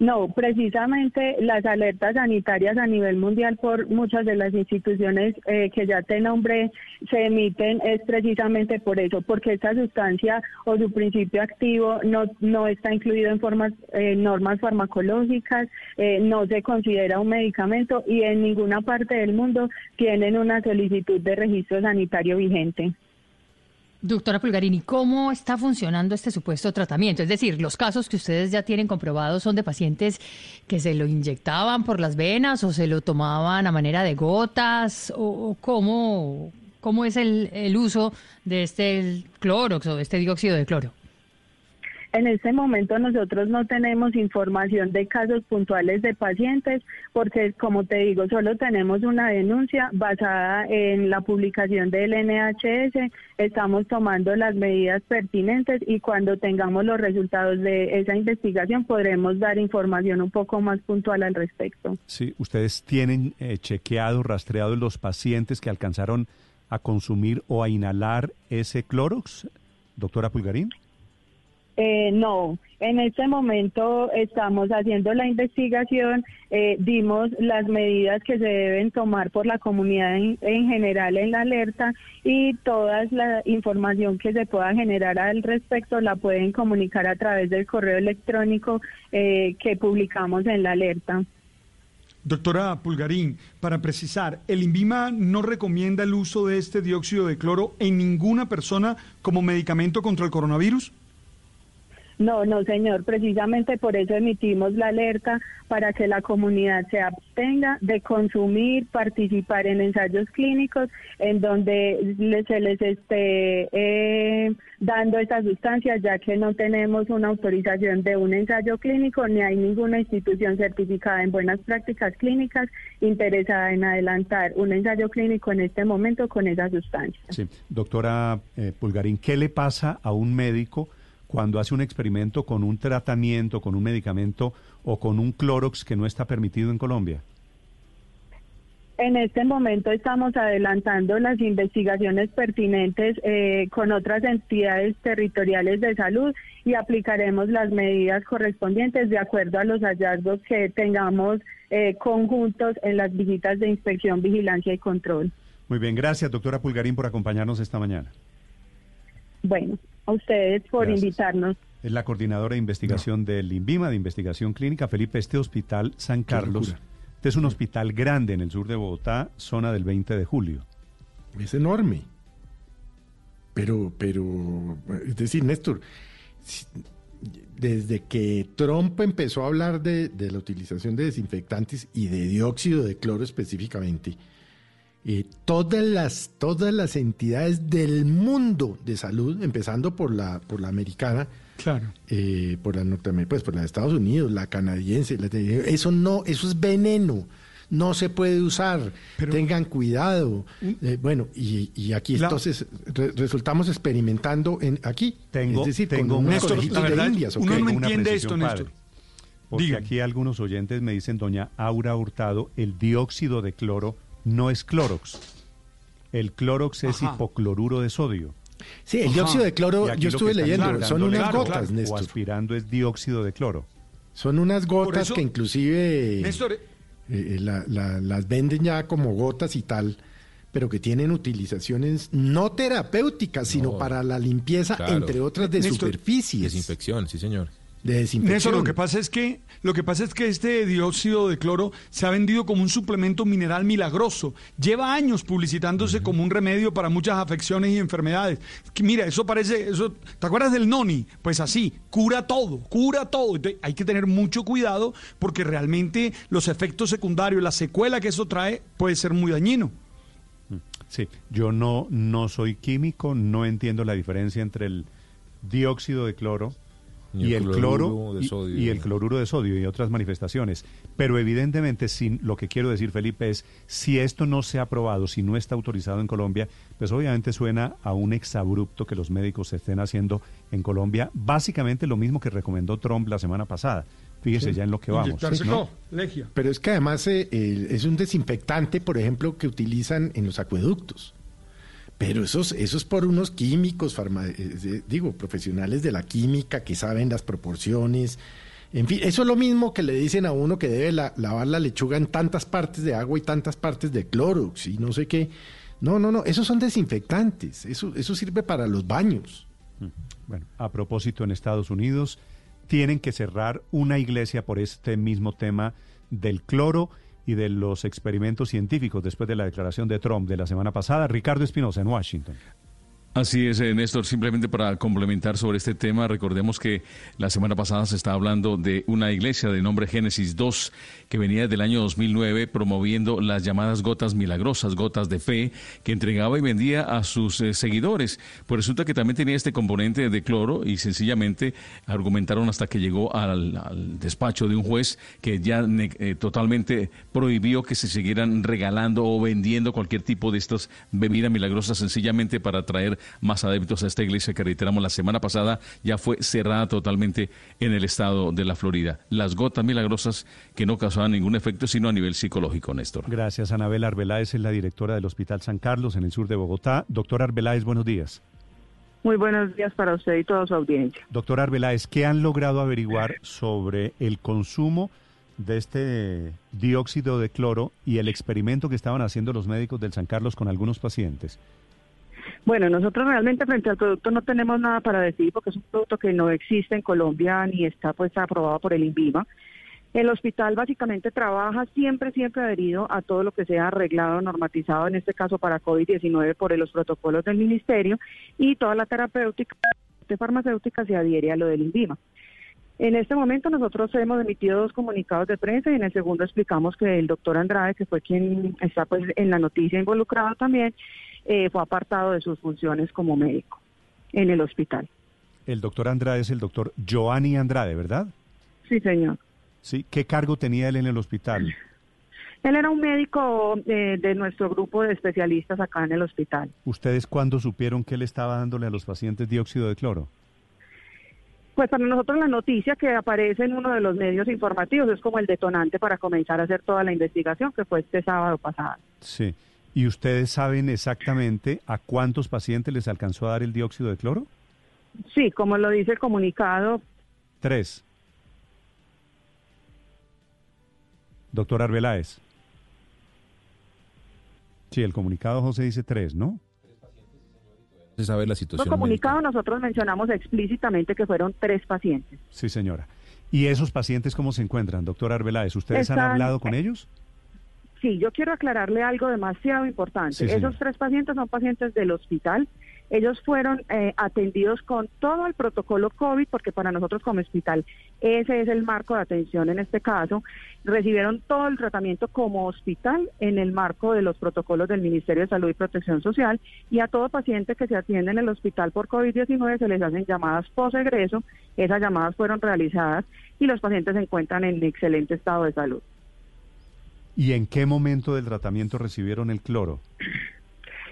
No, precisamente las alertas sanitarias a nivel mundial por muchas de las instituciones eh, que ya te nombré se emiten es precisamente por eso, porque esta sustancia o su principio activo no, no está incluido en formas, eh, normas farmacológicas, eh, no se considera un medicamento y en ninguna parte del mundo tienen una solicitud de registro sanitario vigente. Doctora Pulgarini, ¿cómo está funcionando este supuesto tratamiento? Es decir, los casos que ustedes ya tienen comprobados son de pacientes que se lo inyectaban por las venas o se lo tomaban a manera de gotas o, cómo, cómo es el, el uso de este clorox o de este dióxido de cloro. En este momento nosotros no tenemos información de casos puntuales de pacientes porque, como te digo, solo tenemos una denuncia basada en la publicación del NHS. Estamos tomando las medidas pertinentes y cuando tengamos los resultados de esa investigación podremos dar información un poco más puntual al respecto. Sí, ustedes tienen eh, chequeado, rastreado los pacientes que alcanzaron a consumir o a inhalar ese Clorox, doctora Pulgarín. Eh, no, en este momento estamos haciendo la investigación, eh, dimos las medidas que se deben tomar por la comunidad en, general en la alerta y toda la información que se pueda generar al respecto la pueden comunicar a través del correo electrónico eh, que publicamos en la alerta. Doctora Pulgarín, para precisar, el INVIMA no recomienda el uso de este dióxido de cloro en ninguna persona como medicamento contra el coronavirus. No, no, señor. Precisamente por eso emitimos la alerta para que la comunidad se abstenga de consumir, participar en ensayos clínicos en donde se les esté eh, dando estas sustancias, ya que no tenemos una autorización de un ensayo clínico ni hay ninguna institución certificada en buenas prácticas clínicas interesada en adelantar un ensayo clínico en este momento con esa sustancia. Sí, doctora eh, Pulgarín, ¿qué le pasa a un médico? Cuando hace un experimento con un tratamiento, con un medicamento o con un Clorox que no está permitido en Colombia? En este momento estamos adelantando las investigaciones pertinentes eh, con otras entidades territoriales de salud y aplicaremos las medidas correspondientes de acuerdo a los hallazgos que tengamos eh, conjuntos en las visitas de inspección, vigilancia y control. Muy bien, gracias doctora Pulgarín por acompañarnos esta mañana. Bueno, a ustedes por invitarnos. Es la coordinadora de investigación del INVIMA, de investigación clínica. Felipe, este hospital San Carlos este es un hospital grande en el sur de Bogotá, zona del 20 de julio. Es enorme. Pero, pero, es decir, Néstor, desde que Trump empezó a hablar de, la utilización de desinfectantes y de dióxido de cloro específicamente, eh, todas, las, todas las entidades del mundo de salud, empezando por la, por la americana, Claro. Eh, por la pues por la de Estados Unidos, la canadiense, eso no, eso es veneno. No se puede usar. Tengan cuidado. Eh, bueno, y, aquí entonces resultamos experimentando en aquí. Tengo, es decir, tengo con unos de indias. Uno no entiende esto, Néstor. Porque aquí algunos oyentes me dicen, doña Aura Hurtado, el dióxido de cloro no es clorox. El clorox es hipocloruro de sodio. Sí, el dióxido de cloro, yo estuve leyendo, son unas gotas, Néstor. O aspirando es dióxido de cloro. Son unas gotas que inclusive Néstor, eh, eh, las venden ya como gotas y tal, pero que tienen utilizaciones no terapéuticas, sino para la limpieza, entre otras, de superficies. Desinfección, sí, señor de Eso lo que pasa es que lo que pasa es que este dióxido de cloro se ha vendido como un suplemento mineral milagroso. Lleva años publicitándose como un remedio para muchas afecciones y enfermedades. Mira, eso parece eso, ¿te acuerdas del noni? Pues así, cura todo, cura todo. hay que tener mucho cuidado porque realmente los efectos secundarios, la secuela que eso trae puede ser muy dañino. Sí, yo no no soy químico, no entiendo la diferencia entre el dióxido de cloro y, el, cloro de sodio. Y, el cloruro de sodio y otras manifestaciones. Pero evidentemente, sin, lo que quiero decir, Felipe, es si esto no se ha aprobado, si no está autorizado en Colombia, pues obviamente suena a un exabrupto que los médicos estén haciendo en Colombia, básicamente lo mismo que recomendó Trump la semana pasada. Fíjese ya en lo que vamos. Pero es que además eh, es un desinfectante, por ejemplo, que utilizan en los acueductos. Pero esos, esos por unos químicos, eh, digo, profesionales de la química que saben las proporciones. En fin, eso es lo mismo que le dicen a uno que debe lavar la lechuga en tantas partes de agua y tantas partes de Clorox y no sé qué. No, no, no, esos son desinfectantes. Eso, eso sirve para los baños. Mm. Bueno, a propósito, en Estados Unidos tienen que cerrar una iglesia por este mismo tema del cloro y de los experimentos científicos después de la declaración de Trump de la semana pasada. Ricardo Espinosa en Washington. Así es, eh, Néstor. Simplemente para complementar sobre este tema, recordemos que la semana pasada se estaba hablando de una iglesia de nombre Génesis 2 que venía desde el año 2009 promoviendo las llamadas gotas milagrosas, gotas de fe, que entregaba y vendía a sus eh, seguidores. Pues resulta que también tenía este componente de cloro y sencillamente argumentaron hasta que llegó al, despacho de un juez que ya eh, totalmente prohibió que se siguieran regalando o vendiendo cualquier tipo de estas bebidas milagrosas sencillamente para traer más adeptos a esta iglesia que reiteramos la semana pasada ya fue cerrada totalmente en el estado de la Florida. Las gotas milagrosas que no causaban ningún efecto sino a nivel psicológico, Néstor. Gracias, Anabel Arbeláez es la directora del Hospital San Carlos en el sur de Bogotá. Doctor Arbeláez, buenos días. Muy buenos días para usted y toda su audiencia. Doctor Arbeláez, ¿qué han logrado averiguar sobre el consumo de este dióxido de cloro y el experimento que estaban haciendo los médicos del San Carlos con algunos pacientes? Bueno, nosotros realmente frente al producto no tenemos nada para decir porque es un producto que no existe en Colombia ni está pues aprobado por el INVIMA. El hospital básicamente trabaja siempre, siempre adherido a todo lo que sea arreglado, normatizado, en este caso para COVID-19 por los protocolos del ministerio y toda la terapéutica de farmacéutica se adhiere a lo del INVIMA. En este momento nosotros hemos emitido dos comunicados de prensa y en el segundo explicamos que el doctor Andrade, que fue quien está pues en la noticia involucrado también, eh, fue apartado de sus funciones como médico en el hospital. El doctor Andrade es el doctor Joanny Andrade, ¿verdad? Sí, señor. Sí, ¿qué cargo tenía él en el hospital? Él era un médico eh, de nuestro grupo de especialistas acá en el hospital. ¿Ustedes cuándo supieron que él estaba dándole a los pacientes dióxido de cloro? Pues para nosotros la noticia que aparece en uno de los medios informativos es como el detonante para comenzar a hacer toda la investigación que fue este sábado pasado. Sí. ¿Y ustedes saben exactamente a cuántos pacientes les alcanzó a dar el dióxido de cloro? Sí, como lo dice el comunicado. Tres. Doctor Arbeláez. Sí, el comunicado José dice tres, ¿no? Se sabe la situación. En el comunicado nosotros mencionamos explícitamente que fueron tres pacientes. Sí, señora. ¿Y esos pacientes cómo se encuentran, doctor Arbeláez? ¿Ustedes han hablado con ellos? Sí, yo quiero aclararle algo demasiado importante. Esos tres pacientes son pacientes del hospital. Ellos fueron eh, atendidos con todo el protocolo COVID, porque para nosotros como hospital ese es el marco de atención en este caso. Recibieron todo el tratamiento como hospital en el marco de los protocolos del Ministerio de Salud y Protección Social y a todo paciente que se atiende en el hospital por COVID-19 se les hacen llamadas post-egreso. Esas llamadas fueron realizadas y los pacientes se encuentran en excelente estado de salud. ¿Y en qué momento del tratamiento recibieron el cloro?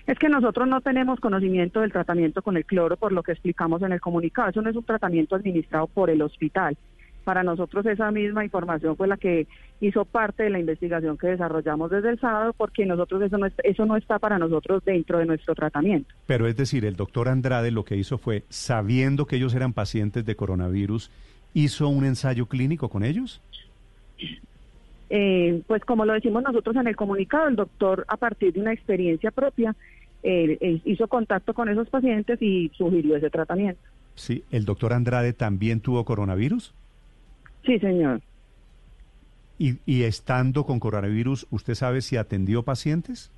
Es que nosotros no tenemos conocimiento del tratamiento con el cloro por lo que explicamos en el comunicado. Eso no es un tratamiento administrado por el hospital. Para nosotros esa misma información fue la que hizo parte de la investigación que desarrollamos desde el sábado porque nosotros eso no, eso no está para nosotros dentro de nuestro tratamiento. Pero es decir, el doctor Andrade lo que hizo fue, sabiendo que ellos eran pacientes de coronavirus, hizo un ensayo clínico con ellos. Eh, pues como lo decimos nosotros en el comunicado, el doctor a partir de una experiencia propia eh, hizo contacto con esos pacientes y sugirió ese tratamiento. Sí, ¿el doctor Andrade también tuvo coronavirus? Sí, señor. ¿Y, y estando con coronavirus, usted sabe si atendió pacientes?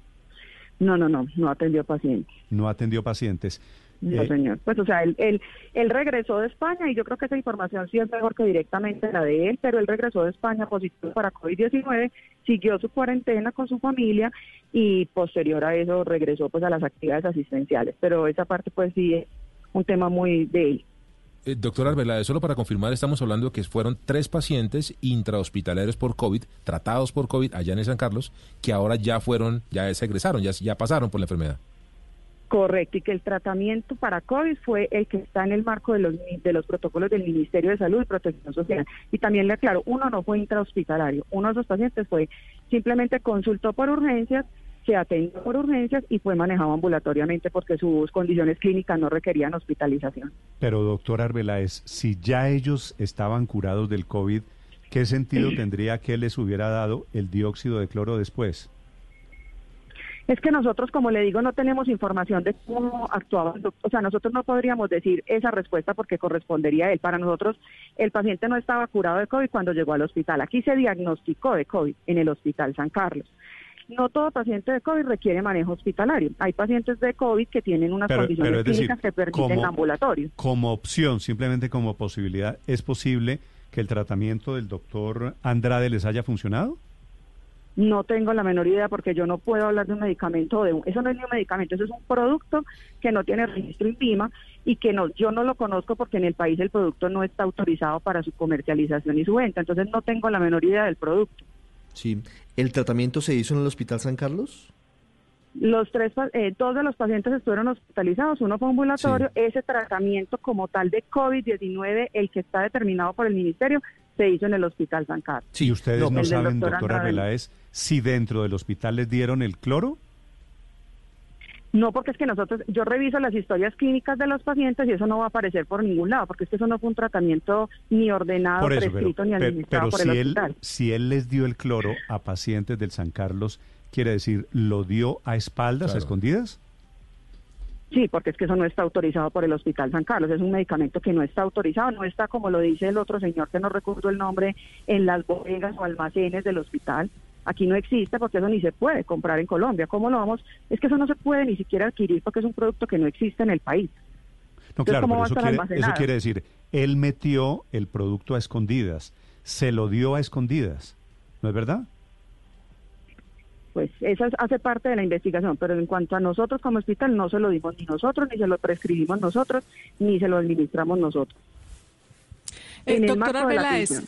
No, no, no, no atendió pacientes. No atendió pacientes. No, eh, señor. Pues, o sea, él, él, regresó de España y yo creo que esa información sí es mejor que directamente la de él, pero él regresó de España positivo para COVID-19, siguió su cuarentena con su familia y posterior a eso regresó pues a las actividades asistenciales. Pero esa parte pues sí es un tema muy de él. Eh, doctor Arbeláez, solo para confirmar, estamos hablando de que fueron tres pacientes intrahospitalarios por COVID, tratados por COVID allá en San Carlos, que ahora ya fueron, ya se egresaron, ya, ya pasaron por la enfermedad. Correcto, y que el tratamiento para COVID fue el que está en el marco de los, de los protocolos del Ministerio de Salud y Protección Social. Y también le aclaro, uno no fue intrahospitalario, uno de esos pacientes fue simplemente consultó por urgencias, se atendió por urgencias y fue manejado ambulatoriamente porque sus condiciones clínicas no requerían hospitalización. Pero doctor Arbeláez, si ya ellos estaban curados del COVID, ¿qué sentido tendría que les hubiera dado el dióxido de cloro después? Es que nosotros, como le digo, no tenemos información de cómo actuaba O sea, nosotros no podríamos decir esa respuesta porque correspondería a él. Para nosotros, el paciente no estaba curado de COVID cuando llegó al hospital. Aquí se diagnosticó de COVID en el Hospital San Carlos. No todo paciente de COVID requiere manejo hospitalario. Hay pacientes de COVID que tienen unas condiciones clínicas que permiten ambulatorio. Como opción, simplemente como posibilidad, ¿es posible que el tratamiento del doctor Andrade les haya funcionado? No tengo la menor idea porque yo no puedo hablar de un medicamento de eso no es ni un medicamento, eso es un producto que no tiene registro INVIMA y que no yo no lo conozco porque en el país el producto no está autorizado para su comercialización y su venta, entonces no tengo la menor idea del producto. Sí, ¿el tratamiento se hizo en el Hospital San Carlos? Los tres, eh, dos de los pacientes estuvieron hospitalizados, uno fue ambulatorio, ese tratamiento como tal de COVID-19, el que está determinado por el ministerio, se hizo en el Hospital San Carlos. Sí, ustedes no, saben, doctora Veláez, si dentro del hospital les dieron el cloro. No, porque es que nosotros, yo reviso las historias clínicas de los pacientes y eso no va a aparecer por ningún lado, porque es que eso no fue un tratamiento ni ordenado, prescrito, ni administrado por el hospital. si él les dio el cloro a pacientes del San Carlos, quiere decir, ¿lo dio a espaldas, a escondidas? Sí, porque es que eso no está autorizado por el Hospital San Carlos, es un medicamento que no está autorizado, no está como lo dice el otro señor que no recuerdo el nombre en las bodegas o almacenes del hospital. Aquí no existe porque eso ni se puede comprar en Colombia. ¿Cómo lo vamos? Es que eso no se puede ni siquiera adquirir porque es un producto que no existe en el país. No, claro, pero eso quiere, eso quiere decir, él metió el producto a escondidas, se lo dio a escondidas, ¿no es verdad? Pues esa hace parte de la investigación, pero en cuanto a nosotros como hospital no se lo dimos ni nosotros, ni se lo prescribimos nosotros, ni se lo administramos nosotros. Eh, doctora Veláez,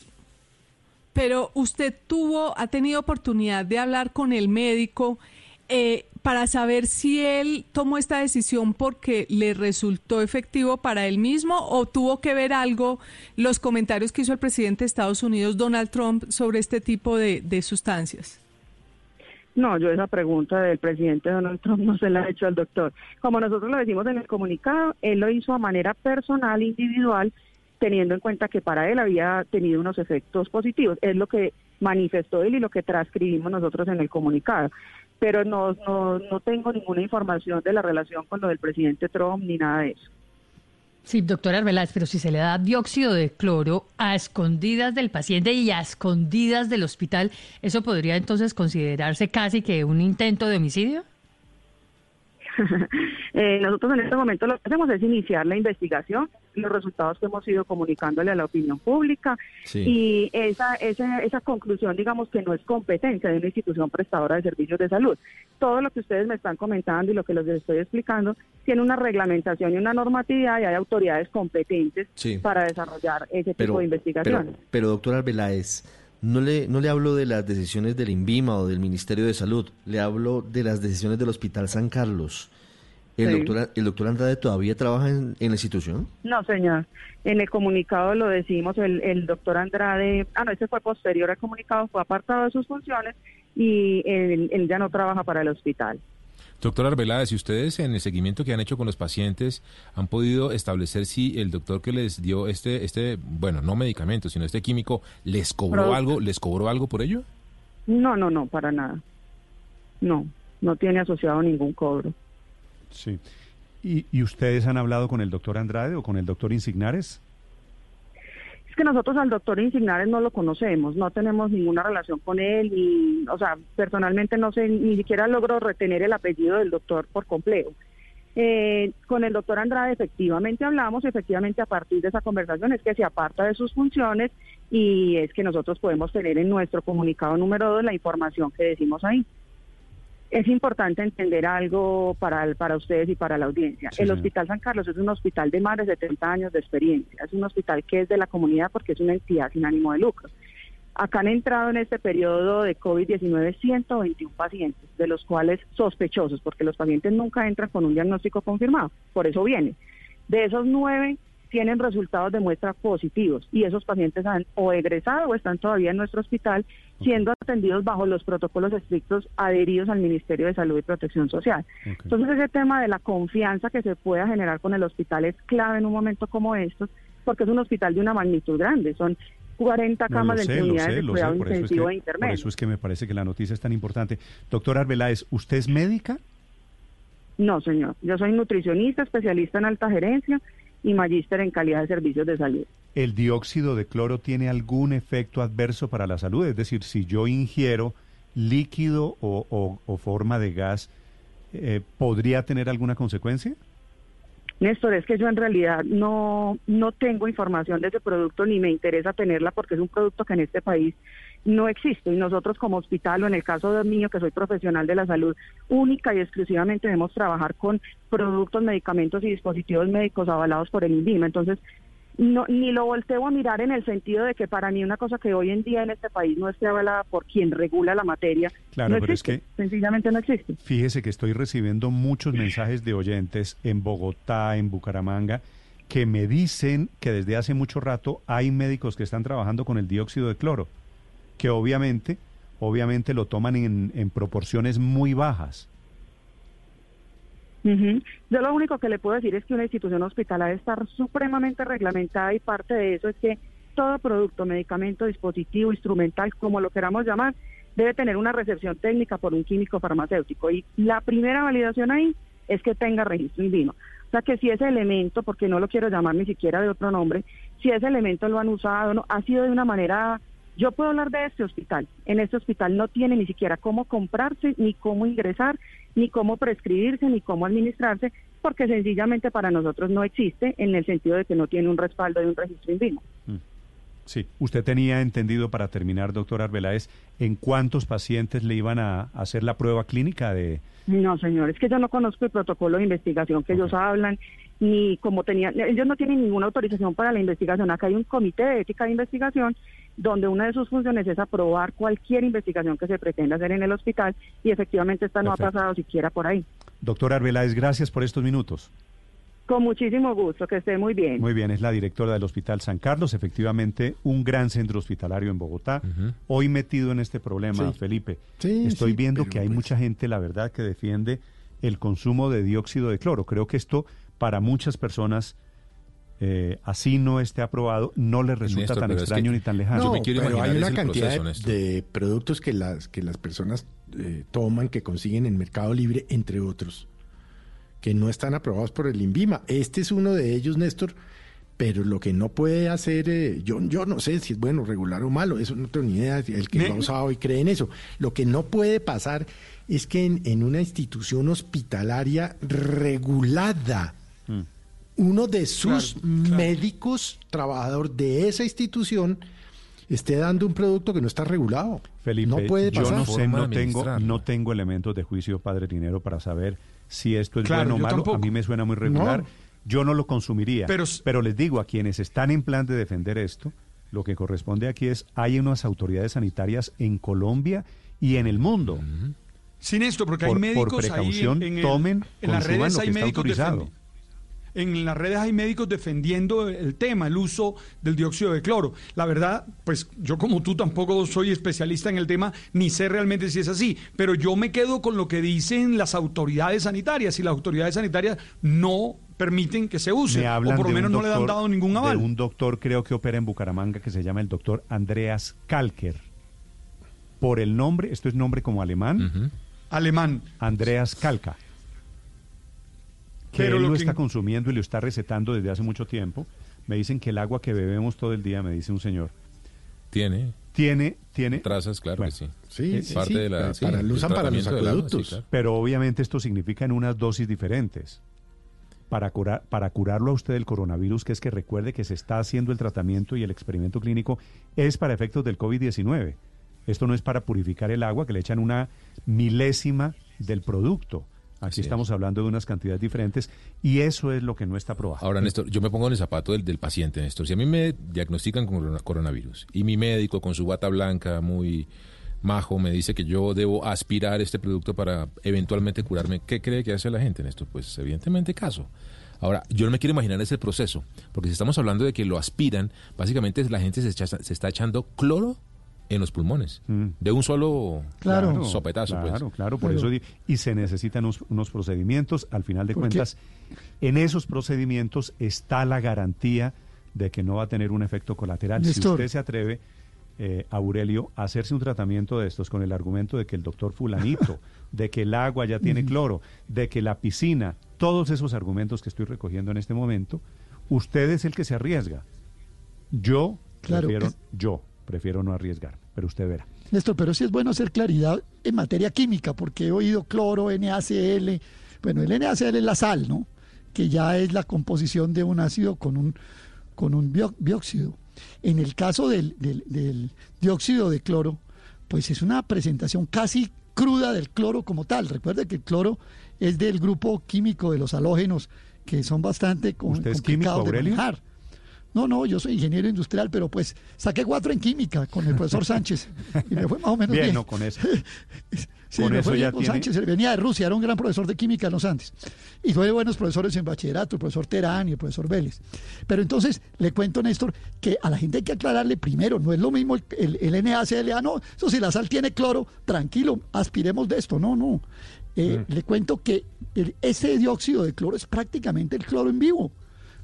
pero usted tuvo, ha tenido oportunidad de hablar con el médico eh, para saber si él tomó esta decisión porque le resultó efectivo para él mismo o tuvo que ver algo los comentarios que hizo el presidente de Estados Unidos, Donald Trump, sobre este tipo de, de sustancias. No, yo esa pregunta del presidente Donald Trump no se la he hecho al doctor. Como nosotros lo decimos en el comunicado, él lo hizo a manera personal, individual, teniendo en cuenta que para él había tenido unos efectos positivos. Es lo que manifestó él y lo que transcribimos nosotros en el comunicado. Pero no, no, no tengo ninguna información de la relación con lo del presidente Trump ni nada de eso. Sí, doctora Arbeláez, pero si se le da dióxido de cloro a escondidas del paciente y a escondidas del hospital, ¿eso podría entonces considerarse casi que un intento de homicidio? *laughs* Eh, nosotros en este momento lo que hacemos es iniciar la investigación, los resultados que hemos ido comunicándole a la opinión pública y esa, esa, esa conclusión, digamos que no es competencia de una institución prestadora de servicios de salud. Todo lo que ustedes me están comentando y lo que les estoy explicando tiene una reglamentación y una normatividad y hay autoridades competentes para desarrollar ese tipo de investigaciones. Pero, pero doctora Arbeláez, no le, no le hablo de las decisiones del INVIMA o del Ministerio de Salud, le hablo de las decisiones del Hospital San Carlos. ¿El, doctor, ¿El doctor Andrade todavía trabaja en, la institución? No, señor. En el comunicado lo decimos, el, el doctor Andrade, ah, no, ese fue posterior al comunicado, fue apartado de sus funciones y él ya no trabaja para el hospital. Doctor Arbeláez, si ustedes en el seguimiento que han hecho con los pacientes han podido establecer si el doctor que les dio este, este, bueno, no medicamento, sino este químico, les cobró algo, les cobró algo por ello? No, no, no, para nada. No, no tiene asociado ningún cobro. Sí. ¿Y, y ustedes han hablado con el doctor Andrade o con el doctor Insignares? Es que nosotros al doctor Insignares no lo conocemos, no tenemos ninguna relación con él, y, o sea, personalmente no sé, ni siquiera logro retener el apellido del doctor por completo. Eh, con el doctor Andrade efectivamente hablamos, efectivamente a partir de esa conversación es que se aparta de sus funciones y es que nosotros podemos tener en nuestro comunicado número 2 la información que decimos ahí es importante entender algo para, para ustedes y para la audiencia. el Hospital San Carlos es un hospital de más de 70 años de experiencia. Es un hospital que es de la comunidad porque es una entidad sin ánimo de lucro. Acá han entrado en este periodo de COVID-19 121 pacientes, de los cuales sospechosos, porque los pacientes nunca entran con un diagnóstico confirmado, por eso viene. De esos nueve tienen resultados de muestra positivos y esos pacientes han o egresado o están todavía en nuestro hospital siendo atendidos bajo los protocolos estrictos adheridos al Ministerio de Salud y Protección Social. Entonces ese tema de la confianza que se pueda generar con el hospital es clave en un momento como estos porque es un hospital de una magnitud grande, son 40 camas de unidades de cuidado intensivo e intermedio. Por eso es que me parece que la noticia es tan importante. Doctor Arbeláez, ¿usted es médica? No, señor. Yo soy nutricionista, especialista en alta gerencia y magíster en calidad de servicios de salud. ¿El dióxido de cloro tiene algún efecto adverso para la salud? Es decir, si yo ingiero líquido o, forma de gas, eh, ¿podría tener alguna consecuencia? Néstor, es que yo en realidad no, no tengo información de ese producto ni me interesa tenerla porque es un producto que en este país no existe y nosotros como hospital o en el caso de mío que soy profesional de la salud única y exclusivamente debemos trabajar con productos, medicamentos y dispositivos médicos avalados por el INVIMA. Entonces, no, ni lo volteo a mirar en el sentido de que para mí una cosa que hoy en día en este país no esté avalada por quien regula la materia, claro, pero es que sencillamente no existe. Fíjese que estoy recibiendo muchos mensajes de oyentes en Bogotá, en Bucaramanga, que me dicen que desde hace mucho rato hay médicos que están trabajando con el dióxido de cloro que obviamente, obviamente lo toman en, en proporciones muy bajas. Yo lo único que le puedo decir es que una institución hospitalaria debe estar supremamente reglamentada y parte de eso es que todo producto, medicamento, dispositivo, instrumental, como lo queramos llamar, debe tener una recepción técnica por un químico farmacéutico. Y la primera validación ahí es que tenga registro en vino. O sea que si ese elemento, porque no lo quiero llamar ni siquiera de otro nombre, si ese elemento lo han usado, no, ha sido de una manera yo puedo hablar de este hospital. En este hospital no tiene ni siquiera cómo comprarse, ni cómo ingresar, ni cómo prescribirse, ni cómo administrarse, porque sencillamente para nosotros no existe en el sentido de que no tiene un respaldo de un registro indígena. Mm. Sí, usted tenía entendido para terminar, doctor Arbeláez, en cuántos pacientes le iban a hacer la prueba clínica de... No, señor, es que yo no conozco el protocolo de investigación que ellos hablan ni como tenían, ellos no tienen ninguna autorización para la investigación. Acá hay un comité de ética de investigación donde una de sus funciones es aprobar cualquier investigación que se pretenda hacer en el hospital y efectivamente esta no ha pasado siquiera por ahí. Doctora Arbeláez, gracias por estos minutos. Con muchísimo gusto, que esté muy bien. Muy bien, es la directora del Hospital San Carlos, efectivamente un gran centro hospitalario en Bogotá. Hoy metido en este problema, Felipe, estoy viendo que hay pues mucha gente, la verdad, que defiende el consumo de dióxido de cloro. Creo que esto para muchas personas eh, así no esté aprobado, no les resulta tan extraño ni tan lejano. No, pero hay una cantidad de, productos que las, que las personas eh, toman, que consiguen en Mercado Libre, entre otros, que no están aprobados por el INVIMA. Este es uno de ellos, Néstor, pero lo que no puede hacer, eh, yo, yo no sé si es bueno, regular o malo, eso no tengo ni idea, el que lo ha usado y cree en eso. Lo que no puede pasar es que en, una institución hospitalaria regulada. Uno de sus médicos, trabajador de esa institución, esté dando un producto que no está regulado. Felipe, no puede pasar. yo no sé, no tengo, no tengo elementos de juicio, padre dinero, para saber si esto es bueno o malo. A mí me suena muy regular. Yo no lo consumiría. Pero, pero les digo a quienes están en plan de defender esto, lo que corresponde aquí es, hay unas autoridades sanitarias en Colombia y en el mundo. Sin esto, porque hay médicos por precaución, ahí en, tomen, en las redes hay médicos defendiendo en las redes hay médicos defendiendo el tema, el uso del dióxido de cloro. La verdad, pues yo como tú tampoco soy especialista en el tema, ni sé realmente si es así, pero yo me quedo con lo que dicen las autoridades sanitarias y las autoridades sanitarias no permiten que se use, o por lo menos no le han dado ningún aval. De un doctor creo que opera en Bucaramanga que se llama el doctor Andreas Kalker. Por el nombre, esto es nombre como alemán. Alemán. Andreas Kalka que él lo, está consumiendo y lo está recetando desde hace mucho tiempo. Me dicen que el agua que bebemos todo el día, me dice un señor. Tiene. Tiene, tiene. Trazas, claro que sí. Sí, parte de la. para, lo usan para los acueductos. Pero obviamente esto significa en unas dosis diferentes. Para, curar, para curarlo a usted del coronavirus, que es que recuerde que se está haciendo el tratamiento y el experimento clínico es para efectos del COVID-19. Esto no es para purificar el agua, que le echan una milésima del producto. Aquí estamos hablando de unas cantidades diferentes y eso es lo que no está probado. Ahora, Néstor, yo me pongo en el zapato del, paciente, Néstor. Si a mí me diagnostican con coronavirus y mi médico con su bata blanca muy majo me dice que yo debo aspirar este producto para eventualmente curarme, ¿qué cree que hace la gente, Néstor? Pues evidentemente caso. Ahora, yo no me quiero imaginar ese proceso, porque si estamos hablando de que lo aspiran, básicamente la gente se, se está echando cloro en los pulmones, mm. de un solo claro, sopetazo. Pues. Claro, claro, por eso y se necesitan unos, procedimientos, al final de cuentas, en esos procedimientos está la garantía de que no va a tener un efecto colateral. Si usted se atreve, eh, Aurelio, a hacerse un tratamiento de estos con el argumento de que el doctor fulanito, *laughs* de que el agua ya tiene cloro, de que la piscina, todos esos argumentos que estoy recogiendo en este momento, usted es el que se arriesga. Yo prefiero, yo prefiero no arriesgar, pero usted verá. Néstor, pero sí es bueno hacer claridad en materia química, porque he oído cloro, NaCl. Bueno, el NaCl es la sal, ¿no? Que ya es la composición de un ácido con un, con un dióxido. En el caso del, del dióxido de cloro, pues es una presentación casi cruda del cloro como tal. Recuerde que el cloro es del grupo químico de los halógenos, que son bastante complicados de manejar. No, no, yo soy ingeniero industrial, pero pues saqué cuatro en química con el profesor *laughs* Sánchez y me fue más o menos bien. bien. No, con eso. *laughs* sí, con me fue bien con Sánchez, venía de Rusia, era un gran profesor de química en los Andes. Y fue de buenos profesores en bachillerato, el profesor Terán y el profesor Vélez. Pero entonces le cuento, Néstor, que a la gente hay que aclararle primero, no es lo mismo el, el, NaCl, ah, no, eso si la sal tiene cloro, tranquilo, aspiremos de esto, no, no. Eh, mm. Le cuento que ese dióxido de cloro es prácticamente el cloro en vivo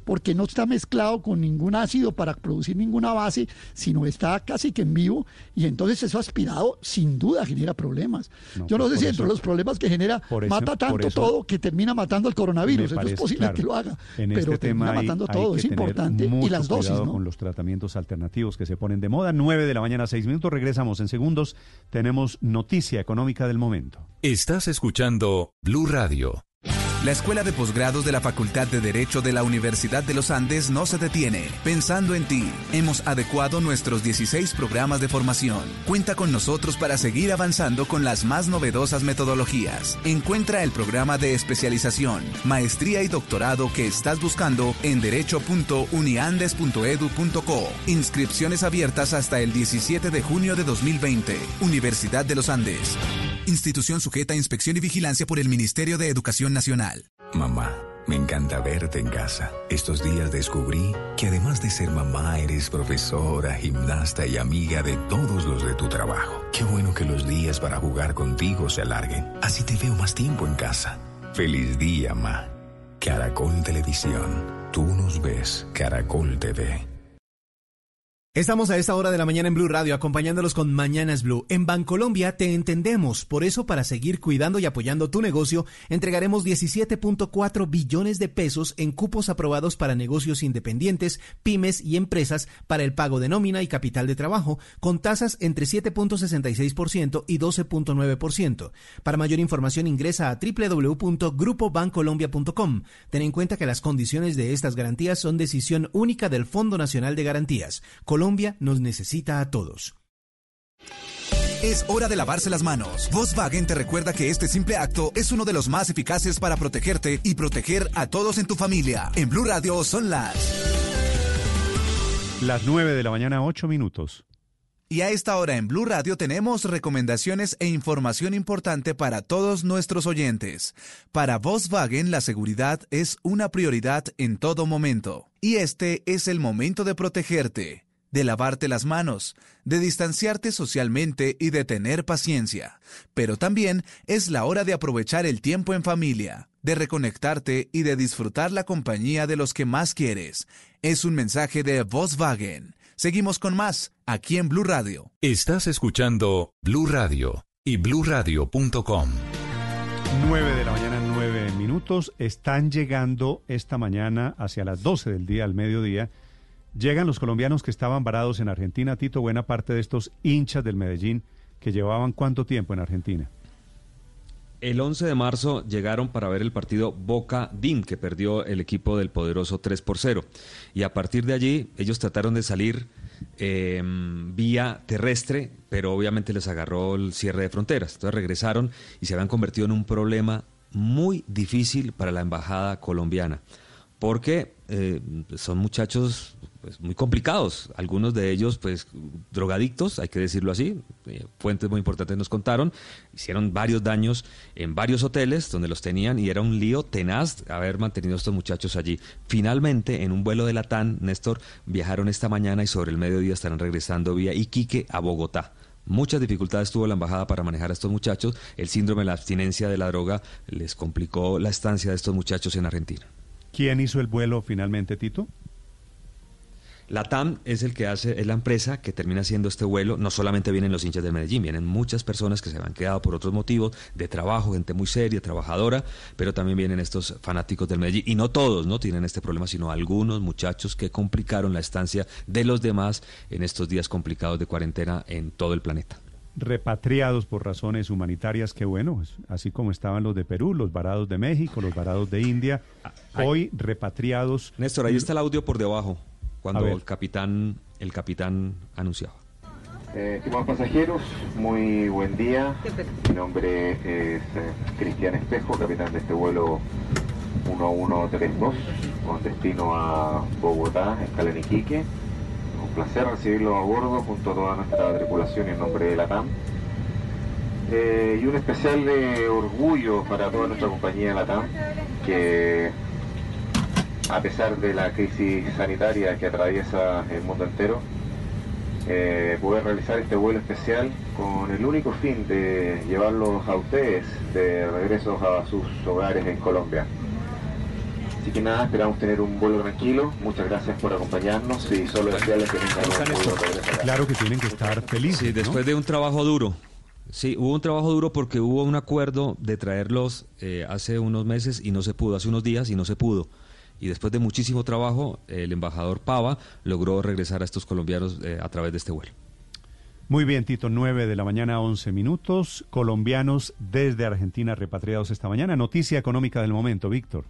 porque no está mezclado con ningún ácido para producir ninguna base, sino está casi que en vivo y entonces eso aspirado sin duda genera problemas. Yo no pues sé si entre los problemas que genera mata tanto todo que termina matando el coronavirus. Eso es posible que lo haga, en pero este termina matando todo, es importante. Y las dosis, ¿no? con los tratamientos alternativos que se ponen de moda. 9 de la mañana, 6 minutos, regresamos en segundos. Tenemos noticia económica del momento. Estás escuchando Blue Radio. La Escuela de Posgrados de la Facultad de Derecho de la Universidad de los Andes no se detiene. Pensando en ti, hemos adecuado nuestros 16 programas de formación. Cuenta con nosotros para seguir avanzando con las más novedosas metodologías. Encuentra el programa de especialización, maestría y doctorado que estás buscando en derecho.uniandes.edu.co. Inscripciones abiertas hasta el 17 de junio de 2020. Universidad de los Andes. Institución sujeta a inspección y vigilancia por el Ministerio de Educación Nacional. Mamá, me encanta verte en casa. Estos días descubrí que además de ser mamá, eres profesora, gimnasta y amiga de todos los de tu trabajo. Qué bueno que los días para jugar contigo se alarguen. Así te veo más tiempo en casa. Feliz día, mamá. Caracol Televisión. Tú nos ves, Caracol TV. Estamos a esta hora de la mañana en Blue Radio acompañándolos con Mañanas Blue. En Bancolombia te entendemos, por eso para seguir cuidando y apoyando tu negocio, entregaremos 17.4 billones de pesos en cupos aprobados para negocios independientes, pymes y empresas para el pago de nómina y capital de trabajo, con tasas entre 7.66% y 12.9%. Para mayor información ingresa a www.grupobancolombia.com. Ten en cuenta que las condiciones de estas garantías son decisión única del Fondo Nacional de Garantías. Colombia nos necesita a todos. Es hora de lavarse las manos. Volkswagen te recuerda que este simple acto es uno de los más eficaces para protegerte y proteger a todos en tu familia. En Blue Radio son las... Las 9 de la mañana, 8 minutos. Y a esta hora en Blue Radio tenemos recomendaciones e información importante para todos nuestros oyentes. Para Volkswagen la seguridad es una prioridad en todo momento. Y este es el momento de protegerte de lavarte las manos, de distanciarte socialmente y de tener paciencia. Pero también es la hora de aprovechar el tiempo en familia, de reconectarte y de disfrutar la compañía de los que más quieres. Es un mensaje de Volkswagen. Seguimos con más aquí en Blue Radio. Estás escuchando Blue Radio y bluradio.com. 9 de la mañana, 9 minutos. Están llegando esta mañana hacia las 12 del día al mediodía Llegan los colombianos que estaban varados en Argentina, Tito, buena parte de estos hinchas del Medellín que llevaban cuánto tiempo en Argentina. El 11 de marzo llegaron para ver el partido Boca DIM, que perdió el equipo del poderoso 3 por 0. Y a partir de allí, ellos trataron de salir em, vía terrestre, pero obviamente les agarró el cierre de fronteras. Entonces regresaron y se habían convertido en un problema muy difícil para la embajada colombiana, porque eh, son muchachos pues, muy complicados. Algunos de ellos, pues, drogadictos, hay que decirlo así. Eh, fuentes muy importantes nos contaron. Hicieron varios daños en varios hoteles donde los tenían y era un lío tenaz haber mantenido a estos muchachos allí. Finalmente, en un vuelo de Latán, Néstor, viajaron esta mañana y sobre el mediodía estarán regresando vía Iquique a Bogotá. Muchas dificultades tuvo la embajada para manejar a estos muchachos. El síndrome de la abstinencia de la droga les complicó la estancia de estos muchachos en Argentina. ¿Quién hizo el vuelo finalmente, Tito? La TAM es el que hace, es la empresa que termina haciendo este vuelo. No solamente vienen los hinchas de Medellín, vienen muchas personas que se han quedado por otros motivos de trabajo, gente muy seria, trabajadora, pero también vienen estos fanáticos del Medellín. Y no todos no tienen este problema, sino algunos muchachos que complicaron la estancia de los demás en estos días complicados de cuarentena en todo el planeta repatriados por razones humanitarias, que bueno, así como estaban los de Perú, los varados de México, los varados de India, ah, hoy repatriados. Néstor, ahí está el audio por debajo cuando el capitán, el capitán anunciaba. Eh, estimados pasajeros, muy buen día. Mi nombre es eh, Cristian Espejo, capitán de este vuelo 1132 con destino a Bogotá, escala en Iquique. Un placer recibirlo a bordo junto a toda nuestra tripulación en nombre de la TAM. Eh, y un especial de orgullo para toda nuestra compañía la TAM, que a pesar de la crisis sanitaria que atraviesa el mundo entero, eh, realizar este vuelo especial con el único fin de llevarlos a ustedes de regreso a sus hogares en Colombia. Así que nada, esperamos tener un vuelo tranquilo. Muchas gracias por acompañarnos y solo desearles que tengan un vuelo Claro que tienen que estar felices. Sí, después de un trabajo duro. Sí, hubo un trabajo duro porque hubo un acuerdo de traerlos eh, hace unos meses y no se pudo, hace unos días y no se pudo y después de muchísimo trabajo, el embajador Pava logró regresar a estos colombianos eh, a través de este vuelo. Muy bien, Tito, 9 de la mañana, 11 minutos. Colombianos desde Argentina repatriados esta mañana. Noticia económica del momento, Víctor.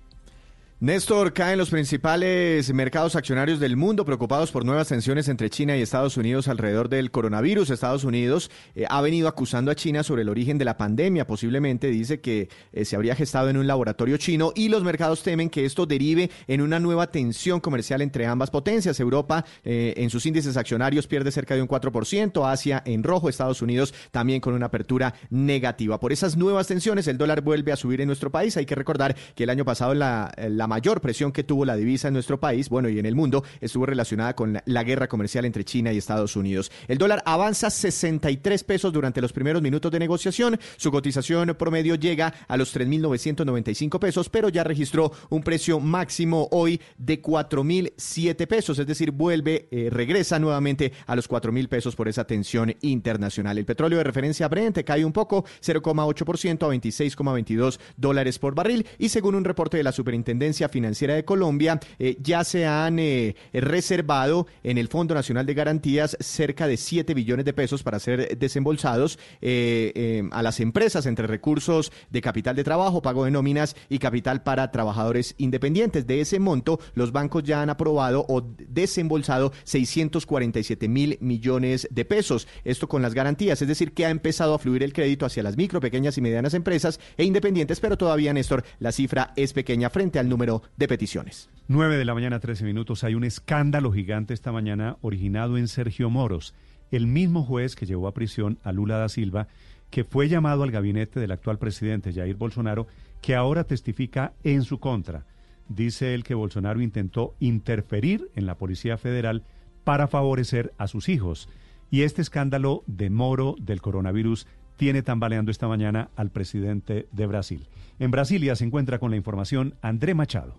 Néstor, caen los principales mercados accionarios del mundo preocupados por nuevas tensiones entre China y Estados Unidos alrededor del coronavirus. Estados Unidos eh, ha venido acusando a China sobre el origen de la pandemia. Posiblemente dice que eh, se habría gestado en un laboratorio chino y los mercados temen que esto derive en una nueva tensión comercial entre ambas potencias. Europa eh, en sus índices accionarios pierde cerca de un 4%, Asia en rojo, Estados Unidos también con una apertura negativa. Por esas nuevas tensiones el dólar vuelve a subir en nuestro país. Hay que recordar que el año pasado la, la mayor presión que tuvo la divisa en nuestro país, bueno, y en el mundo, estuvo relacionada con la, guerra comercial entre China y Estados Unidos. El dólar avanza 63 pesos durante los primeros minutos de negociación. Su cotización promedio llega a los 3.995 pesos, pero ya registró un precio máximo hoy de 4.007 pesos, es decir, vuelve, eh, regresa nuevamente a los 4.000 pesos por esa tensión internacional. El petróleo de referencia Brent cae un poco, 0,8% a 26,22 dólares por barril y según un reporte de la Superintendencia Financiera de Colombia, eh, ya se han eh, reservado en el Fondo Nacional de Garantías cerca de 7 billones de pesos para ser desembolsados eh, a las empresas entre recursos de capital de trabajo, pago de nóminas y capital para trabajadores independientes. De ese monto, los bancos ya han aprobado o desembolsado 647 mil millones de pesos. Esto con las garantías, es decir, que ha empezado a fluir el crédito hacia las micro, pequeñas y medianas empresas e independientes, pero todavía, Néstor, la cifra es pequeña frente al número de peticiones. 9 de la mañana, 13 minutos. Hay un escándalo gigante esta mañana originado en Sergio Moros, el mismo juez que llevó a prisión a Lula da Silva, que fue llamado al gabinete del actual presidente Jair Bolsonaro, que ahora testifica en su contra. Dice él que Bolsonaro intentó interferir en la Policía Federal para favorecer a sus hijos. Y este escándalo de Moro del coronavirus tiene tambaleando esta mañana al presidente de Brasil. En Brasilia se encuentra con la información André Machado.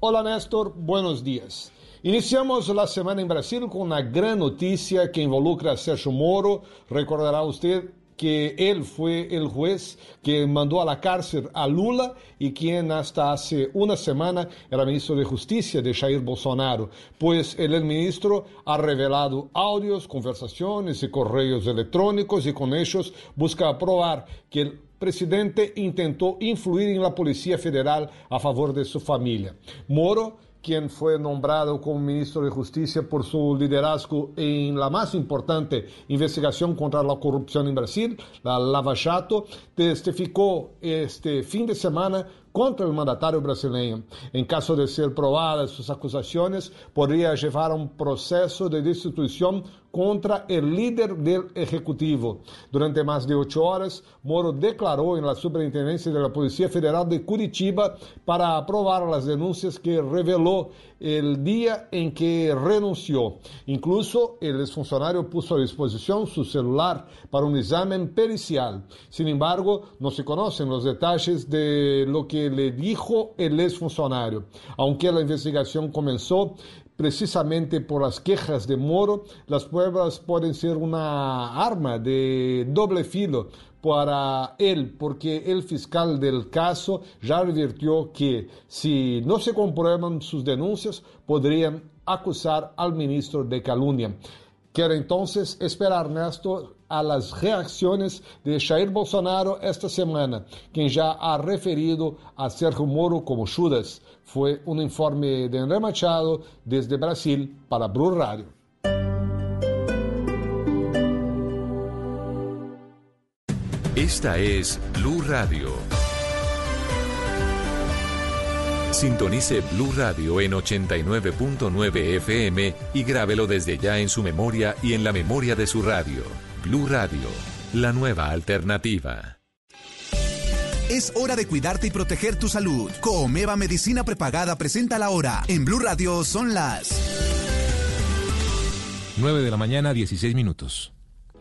Hola Néstor, buenos días. Iniciamos la semana en Brasil con una gran noticia que involucra a Sergio Moro. Recordará usted que él fue el juez que mandó a la cárcel a Lula y quien hasta hace una semana era ministro de Justicia de Jair Bolsonaro, pues el ministro ha revelado audios, conversaciones y correos electrónicos y con ellos busca probar que el presidente intentó influir en la Policía Federal a favor de su familia. Moro quien fue nombrado como ministro de Justicia por su liderazgo en la más importante investigación contra la corrupción en Brasil, la Lava Jato, testificó este fin de semana contra el mandatario brasileño. En caso de ser probadas sus acusaciones, podría llevar a un proceso de destitución contra el líder del Ejecutivo. Durante más de ocho horas, Moro declaró en la Superintendencia de la Policía Federal de Curitiba para aprobar las denuncias que reveló el día en que renunció. Incluso el exfuncionario puso a disposición su celular para un examen pericial. Sin embargo, no se conocen los detalles de lo que le dijo el exfuncionario. Aunque la investigación comenzó, precisamente por las quejas de Moro, las pruebas pueden ser una arma de doble filo para él, porque el fiscal del caso ya advirtió que si no se comprueban sus denuncias, podrían acusar al ministro de calumnia. Quiero entonces esperar, Néstor, a las reacciones de Jair Bolsonaro esta semana, quien ya ha referido a Sergio Moro como Judas. Fue un informe de André Machado desde Brasil para Blue Radio. Esta es Blue Radio. Sintonice Blue Radio en 89.9 FM y grábelo desde ya en su memoria y en la memoria de su radio. Blue Radio, la nueva alternativa. Es hora de cuidarte y proteger tu salud. Comeva Medicina Prepagada presenta la hora. En Blue Radio son las 9 de la mañana, 16 minutos.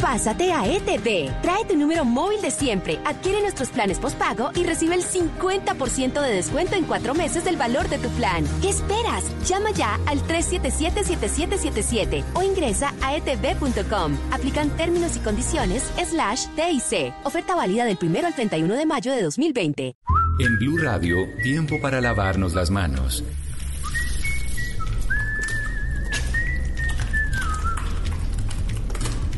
Pásate a ETV. Trae tu número móvil de siempre, adquiere nuestros planes postpago y recibe el 50% de descuento en cuatro meses del valor de tu plan. ¿Qué esperas? Llama ya al 377-7777 o ingresa a etv.com. Aplican términos y condiciones slash TIC. Oferta válida del 1 al 31 de mayo de 2020. En Blue Radio, tiempo para lavarnos las manos.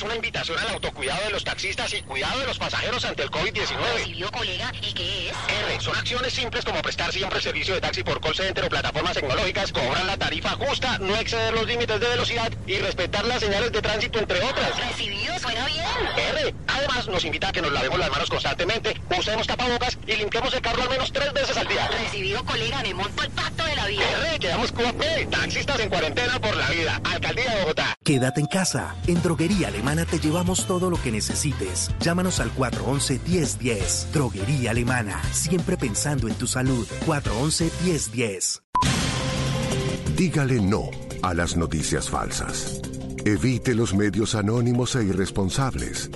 Es una invitación al autocuidado de los taxistas y cuidado de los pasajeros ante el COVID-19. ¿Recibió, colega? ¿Y qué es? R. Son acciones simples como prestar siempre el servicio de taxi por call center o plataformas tecnológicas, cobrar la tarifa justa, no exceder los límites de velocidad y respetar las señales de tránsito, entre otras. ¿Recibido? Suena bien. R. Además, nos invita a que nos lavemos las manos constantemente, usemos tapabocas y limpiemos el carro al menos tres veces al día. Recibido, colega. Me monto el Pacto de la Vida. R. Quedamos con Taxistas en cuarentena por la vida. Alcaldía de Bogotá. Quédate en casa. En Droguería Alemana te llevamos todo lo que necesites. Llámanos al 411-1010. Droguería Alemana. Siempre pensando en tu salud. 411-1010. Dígale no a las noticias falsas. Evite los medios anónimos e irresponsables.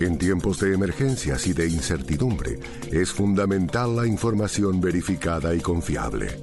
En tiempos de emergencias y de incertidumbre, es fundamental la información verificada y confiable.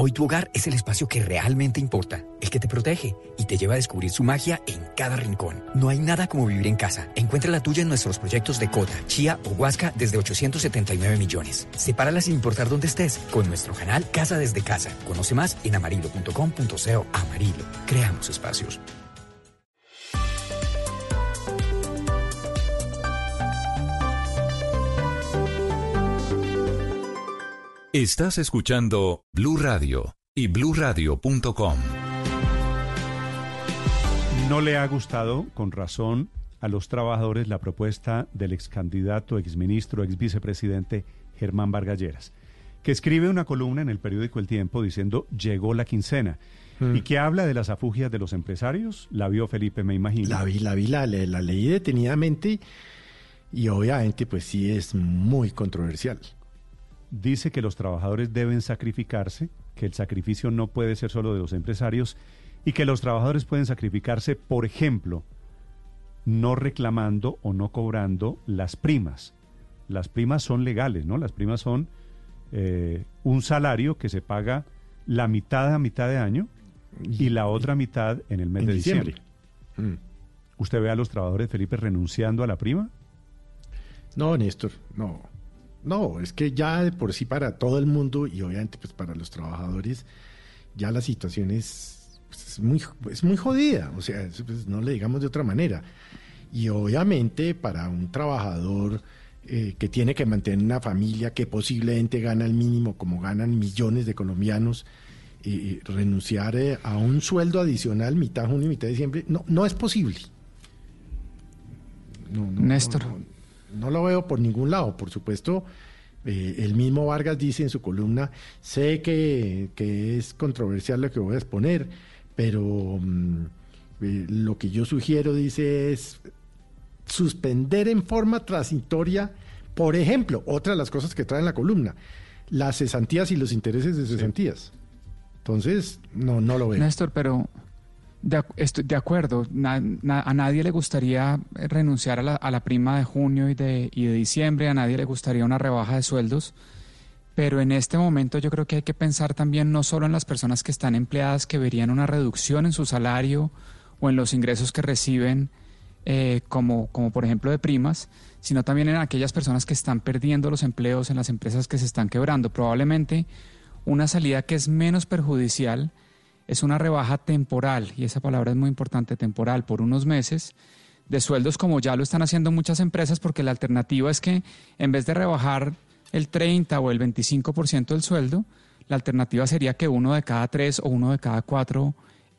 Hoy tu hogar es el espacio que realmente importa, el que te protege y te lleva a descubrir su magia en cada rincón. No hay nada como vivir en casa. Encuentra la tuya en nuestros proyectos de Cota, Chía o Huasca desde 879 millones. Sepárala sin importar dónde estés con nuestro canal Casa desde Casa. Conoce más en amarillo.com.co. Amarillo. Creamos espacios. Estás escuchando Blue Radio y bluradio.com. No le ha gustado, con razón, a los trabajadores la propuesta del ex candidato, ex ministro, ex vicepresidente Germán Vargalleras, que escribe una columna en el periódico El Tiempo diciendo llegó la quincena. Mm. Y que habla de las afugias de los empresarios. La vio Felipe, me imagino. La vi, la vi, la, la leí detenidamente y obviamente pues sí es muy controversial dice que los trabajadores deben sacrificarse, que el sacrificio no puede ser solo de los empresarios y que los trabajadores pueden sacrificarse, por ejemplo, no reclamando o no cobrando las primas. Las primas son legales, ¿no? Las primas son eh, un salario que se paga la mitad a mitad de año y la otra mitad en el mes de diciembre. Mm. ¿Usted ve a los trabajadores, Felipe, renunciando a la prima? No, Néstor, no. No, es que ya de por sí para todo el mundo y obviamente pues para los trabajadores ya la situación es, pues, muy, es muy jodida, o sea, pues, no le digamos de otra manera. Y obviamente para un trabajador eh, que tiene que mantener una familia que posiblemente gana el mínimo como ganan millones de colombianos, renunciar eh, a un sueldo adicional mitad junio y mitad diciembre, no, no es posible. Néstor no lo veo por ningún lado. Por supuesto, eh, el mismo Vargas dice en su columna, sé que, es controversial lo que voy a exponer, pero mm, eh, lo que yo sugiero, dice, es suspender en forma transitoria, por ejemplo, otra de las cosas que trae en la columna, las cesantías y los intereses de cesantías. Entonces, no, no lo veo. Néstor, pero de, estoy de acuerdo, a nadie le gustaría renunciar a la, a la, prima de junio y de, y de diciembre, a nadie le gustaría una rebaja de sueldos, pero en este momento yo creo que hay que pensar también no solo en las personas que están empleadas que verían una reducción en su salario o en los ingresos que reciben, eh, como, como por ejemplo de primas, sino también en aquellas personas que están perdiendo los empleos en las empresas que se están quebrando. Probablemente una salida que es menos perjudicial es una rebaja temporal, y esa palabra es muy importante, temporal, por unos meses, de sueldos como ya lo están haciendo muchas empresas, porque la alternativa es que en vez de rebajar el 30 o el 25% del sueldo, la alternativa sería que uno de cada tres o uno de cada cuatro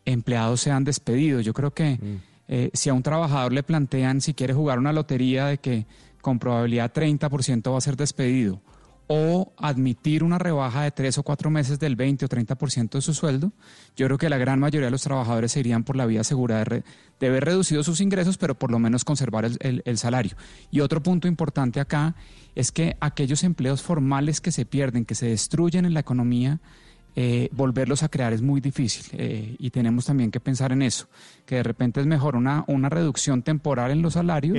empleados sean despedidos. Yo creo que mm. eh, si a un trabajador le plantean si quiere jugar una lotería de que con probabilidad 30% va a ser despedido o admitir una rebaja de tres o cuatro meses del 20 o 30% de su sueldo, yo creo que la gran mayoría de los trabajadores se irían por la vía segura de, haber reducido sus ingresos, pero por lo menos conservar el salario. Y otro punto importante acá es que aquellos empleos formales que se pierden, que se destruyen en la economía, eh, volverlos a crear es muy difícil eh, y tenemos también que pensar en eso, que de repente es mejor una, una reducción temporal en los salarios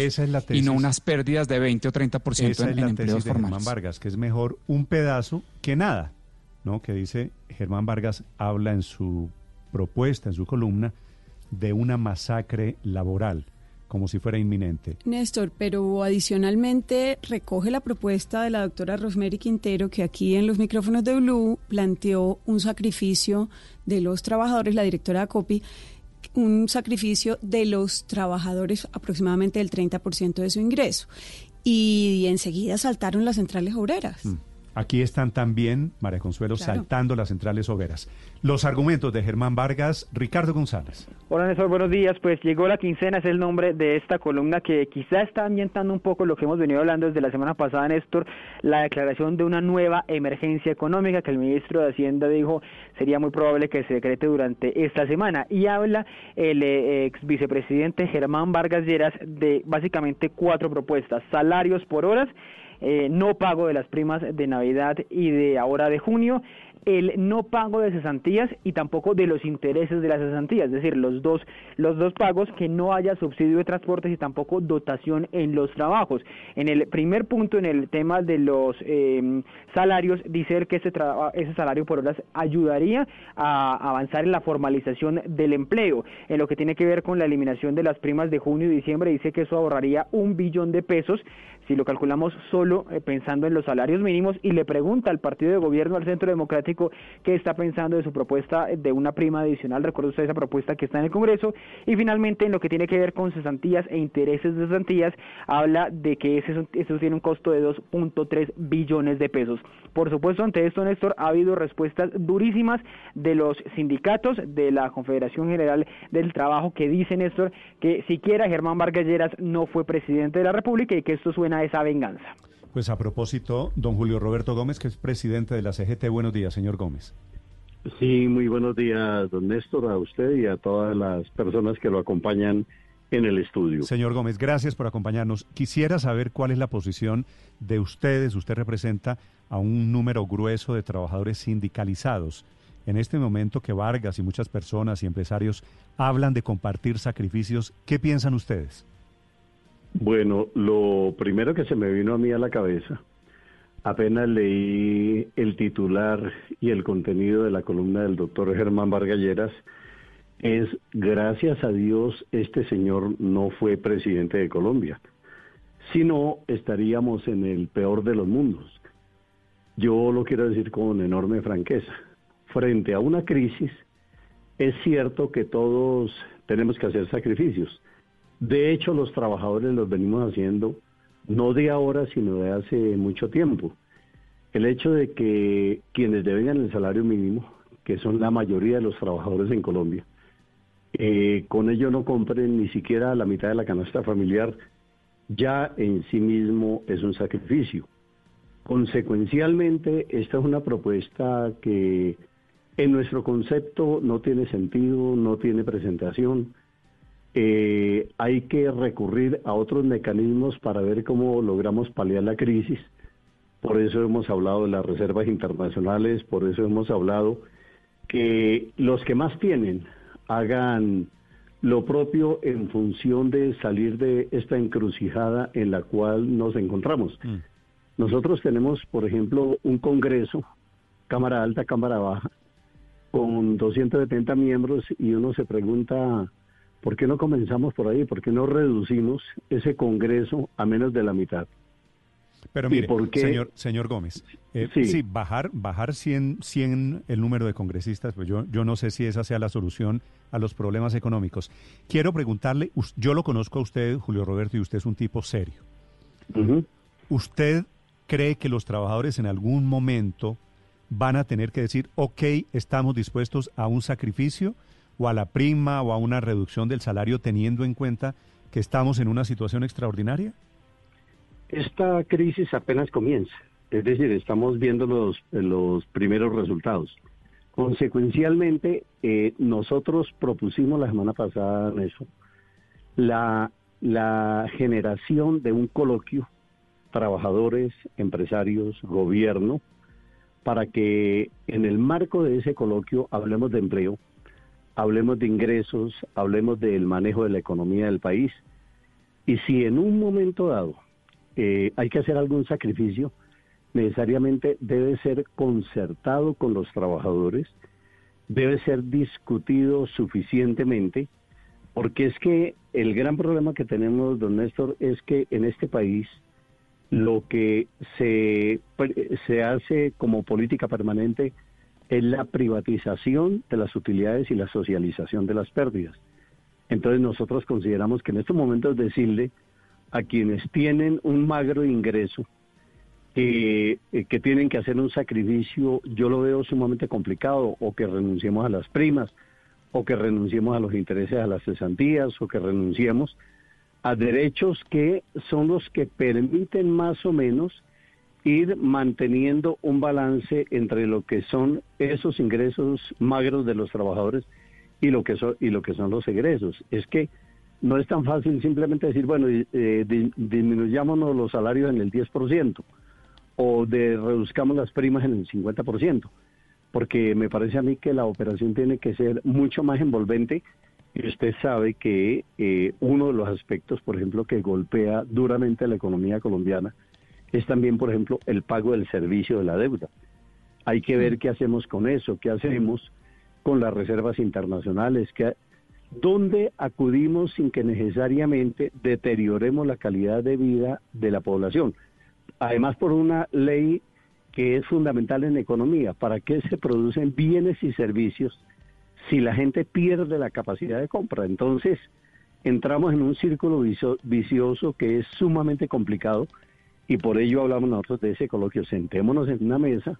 y no unas pérdidas de 20 o 30% Esa en, es la empleos tesis de Germán Vargas, que es mejor un pedazo que nada, ¿no? Que dice Germán Vargas habla en su propuesta, en su columna, de una masacre laboral como si fuera inminente. Néstor, pero adicionalmente recoge la propuesta de la doctora Rosemary Quintero que aquí en los micrófonos de Blue planteó un sacrificio de los trabajadores, la directora de COPI, un sacrificio de los trabajadores aproximadamente del 30% de su ingreso. Y, enseguida saltaron las centrales obreras. Mm. Aquí están también, María Consuelo, saltando las centrales hogueras. Los argumentos de Germán Vargas, Ricardo González. Hola Néstor, buenos días. Pues llegó la quincena, es el nombre de esta columna que quizá está ambientando un poco lo que hemos venido hablando desde la semana pasada, Néstor, la declaración de una nueva emergencia económica que el ministro de Hacienda dijo sería muy probable que se decrete durante esta semana. Y habla el eh, ex vicepresidente Germán Vargas Lleras de básicamente cuatro propuestas. Salarios por horas, eh, no pago de las primas de Navidad y de ahora de junio, el no pago de cesantías y tampoco de los intereses de las cesantías, es decir, los dos, los dos pagos que no haya subsidio de transportes y tampoco dotación en los trabajos. En el primer punto, en el tema de los eh, salarios, dice que ese, ese salario por horas ayudaría a avanzar en la formalización del empleo. En lo que tiene que ver con la eliminación de las primas de junio y diciembre, dice que eso ahorraría un billón de pesos si lo calculamos solo eh, pensando en los salarios mínimos y le pregunta al partido de gobierno, al Centro Democrático, qué está pensando de su propuesta de una prima adicional. Recuerda usted esa propuesta que está en el Congreso. Y finalmente, en lo que tiene que ver con cesantías e intereses de cesantías, habla de que ese, eso tiene un costo de 2.3 billones de pesos. Por supuesto, ante esto, Néstor, ha habido respuestas durísimas de los sindicatos, de la Confederación General del Trabajo, que dice, Néstor, que siquiera Germán Vargas Lleras no fue presidente de la República y que esto suena esa venganza. Pues a propósito, don Julio Roberto Gómez, que es presidente de la CGT. Buenos días, señor Gómez. Sí, muy buenos días, don Néstor, a usted y a todas las personas que lo acompañan en el estudio. Señor Gómez, gracias por acompañarnos. Quisiera saber cuál es la posición de ustedes. Usted representa a un número grueso de trabajadores sindicalizados. En este momento que Vargas y muchas personas y empresarios hablan de compartir sacrificios, ¿qué piensan ustedes? Bueno, lo primero que se me vino a mí a la cabeza, apenas leí el titular y el contenido de la columna del doctor Germán Vargalleras, es gracias a Dios este señor no fue presidente de Colombia. Si no, estaríamos en el peor de los mundos. Yo lo quiero decir con enorme franqueza. Frente a una crisis, es cierto que todos tenemos que hacer sacrificios de hecho, los trabajadores los venimos haciendo no de ahora, sino de hace mucho tiempo. El hecho de que quienes devengan el salario mínimo, que son la mayoría de los trabajadores en Colombia, eh, con ello no compren ni siquiera la mitad de la canasta familiar, ya en sí mismo es un sacrificio. Consecuencialmente, esta es una propuesta que en nuestro concepto no tiene sentido, no tiene presentación eh, hay que recurrir a otros mecanismos para ver cómo logramos paliar la crisis. Por eso hemos hablado de las reservas internacionales, por eso hemos hablado que los que más tienen hagan lo propio en función de salir de esta encrucijada en la cual nos encontramos. Mm. Nosotros tenemos, por ejemplo, un Congreso, Cámara Alta, Cámara Baja, con 270 miembros y uno se pregunta ¿Por qué no comenzamos por ahí? ¿Por qué no reducimos ese Congreso a menos de la mitad? Pero ¿Y mire, señor, señor Gómez, eh, Sí. sí. bajar, bajar 100, 100 el número de congresistas, pues yo, yo no sé si esa sea la solución a los problemas económicos. Quiero preguntarle, yo lo conozco a usted, Julio Roberto, y usted es un tipo serio. ¿Usted cree que los trabajadores en algún momento van a tener que decir, ok, estamos dispuestos a un sacrificio o a la prima o a una reducción del salario teniendo en cuenta que estamos en una situación extraordinaria? Esta crisis apenas comienza, es decir, estamos viendo los, los primeros resultados. Consecuencialmente, eh, nosotros propusimos la semana pasada, Néstor, la, la generación de un coloquio, trabajadores, empresarios, gobierno, para que en el marco de ese coloquio hablemos de empleo, hablemos de ingresos, hablemos del manejo de la economía del país. Y si en un momento dado eh, hay que hacer algún sacrificio, necesariamente debe ser concertado con los trabajadores, debe ser discutido suficientemente, porque es que el gran problema que tenemos, don Néstor, es que en este país lo que se, se hace como política permanente es la privatización de las utilidades y la socialización de las pérdidas. Entonces nosotros consideramos que en estos momentos decirle a quienes tienen un magro ingreso, que, eh, que tienen que hacer un sacrificio, yo lo veo sumamente complicado, o que renunciemos a las primas, o que renunciemos a los intereses a las cesantías, o que renunciemos a derechos que son los que permiten más o menos ir manteniendo un balance entre lo que son esos ingresos magros de los trabajadores y lo que son y lo que son los egresos. Es que no es tan fácil simplemente decir, bueno, eh, di- disminuyámonos los salarios en el 10% o de reduzcamos las primas en el 50%, porque me parece a mí que la operación tiene que ser mucho más envolvente y usted sabe que eh, uno de los aspectos, por ejemplo, que golpea duramente la economía colombiana es también, por ejemplo, el pago del servicio de la deuda. Hay que ver qué hacemos con eso, qué hacemos con las reservas internacionales, qué, dónde acudimos sin que necesariamente deterioremos la calidad de vida de la población. Además, por una ley que es fundamental en economía, ¿para qué se producen bienes y servicios si la gente pierde la capacidad de compra? Entonces, entramos en un círculo vicio- vicioso que es sumamente complicado y por ello hablamos nosotros de ese coloquio. Sentémonos en una mesa,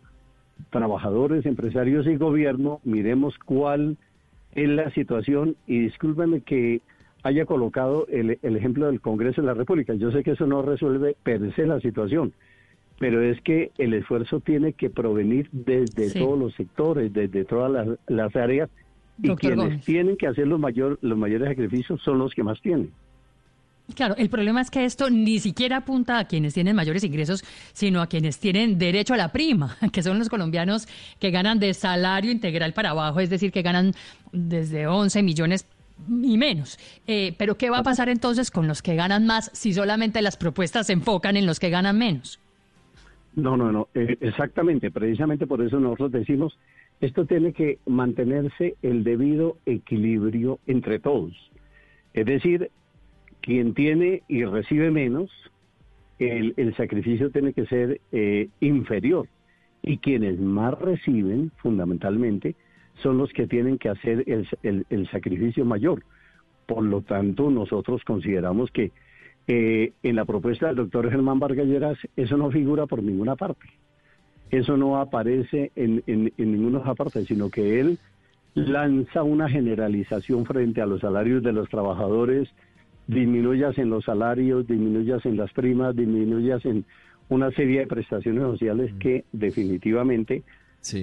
trabajadores, empresarios y gobierno, miremos cuál es la situación y discúlpeme que haya colocado el, el ejemplo del Congreso de la República. Yo sé que eso no resuelve per se la situación, pero es que el esfuerzo tiene que provenir desde Sí. todos los sectores, desde todas las, las áreas y Doctor quienes Gómez. tienen que hacer los, mayor, los mayores sacrificios son los que más tienen. Claro, el problema es que esto ni siquiera apunta a quienes tienen mayores ingresos, sino a quienes tienen derecho a la prima, *laughs* que son los colombianos que ganan de salario integral para abajo, es decir, que ganan desde 11 millones y menos. Eh, pero ¿qué va a pasar entonces con los que ganan más si solamente las propuestas se enfocan en los que ganan menos? No, no, no, eh, exactamente, precisamente por eso nosotros decimos, esto tiene que mantenerse el debido equilibrio entre todos. Es decir, quien tiene y recibe menos, el, sacrificio tiene que ser eh, inferior. Y quienes más reciben, fundamentalmente, son los que tienen que hacer el, el- el sacrificio mayor. Por lo tanto, nosotros consideramos que eh, en la propuesta del doctor Germán Vargas eso no figura por ninguna parte. Eso no aparece en, en, en ninguna parte, sino que él lanza una generalización frente a los salarios de los trabajadores, disminuyas en los salarios, disminuyas en las primas, disminuyas en una serie de prestaciones sociales que definitivamente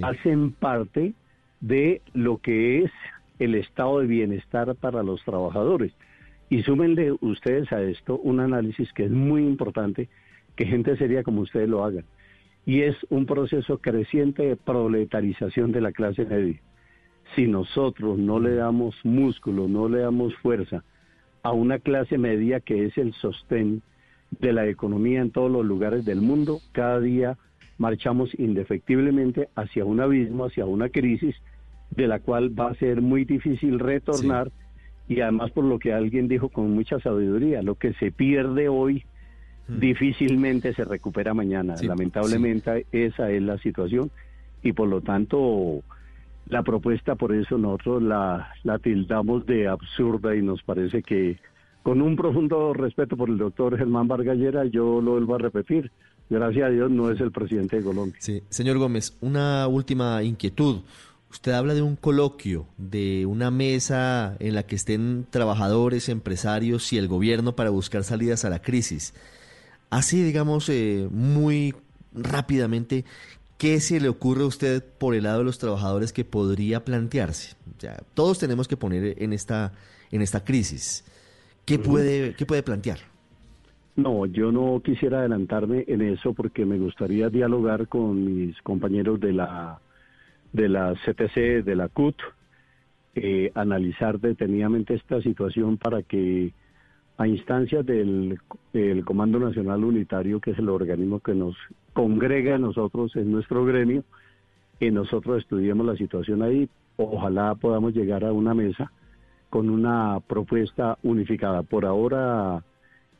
hacen parte de lo que es el estado de bienestar para los trabajadores. Y súmenle ustedes a esto un análisis que es muy importante, que gente seria como ustedes lo hagan. Y es un proceso creciente de proletarización de la clase media. Si nosotros no le damos músculo, no le damos fuerza a una clase media que es el sostén de la economía en todos los lugares del mundo, cada día marchamos indefectiblemente hacia un abismo, hacia una crisis de la cual va a ser muy difícil retornar. Y además por lo que alguien dijo con mucha sabiduría, lo que se pierde hoy difícilmente se recupera mañana. Lamentablemente esa es la situación. Y por lo tanto la propuesta por eso nosotros la, la tildamos de absurda y nos parece que con un profundo respeto por el doctor Germán Vargallera, yo lo vuelvo a repetir, gracias a Dios no es el presidente de Colombia. Sí, señor Gómez, una última inquietud. Usted habla de un coloquio, de una mesa en la que estén trabajadores, empresarios y el gobierno para buscar salidas a la crisis. Así, digamos, eh, muy rápidamente, ¿qué se le ocurre a usted por el lado de los trabajadores que podría plantearse? O sea, todos tenemos que poner en esta, en esta crisis. ¿Qué puede, ¿Qué puede plantear? No, yo no quisiera adelantarme en eso porque me gustaría dialogar con mis compañeros de la de la CTC, de la CUT, eh, analizar detenidamente esta situación para que a instancias del Comando Nacional Unitario, que es el organismo que nos congrega a nosotros en nuestro gremio, y nosotros estudiemos la situación ahí. Ojalá podamos llegar a una mesa con una propuesta unificada. Por ahora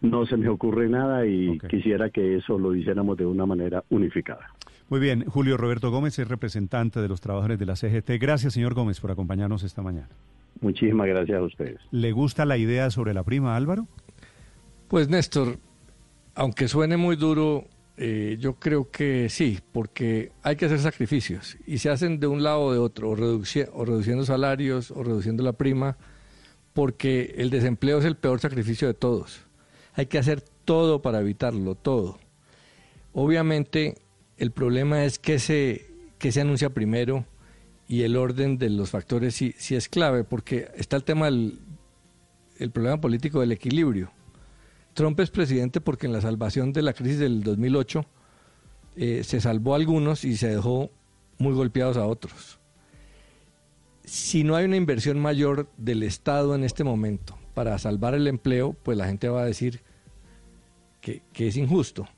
no se me ocurre nada y quisiera que eso lo hiciéramos de una manera unificada. Muy bien, Julio Roberto Gómez es representante de los trabajadores de la CGT. Gracias, señor Gómez, por acompañarnos esta mañana. Muchísimas gracias a ustedes. ¿Le gusta la idea sobre la prima, Álvaro? Pues Néstor, aunque suene muy duro, eh, yo creo que sí, porque hay que hacer sacrificios y se hacen de un lado o de otro, o, o reduciendo salarios o reduciendo la prima, porque el desempleo es el peor sacrificio de todos. Hay que hacer todo para evitarlo, todo. Obviamente, el problema es que se, que se anuncia primero y el orden de los factores sí, sí es clave, porque está el tema del el problema político del equilibrio. Trump es presidente porque en la salvación de la crisis del 2008 eh, se salvó a algunos y se dejó muy golpeados a otros. Si no hay una inversión mayor del Estado en este momento para salvar el empleo, pues la gente va a decir que, que es injusto,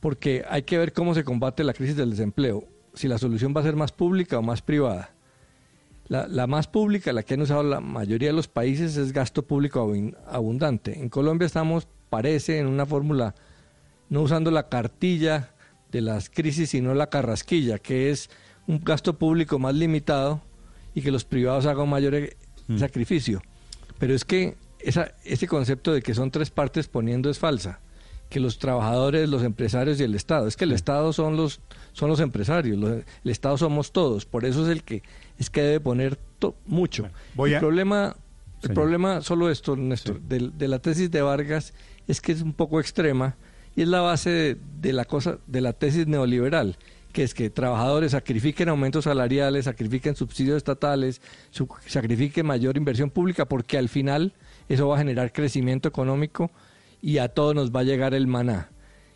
porque hay que ver cómo se combate la crisis del desempleo si la solución va a ser más pública o más privada. La, más pública, la que han usado la mayoría de los países, es gasto público abundante. En Colombia estamos, parece, en una fórmula, no usando la cartilla de las crisis, sino la carrasquilla, que es un gasto público más limitado y que los privados hagan un mayor e, mm. sacrificio. Pero es que esa, ese concepto de que son tres partes poniendo es falsa que los trabajadores, los empresarios y el Estado. Es que el Estado son los son los empresarios, el Estado somos todos, por eso es el que es que debe poner mucho. el problema el problema solo esto, Néstor, de, la tesis de Vargas es que es un poco extrema y es la base de, la cosa de la tesis neoliberal que es que trabajadores sacrifiquen aumentos salariales, sacrifiquen subsidios estatales, sacrifiquen mayor inversión pública, porque al final eso va a generar crecimiento económico y a todos nos va a llegar el maná.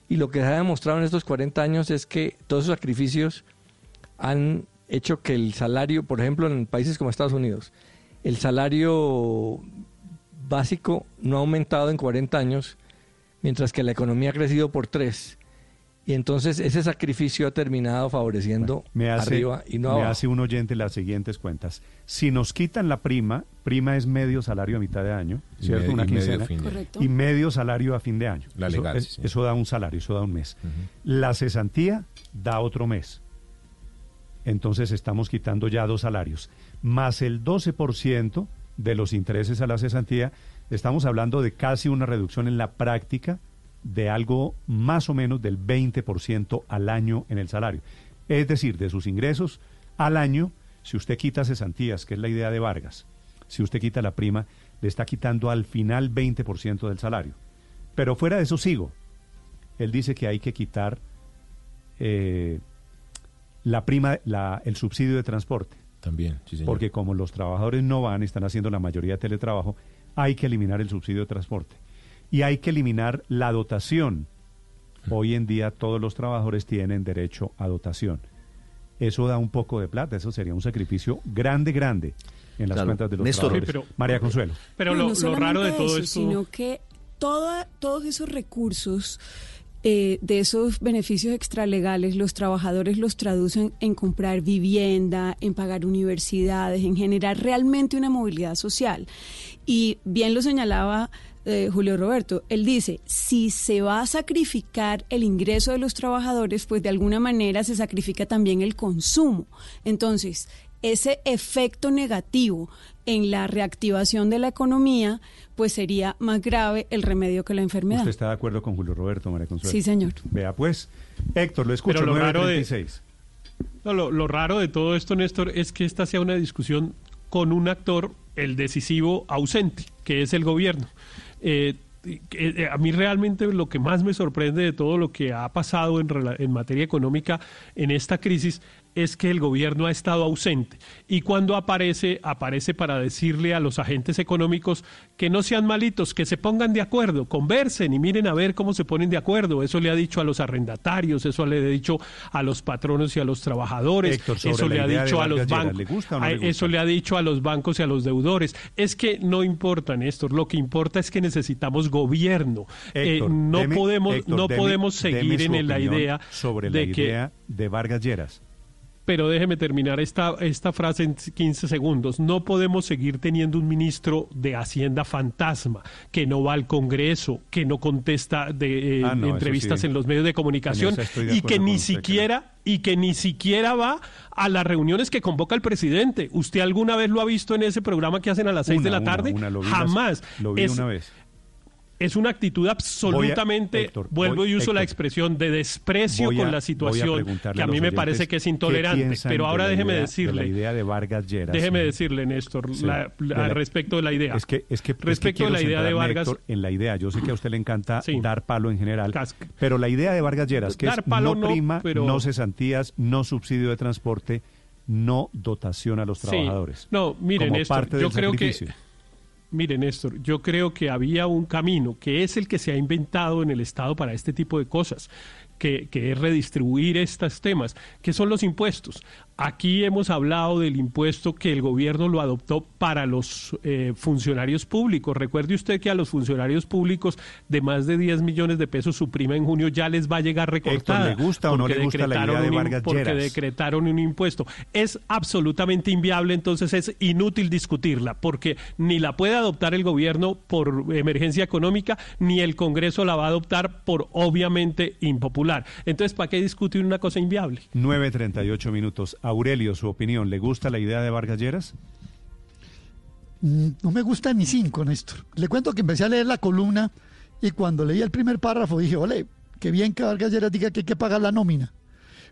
Y lo que se ha demostrado en estos 40 años es que todos esos sacrificios han hecho que el salario, por ejemplo, en países como Estados Unidos, el salario básico no ha aumentado en 40 años, mientras que la economía ha crecido por tres. Y entonces ese sacrificio ha terminado favoreciendo me hace, arriba y no Me hace un oyente las siguientes cuentas. Si nos quitan la prima, prima es medio salario a mitad de año, ¿cierto? Una quincena. Y medio salario a fin de año. La legal, eso, da un salario, eso da un mes. La cesantía da otro mes. Entonces estamos quitando ya dos salarios. Más el 12% de los intereses a la cesantía, estamos hablando de casi una reducción en la práctica de algo más o menos del 20% al año en el salario. Es decir, de sus ingresos al año, si usted quita cesantías, que es la idea de Vargas, si usted quita la prima, le está quitando al final 20% del salario. Pero fuera de eso sigo. Él dice que hay que quitar eh, la prima, la, el subsidio de transporte. También, sí, señor. Porque como los trabajadores no van, están haciendo la mayoría de teletrabajo, hay que eliminar el subsidio de transporte y hay que eliminar la dotación. Hoy en día todos los trabajadores tienen derecho a dotación. Eso da un poco de plata, eso sería un sacrificio grande, grande en las cuentas de los trabajadores. María Consuelo. Pero lo, raro de todo eso, esto... Sino que todos esos recursos eh, de esos beneficios extralegales, los trabajadores los traducen en comprar vivienda, en pagar universidades, en generar realmente una movilidad social. Y bien lo señalaba eh, Julio Roberto. Él dice, si se va a sacrificar el ingreso de los trabajadores, pues de alguna manera se sacrifica también el consumo. Entonces, ese efecto negativo en la reactivación de la economía, pues sería más grave el remedio que la enfermedad. ¿Usted está de acuerdo con Julio Roberto, María Consuelo? Sí, señor. Vea, pues, Héctor, lo escucho, Pero lo raro de- 936. No, lo, lo raro de todo esto, Néstor, es que esta sea una discusión con un actor, el decisivo ausente, que es el gobierno. Eh, eh, a mí realmente lo que más me sorprende de todo lo que ha pasado en, en materia económica en esta crisis es que el gobierno ha estado ausente y cuando aparece, aparece para decirle a los agentes económicos que no sean malitos, que se pongan de acuerdo, conversen y miren a ver cómo se ponen de acuerdo. Eso le ha dicho a los arrendatarios, eso le ha dicho a los patronos y a los trabajadores, Héctor, eso la le ha idea dicho a los bancos, ¿le gusta o no a- le gusta? eso le ha dicho a los bancos y a los deudores. Es que no importa, Néstor, lo que importa es que necesitamos gobierno. Eh, no deme- podemos, Héctor, no deme- podemos seguir en la idea sobre de la que idea de Vargas Lleras. Pero déjeme terminar esta, esta frase en 15 segundos. No podemos seguir teniendo un ministro de Hacienda fantasma que no va al Congreso, que no contesta de eh, Ah, no, entrevistas sí. en los medios de comunicación de y que ni siquiera y que ni siquiera va a las reuniones que convoca el presidente. ¿Usted alguna vez lo ha visto en ese programa que hacen a las 6 de la tarde? una, lo vi las- Jamás. Lo vi Es- una vez. Es una actitud absolutamente, Héctor, vuelvo voy- y uso la expresión de desprecio a- con la a situación, que a a mí me parece que es intolerante. Pero ahora déjeme idea- de decirle, la idea de Vargas Lleras. déjeme Sí. decirle, Néstor, Sí, la- de la- la- respecto de la idea. Es que, es que, es que respecto de quiero la idea de Vargas, Héctor, en la idea, yo sé que a usted le encanta Sí. dar palo en general, pero la idea de Vargas Lleras, que Dar es palo no no, prima, pero- no cesantías, no subsidio de transporte, no dotación a los trabajadores. No, mire, como Néstor, yo creo que. Mire, Néstor, yo creo que había un camino que es el que se ha inventado en el Estado para este tipo de cosas, que, que es redistribuir estos temas, que son los impuestos. Aquí hemos hablado del impuesto que el gobierno lo adoptó para los eh, funcionarios públicos. Recuerde usted que a los funcionarios públicos de más de 10 millones de pesos su prima en junio ya les va a llegar recortada. ¿le gusta o no le gusta la idea de un Vargas Porque Lleras? decretaron un impuesto. Es absolutamente inviable, entonces es inútil discutirla, porque ni la puede adoptar el gobierno por emergencia económica, ni el Congreso la va a adoptar por obviamente impopular. Entonces, ¿para qué discutir una cosa inviable? 9.38 minutos. Aurelio, su opinión, ¿le gusta la idea de Vargas Lleras? Mm, No me gusta ni cinco, Néstor. Le cuento que empecé a leer la columna y cuando leí el primer párrafo dije, ole, qué bien que Vargas Lleras diga que hay que pagar la nómina.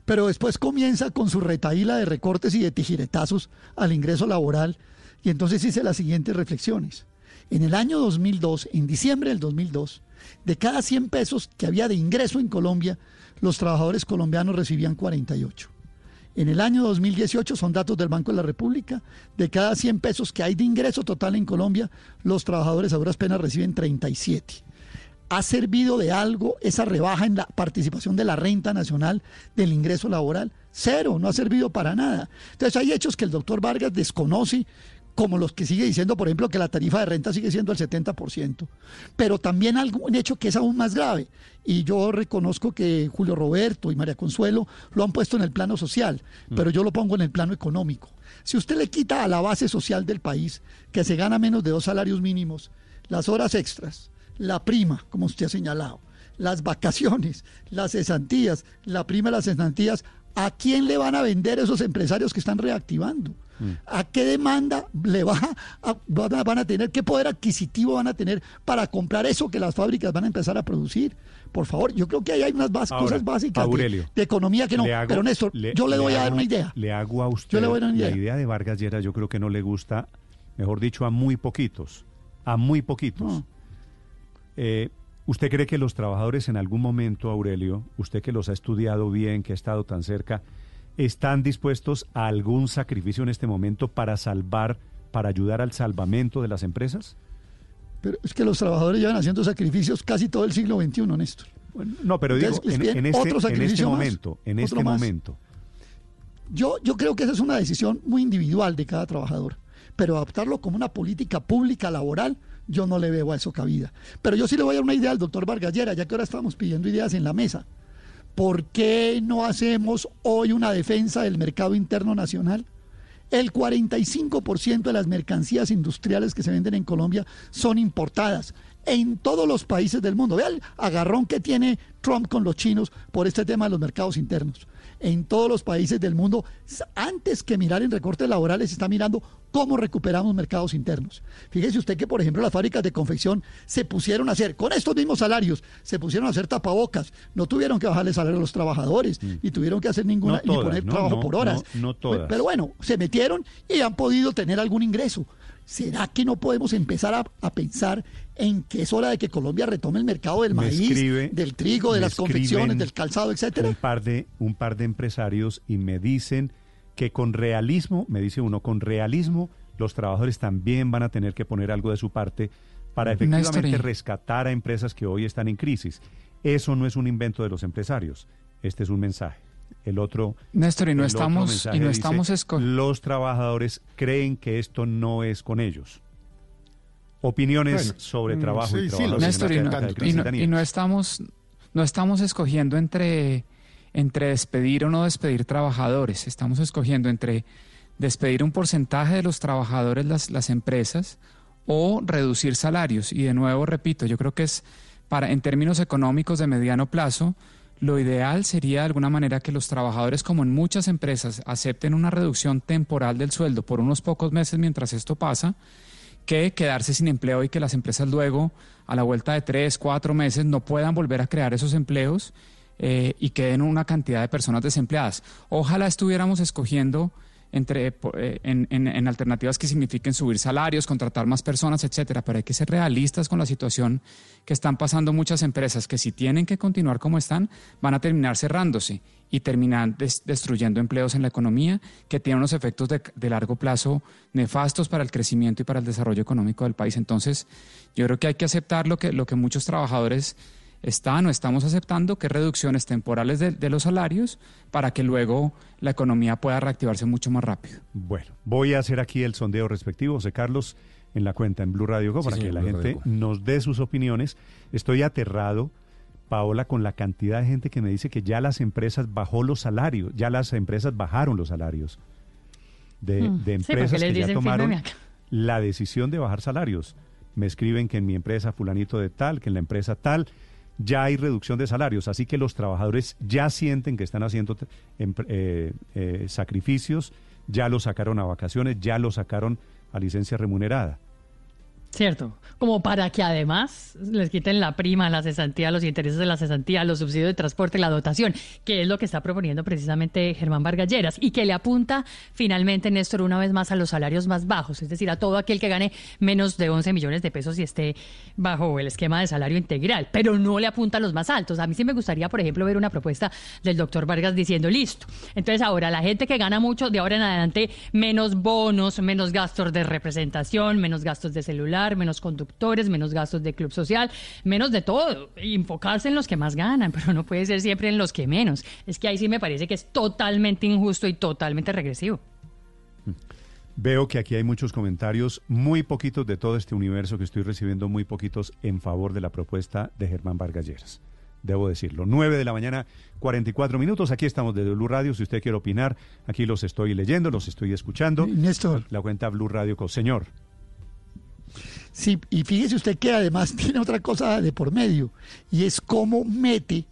Pero después comienza con su retaíla de recortes y de tijiretazos al ingreso laboral y entonces hice las siguientes reflexiones. En el año 2002, en diciembre del 2002, de cada 100 pesos que había de ingreso en Colombia, los trabajadores colombianos recibían 48. En el año 2018, son datos del Banco de la República, de cada 100 pesos que hay de ingreso total en Colombia, los trabajadores a duras penas reciben 37. ¿Ha servido de algo esa rebaja en la participación de la renta nacional del ingreso laboral? Cero, no ha servido para nada. Entonces hay hechos que el doctor Vargas desconoce, como los que sigue diciendo, por ejemplo, que la tarifa de renta sigue siendo el 70%, pero también algún hecho que es aún más grave. Y yo reconozco que Julio Roberto y María Consuelo lo han puesto en el plano social, pero yo lo pongo en el plano económico. Si usted le quita a la base social del país, que se gana menos de dos salarios mínimos, las horas extras, la prima, como usted ha señalado, las vacaciones, las cesantías, la prima de las cesantías, ¿a quién le van a vender esos empresarios que están reactivando? ¿A qué demanda le va a- van, a, tener, qué poder adquisitivo van a tener para comprar eso que las fábricas van a empezar a producir? Por favor, yo creo que ahí hay unas bas- Ahora, cosas básicas de- Aurelio, de, economía que no. hago- Pero Néstor, le- yo le doy a dar hago- una idea. Le hago a usted Yo le voy a dar una la idea. idea de Vargas Lleras, yo creo que no le gusta, mejor dicho, a muy poquitos. A muy poquitos. Eh, ¿Usted cree que los trabajadores en algún momento, Aurelio, usted que los ha estudiado bien, que ha estado tan cerca, están dispuestos a algún sacrificio en este momento para salvar, para ayudar al salvamento de las empresas? Pero es que los trabajadores llevan haciendo sacrificios casi todo el siglo XXI, Néstor. No, pero digo, Entonces, en, en este, otro en este más, momento, en este momento. Yo, yo creo que esa es una decisión muy individual de cada trabajador, pero adoptarlo como una política pública laboral, yo no le veo a eso cabida. Pero yo sí le voy a dar una idea al doctor Vargas Lleras, ya que ahora estamos pidiendo ideas en la mesa. ¿Por qué no hacemos hoy una defensa del mercado interno nacional? El 45% de las mercancías industriales que se venden en Colombia son importadas. en todos los países del mundo. Vea el agarrón que tiene Trump con los chinos por este tema de los mercados internos. En todos los países del mundo, antes que mirar en recortes laborales, está mirando cómo recuperamos mercados internos. Fíjese usted que, por ejemplo, las fábricas de confección se pusieron a hacer, con estos mismos salarios, se pusieron a hacer tapabocas. No tuvieron que bajarle salario a los trabajadores, ni tuvieron que hacer ninguna, Mm. No ni poner no, trabajo no, por horas. no, no todas. Pero bueno, se metieron y han podido tener algún ingreso. ¿Será que no podemos empezar a, a pensar en que es hora de que Colombia retome el mercado del Me maíz, escribe- del trigo, de las confecciones, del calzado, etcétera? Un par de un par de empresarios y me dicen que con realismo, me dice uno, con realismo los trabajadores también van a tener que poner algo de su parte para efectivamente rescatar a empresas que hoy están en crisis. Eso no es un invento de los empresarios. Este es un mensaje. El otro Néstor, y no estamos- y no estamos los trabajadores creen que esto no es con ellos. Opiniones Bueno, sobre mm, trabajo y sí, sí, trabajo. lo Néstor, y no, y no- y no estamos, no estamos escogiendo entre, entre despedir o no despedir trabajadores, estamos escogiendo entre despedir un porcentaje de los trabajadores las, las empresas o reducir salarios. Y de nuevo, repito, yo creo que es para, en términos económicos de mediano plazo, lo ideal sería de alguna manera que los trabajadores, como en muchas empresas, acepten una reducción temporal del sueldo por unos pocos meses mientras esto pasa, que quedarse sin empleo y que las empresas luego, a la vuelta de tres, cuatro meses, no puedan volver a crear esos empleos eh, y queden una cantidad de personas desempleadas. Ojalá estuviéramos escogiendo entre, eh, en, en- alternativas que signifiquen subir salarios, contratar más personas, etcétera, pero hay que ser realistas con la situación que están pasando muchas empresas, que si tienen que continuar como están, van a terminar cerrándose y terminar des- destruyendo empleos en la economía, que tienen unos efectos de, de largo plazo nefastos para el crecimiento y para el desarrollo económico del país. Entonces, yo creo que hay que aceptar lo que, lo que muchos trabajadores están o estamos aceptando, que es reducciones temporales de, de los salarios para que luego la economía pueda reactivarse mucho más rápido. Bueno, voy a hacer aquí el sondeo respectivo, José Carlos, en la cuenta en Blue Radio Go, Sí, para que la Blue gente nos dé sus opiniones. Estoy aterrado, Paola, con la cantidad de gente que me dice que ya las empresas bajó los salarios, ya las empresas bajaron los salarios de, Mm, de empresas que ya dicen, tomaron la decisión de bajar salarios. Me escriben que en mi empresa fulanito de tal, que en la empresa tal, ya hay reducción de salarios, así que los trabajadores ya sienten que están haciendo eh, eh, sacrificios, ya los sacaron a vacaciones, ya los sacaron a licencia remunerada. Cierto, como para que además les quiten la prima, la cesantía, los intereses de la cesantía, los subsidios de transporte, la dotación, que es lo que está proponiendo precisamente Germán Vargalleras y que le apunta finalmente, Néstor, una vez más a los salarios más bajos, es decir, a todo aquel que gane menos de 11 millones de pesos y esté bajo el esquema de salario integral, pero no le apunta a los más altos. A mí sí me gustaría, por ejemplo, ver una propuesta del doctor Vargas diciendo, listo, entonces ahora la gente que gana mucho, de ahora en adelante, menos bonos, menos gastos de representación, menos gastos de celular, menos conductores, menos gastos de club social, menos de todo, y enfocarse en los que más ganan, *laughs* pero no puede ser siempre en los que menos. Es que ahí sí me parece que es totalmente injusto y totalmente regresivo. Veo que aquí hay muchos comentarios, muy poquitos de todo este universo que estoy recibiendo, muy poquitos en favor de la propuesta de Germán Vargalleras. Debo decirlo. 9 de la mañana, 44 minutos. Aquí estamos desde Blue Radio. Si usted quiere opinar, aquí los estoy leyendo, los estoy escuchando. Néstor. La cuenta Blue Radio. Co- Señor. Sí, y fíjese usted que además *laughs* tiene otra cosa de por medio, y es cómo mete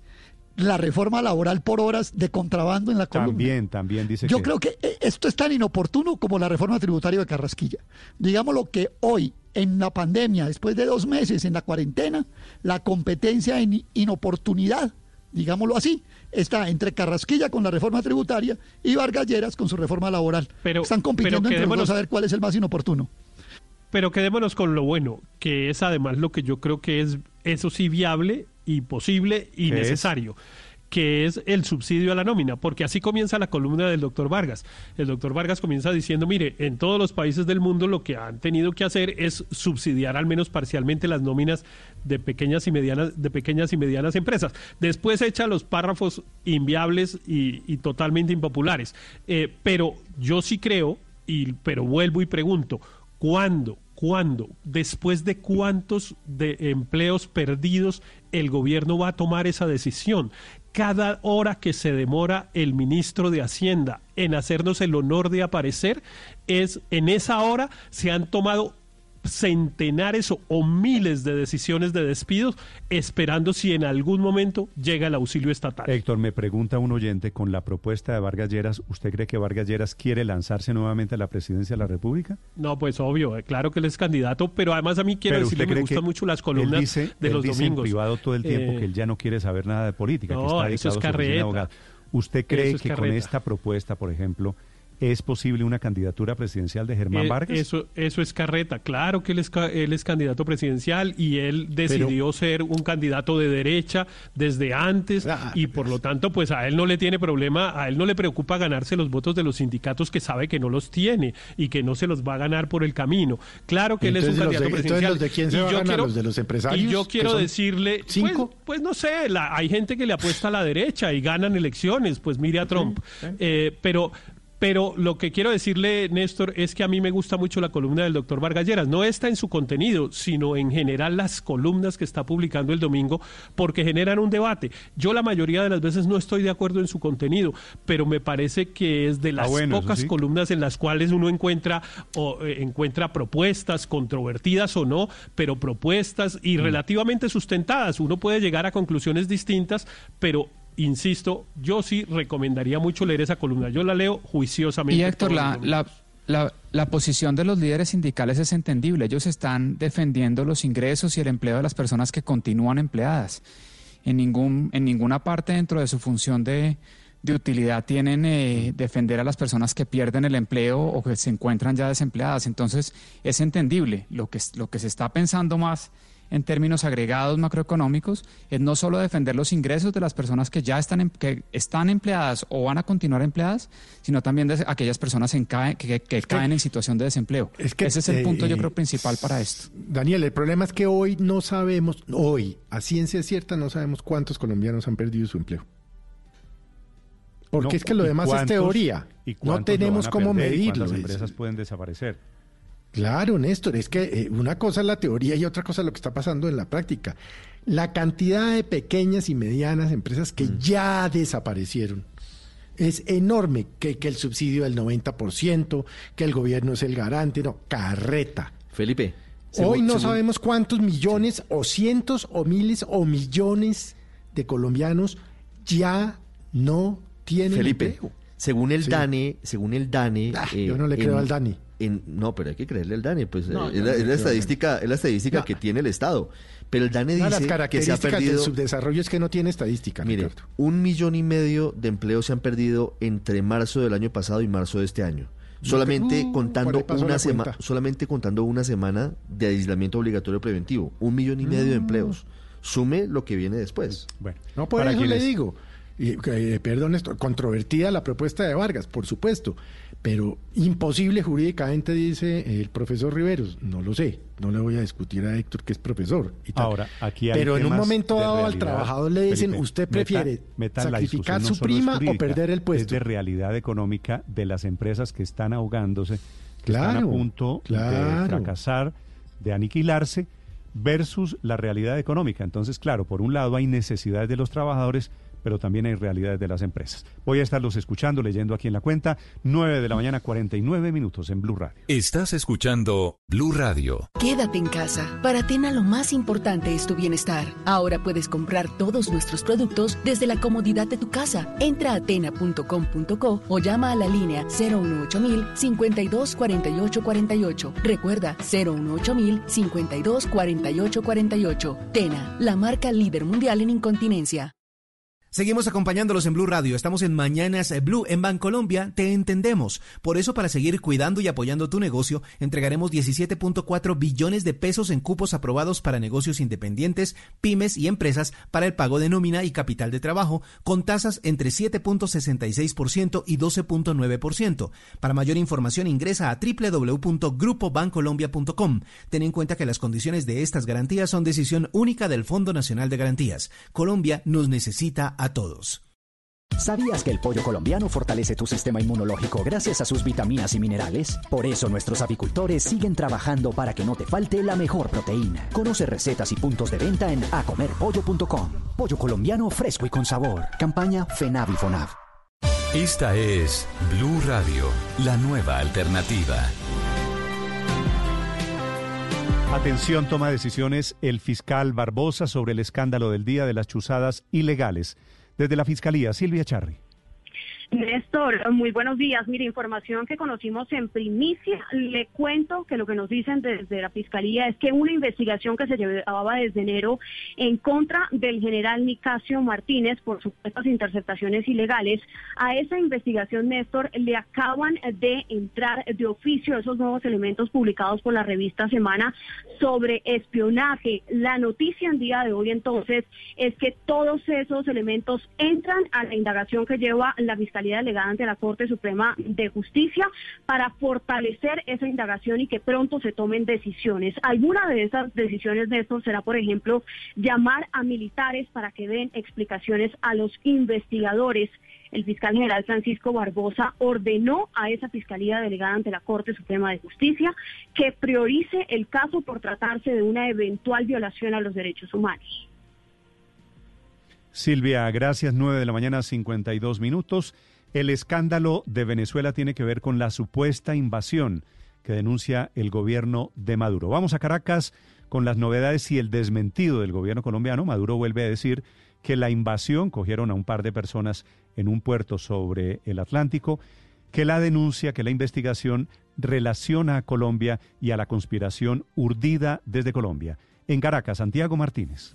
la reforma laboral por horas de contrabando en la columna. También, también dice Yo que... creo que eh, esto es tan inoportuno como la reforma tributaria de Carrasquilla. Digamos lo que hoy, en la pandemia, después de dos meses en la cuarentena, la competencia en inoportunidad, digámoslo así, está entre Carrasquilla con la reforma tributaria y Vargalleras con su reforma laboral. Pero- Están compitiendo pero entre los dos a ver cuál es el más inoportuno. Pero quedémonos con lo bueno, que es además lo que yo creo que es, eso sí, viable y posible y necesario, que es el subsidio a la nómina, porque así comienza la columna del doctor Vargas. El doctor Vargas comienza diciendo, mire, en todos los países del mundo lo que han tenido que hacer es subsidiar al menos parcialmente las nóminas de pequeñas y medianas, de pequeñas y medianas empresas. Después echa los párrafos inviables y, y totalmente impopulares. Eh, pero yo sí creo, y, pero vuelvo y pregunto, ¿Cuándo? ¿Cuándo? ¿Después de cuántos de empleos perdidos el gobierno va a tomar esa decisión? Cada hora que se demora el ministro de Hacienda en hacernos el honor de aparecer, es en esa hora se han tomado centenares o, o miles de decisiones de despidos esperando si en algún momento llega el auxilio estatal. Héctor, me pregunta un oyente, con la propuesta de Vargas Lleras, ¿usted cree que Vargas Lleras quiere lanzarse nuevamente a la presidencia de la República? No, pues obvio, eh, claro que él es candidato, pero además a mí quiero Pero decirle, me gustan que mucho las columnas dice- de él los dice domingos. en privado todo el tiempo Eh, que él ya no quiere saber nada de política, que no, está eso es carreta. ¿Usted cree es que con esta propuesta, por ejemplo, es posible una candidatura presidencial de Germán Eh, Vargas? Eso, eso es carreta. Claro que él es, él es candidato presidencial y él decidió ser un candidato de derecha desde antes y por lo tanto, pues a él no le tiene problema, a él no le preocupa ganarse los votos de los sindicatos que sabe que no los tiene y que no se los va a ganar por el camino. Claro que él es un candidato de- entonces, presidencial. ¿los de quién se Y va a ganar? ¿Los de los empresarios, Y yo quiero decirle, pues, cinco? pues no sé, la- hay gente que le apuesta a la derecha y ganan elecciones, pues mire a Trump. Eh, pero pero lo que quiero decirle, Néstor, es que a mí me gusta mucho la columna del doctor Vargas Lleras. No está en su contenido, sino en general las columnas que está publicando el domingo, porque generan un debate. Yo la mayoría de las veces no estoy de acuerdo en su contenido, pero me parece que es de las bueno, eso pocas sí. columnas en las cuales uno encuentra, o, eh, encuentra propuestas, controvertidas o no, pero propuestas Mm. y relativamente sustentadas. Uno puede llegar a conclusiones distintas, pero insisto, yo sí recomendaría mucho leer esa columna. Yo la leo juiciosamente. Y Héctor, la, la, la posición de los líderes sindicales es entendible. Ellos están defendiendo los ingresos y el empleo de las personas que continúan empleadas. En, ningún, en ninguna parte dentro de su función de, de utilidad tienen eh, defender a las personas que pierden el empleo o que se encuentran ya desempleadas. Entonces, es entendible. Lo que, lo que se está pensando más en términos agregados macroeconómicos es no solo defender los ingresos de las personas que ya están, em- que están empleadas o van a continuar empleadas, sino también de aquellas personas en cae- que, que caen en situación de desempleo. que, Ese es el eh, punto, yo creo, principal para esto. Daniel, el problema es que hoy no sabemos, hoy, a ciencia cierta, no sabemos cuántos colombianos han perdido su empleo. Porque No, es que lo ¿y demás es teoría. y No tenemos cómo medirlo. Es- empresas pueden desaparecer? Claro, Néstor, es que eh, una cosa es la teoría y otra cosa es lo que está pasando en la práctica. La cantidad de pequeñas y medianas empresas que Mm. ya desaparecieron es enorme, que, que el subsidio del 90%, que el gobierno es el garante, no, carreta. Felipe. Hoy no sabemos cuántos millones o cientos o miles o millones de colombianos ya no tienen Felipe, empleo. según el Sí. DANE, según el DANE, Ah, eh, yo no le creo al DANE. En- no, pero hay que creerle al DANE, pues No, eh, es, no la, es estadística, es la estadística No. que tiene el Estado. Pero el DANE dice las que se ha características perdido del subdesarrollo es que no tiene estadística. Mire, Ricardo. un millón y medio de empleos se han perdido entre marzo del año pasado y marzo de este año. Solamente Uh, contando una semana, solamente contando una semana de aislamiento obligatorio preventivo, un millón y medio de Mm. empleos. Sume lo que viene después. Bueno, No, por Para eso le digo. Y, eh, perdón, esto, controvertida la propuesta de Vargas, por supuesto, pero imposible jurídicamente, dice el profesor Riveros. No lo sé, no le voy a discutir a Héctor, que es profesor. y tal. Ahora, aquí hay pero en un momento de dado al realidad. trabajador le dicen, Felipe, ¿usted meta- prefiere meta la sacrificar su no es prima o perder el Es puesto? de realidad económica de las empresas que están ahogándose, que están Claro, a punto de claro. fracasar, de aniquilarse, versus la realidad económica. Entonces, claro, por un lado hay necesidades de los trabajadores, pero también hay realidades de las empresas. Voy a estarlos escuchando, leyendo aquí en la cuenta, 9 de la mañana, 49 minutos en Blue Radio. Estás escuchando Blue Radio. Quédate en casa. Para Atena lo más importante es tu bienestar. Ahora puedes comprar todos nuestros productos desde la comodidad de tu casa. Entra a atena.com.co o llama a la línea 018 52 48 48. Recuerda 018 52 48 48. Tena, la marca líder mundial en incontinencia. Seguimos acompañándolos en Blue Radio. Estamos en Mañanas Blue en Bancolombia. Te entendemos. Por eso, para seguir cuidando y apoyando tu negocio, entregaremos 17.4 billones de pesos en cupos aprobados para negocios independientes, pymes y empresas para el pago de nómina y capital de trabajo, con tasas entre 7.66% y 12.9%. Para mayor información, ingresa a www.grupobancolombia.com. Ten en cuenta que las condiciones de estas garantías son decisión única del Fondo Nacional de Garantías. Colombia nos necesita a todos. ¿Sabías que el pollo colombiano fortalece tu sistema inmunológico gracias a sus vitaminas y minerales? Por eso nuestros apicultores siguen trabajando para que no te falte la mejor proteína. Conoce recetas y puntos de venta en acomerpollo.com. Pollo colombiano fresco y con sabor. Campaña FENAV y FONAV. Esta es Blue Radio, la nueva alternativa. Atención, toma decisiones el fiscal Barbosa sobre el escándalo del día de las chuzadas ilegales. Desde la Fiscalía, Silvia Charri. Néstor, muy buenos días. Mire, información que conocimos en primicia. Le cuento que lo que nos dicen desde la Fiscalía es que una investigación que se llevaba desde enero en contra del general Nicasio Martínez por supuestas interceptaciones ilegales, a esa investigación, Néstor, le acaban de entrar de oficio esos nuevos elementos publicados por la revista Semana sobre espionaje. La noticia en día de hoy entonces es que todos esos elementos entran a la indagación que lleva la Fiscalía delegada ante la Corte Suprema de Justicia para fortalecer esa indagación y que pronto se tomen decisiones. Alguna de esas decisiones de esto será, por ejemplo, llamar a militares para que den explicaciones a los investigadores. El fiscal general Francisco Barbosa ordenó a esa fiscalía delegada ante la Corte Suprema de Justicia que priorice el caso por tratarse de una eventual violación a los derechos humanos. Silvia, gracias. 9 de la mañana, 52 minutos. El escándalo de Venezuela tiene que ver con la supuesta invasión que denuncia el gobierno de Maduro. Vamos a Caracas con las novedades y el desmentido del gobierno colombiano. Maduro vuelve a decir que la invasión cogieron a un par de personas en un puerto sobre el Atlántico, que la denuncia, que la investigación relaciona a Colombia y a la conspiración urdida desde Colombia. En Caracas, Santiago Martínez.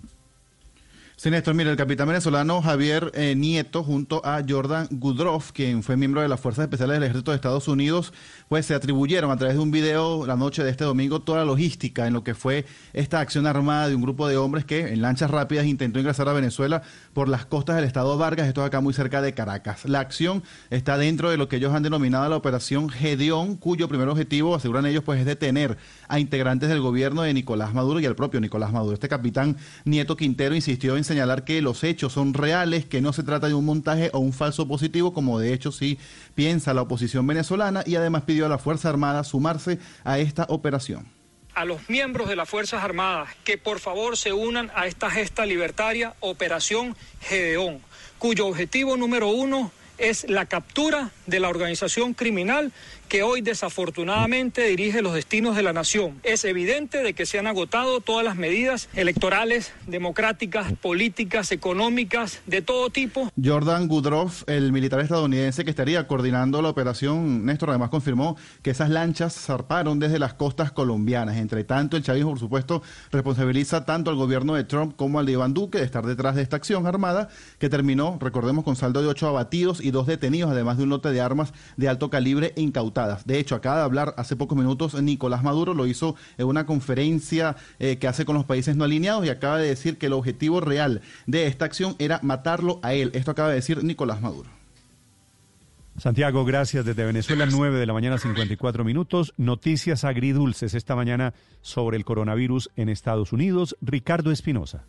Sí, Néstor, mire, el capitán venezolano Javier eh, Nieto junto a Jordan Gudroff, quien fue miembro de las Fuerzas Especiales del Ejército de Estados Unidos, pues se atribuyeron a través de un video la noche de este domingo toda la logística en lo que fue esta acción armada de un grupo de hombres que en lanchas rápidas intentó ingresar a Venezuela por las costas del estado Vargas, esto acá muy cerca de Caracas. La acción está dentro de lo que ellos han denominado la operación Gedeón, cuyo primer objetivo, aseguran ellos, pues es detener a integrantes del gobierno de Nicolás Maduro y al propio Nicolás Maduro. Este capitán Nieto Quintero insistió en señalar que los hechos son reales, que no se trata de un montaje o un falso positivo, como de hecho sí piensa la oposición venezolana, y además pidió a la Fuerza Armada sumarse a esta operación a los miembros de las Fuerzas Armadas que por favor se unan a esta gesta libertaria Operación Gedeón, cuyo objetivo número uno es la captura de la organización criminal que hoy desafortunadamente dirige los destinos de la nación. Es evidente de que se han agotado todas las medidas electorales, democráticas, políticas, económicas, de todo tipo. Jordan Goodruff, el militar estadounidense que estaría coordinando la operación, Néstor además confirmó que esas lanchas zarparon desde las costas colombianas. Entre tanto, el chavismo, por supuesto, responsabiliza tanto al gobierno de Trump como al de Iván Duque de estar detrás de esta acción armada que terminó, recordemos, con saldo de ocho abatidos y dos detenidos, además de un lote de armas de alto calibre De hecho, acaba de hablar hace pocos minutos Nicolás Maduro, lo hizo en una conferencia eh, que hace con los países no alineados y acaba de decir que el objetivo real de esta acción era matarlo a él. Esto acaba de decir Nicolás Maduro. Santiago, gracias. Desde Venezuela, 9 de la mañana, 54 minutos. Noticias agridulces esta mañana sobre el coronavirus en Estados Unidos. Ricardo Espinosa.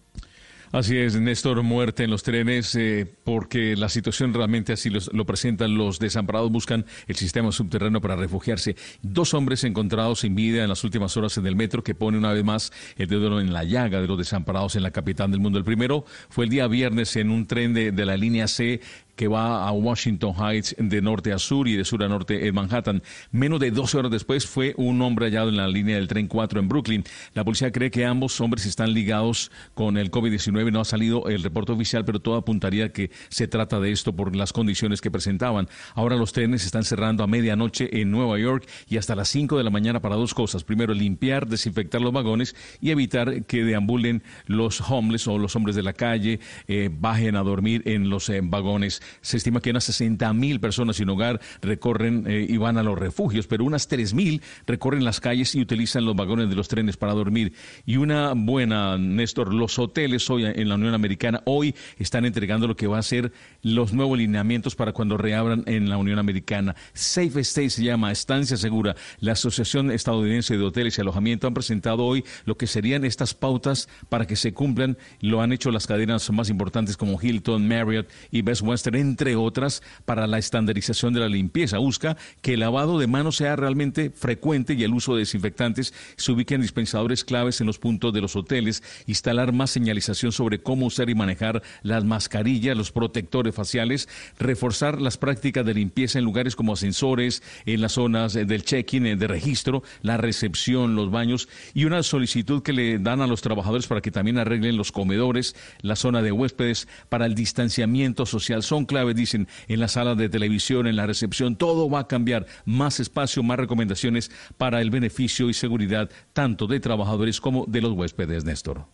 Así es, Néstor, muerte en los trenes, eh, porque la situación realmente así lo presentan. Los desamparados buscan el sistema subterráneo para refugiarse. Dos hombres encontrados sin vida en las últimas horas en el metro, que pone una vez más el dedo en la llaga de los desamparados en la capital del mundo. El primero fue el día viernes en un tren de, de la línea C que va a Washington Heights de norte a sur y de sur a norte en Manhattan. Menos de 12 horas después fue un hombre hallado en la línea del tren 4 en Brooklyn. La policía cree que ambos hombres están ligados con el COVID-19. No ha salido el reporte oficial, pero todo apuntaría que se trata de esto por las condiciones que presentaban. Ahora los trenes están cerrando a medianoche en Nueva York y hasta las 5 de la mañana para dos cosas. Primero, limpiar, desinfectar los vagones y evitar que deambulen los homeless o los hombres de la calle, eh, bajen a dormir en los eh, vagones se estima que unas 60 mil personas sin hogar recorren eh, y van a los refugios, pero unas 3 mil recorren las calles y utilizan los vagones de los trenes para dormir. Y una buena, Néstor, los hoteles hoy en la Unión Americana hoy están entregando lo que va a ser los nuevos lineamientos para cuando reabran en la Unión Americana. Safe Stay se llama, Estancia Segura. La Asociación Estadounidense de Hoteles y Alojamiento han presentado hoy lo que serían estas pautas para que se cumplan. Lo han hecho las cadenas más importantes como Hilton, Marriott y Best Western entre otras para la estandarización de la limpieza. Busca que el lavado de manos sea realmente frecuente y el uso de desinfectantes se ubique en dispensadores claves en los puntos de los hoteles, instalar más señalización sobre cómo usar y manejar las mascarillas, los protectores faciales, reforzar las prácticas de limpieza en lugares como ascensores, en las zonas del check-in, de registro, la recepción, los baños y una solicitud que le dan a los trabajadores para que también arreglen los comedores, la zona de huéspedes para el distanciamiento social. Son claves, dicen, en la sala de televisión, en la recepción, todo va a cambiar. Más espacio, más recomendaciones para el beneficio y seguridad tanto de trabajadores como de los huéspedes, Néstor.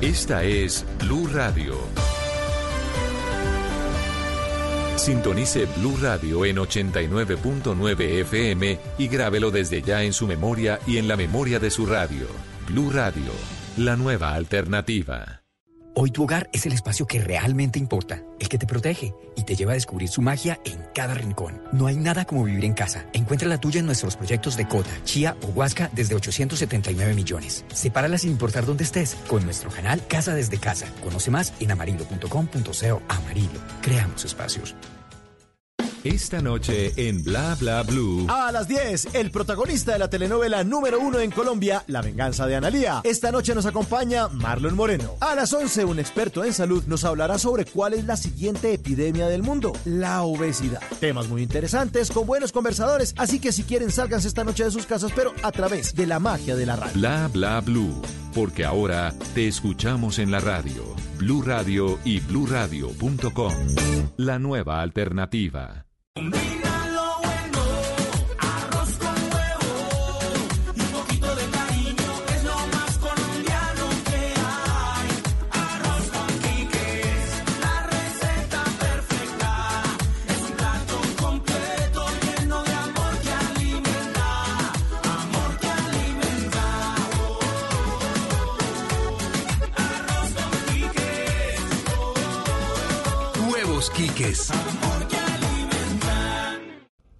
Esta es Blue Radio. Sintonice Blue Radio en 89.9 FM y grábelo desde ya en su memoria y en la memoria de su radio. Blue Radio, la nueva alternativa. Hoy tu hogar es el espacio que realmente importa, el que te protege y te lleva a descubrir su magia en cada rincón. No hay nada como vivir en casa. Encuentra la tuya en nuestros proyectos de Cota, Chía o Huasca desde 879 millones. Sepárala sin importar dónde estés con nuestro canal Casa desde Casa. Conoce más en amarillo.com.co. Amarillo. Creamos espacios. Esta noche en Bla Bla Blue. A las 10, el protagonista de la telenovela número uno en Colombia, La venganza de Analía. Esta noche nos acompaña Marlon Moreno. A las 11, un experto en salud nos hablará sobre cuál es la siguiente epidemia del mundo, la obesidad. Temas muy interesantes con buenos conversadores, así que si quieren sálganse esta noche de sus casas, pero a través de la magia de la radio. Bla Bla Blue, porque ahora te escuchamos en la radio. Blue Radio y bluradio.com. La nueva alternativa. Combina lo bueno, arroz con huevo un poquito de cariño es lo más colombiano que hay. Arroz con quiques,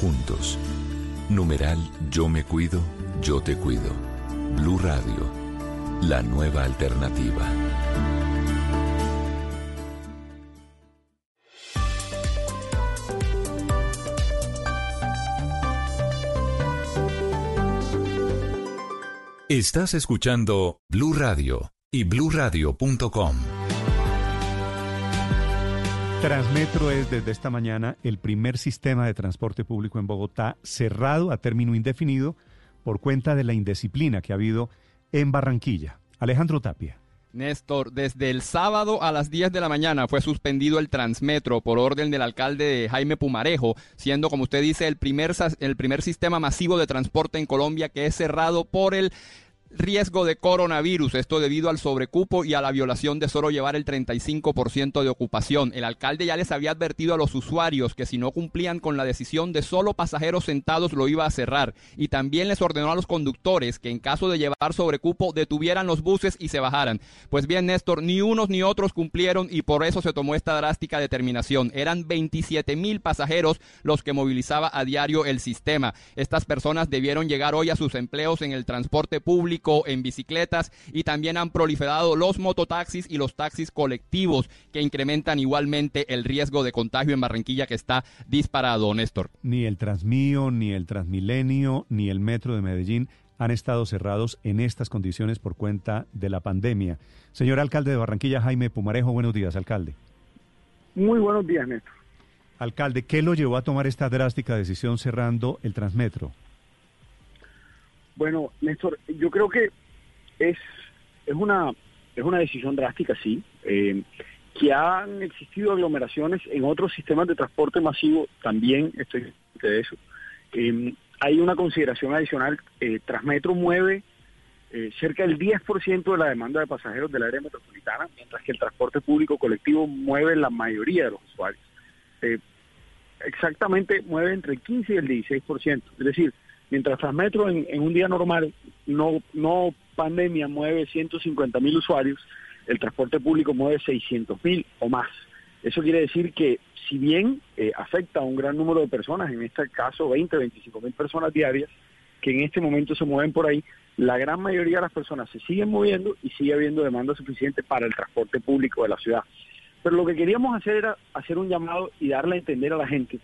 juntos. Numeral Yo me cuido, yo te cuido. Blue Radio, la nueva alternativa. Estás escuchando Blue Radio y bluradio.com. Transmetro es desde esta mañana el primer sistema de transporte público en Bogotá cerrado a término indefinido por cuenta de la indisciplina que ha habido en Barranquilla. Alejandro Tapia. Néstor, desde el sábado a las 10 de la mañana fue suspendido el Transmetro por orden del alcalde Jaime Pumarejo, siendo, como usted dice, el primer, el primer sistema masivo de transporte en Colombia que es cerrado por el riesgo de coronavirus, esto debido al sobrecupo y a la violación de solo llevar el 35% de ocupación. El alcalde ya les había advertido a los usuarios que si no cumplían con la decisión de solo pasajeros sentados lo iba a cerrar y también les ordenó a los conductores que en caso de llevar sobrecupo detuvieran los buses y se bajaran. Pues bien, Néstor, ni unos ni otros cumplieron y por eso se tomó esta drástica determinación. Eran 27 mil pasajeros los que movilizaba a diario el sistema. Estas personas debieron llegar hoy a sus empleos en el transporte público en bicicletas y también han proliferado los mototaxis y los taxis colectivos que incrementan igualmente el riesgo de contagio en Barranquilla que está disparado, Néstor. Ni el Transmío, ni el Transmilenio, ni el Metro de Medellín han estado cerrados en estas condiciones por cuenta de la pandemia. Señor alcalde de Barranquilla, Jaime Pumarejo, buenos días, alcalde. Muy buenos días, Néstor. Alcalde, ¿qué lo llevó a tomar esta drástica decisión cerrando el Transmetro? Bueno, Néstor, yo creo que es, es, una, es una decisión drástica, sí. Eh, que han existido aglomeraciones en otros sistemas de transporte masivo, también estoy de eso. Eh, hay una consideración adicional, eh, Transmetro mueve cerca del 10% de la demanda de pasajeros del área metropolitana, mientras que el transporte público colectivo mueve la mayoría de los usuarios. Exactamente mueve entre el 15 y el 16%. Es decir, mientras Transmetro en, un día normal, no, no pandemia, mueve 150 mil usuarios, el transporte público mueve 600 mil o más. Eso quiere decir que si bien eh, afecta a un gran número de personas, en este caso 20, 25 mil personas diarias, que en este momento se mueven por ahí, la gran mayoría de las personas se siguen moviendo y sigue habiendo demanda suficiente para el transporte público de la ciudad. Pero lo que queríamos hacer era hacer un llamado y darle a entender a la gente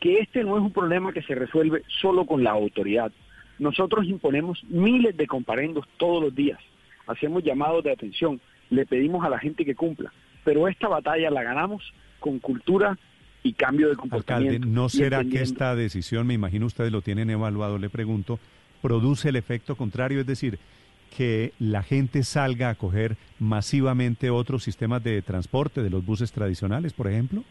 que este no es un problema que se resuelve solo con la autoridad. Nosotros imponemos miles de comparendos todos los días, hacemos llamados de atención, le pedimos a la gente que cumpla, pero esta batalla la ganamos con cultura y cambio de comportamiento. Alcalde, ¿no será que esta decisión, me imagino ustedes lo tienen evaluado, le pregunto, produce el efecto contrario? Es decir, que la gente salga a coger masivamente otros sistemas de transporte, de los buses tradicionales, por ejemplo?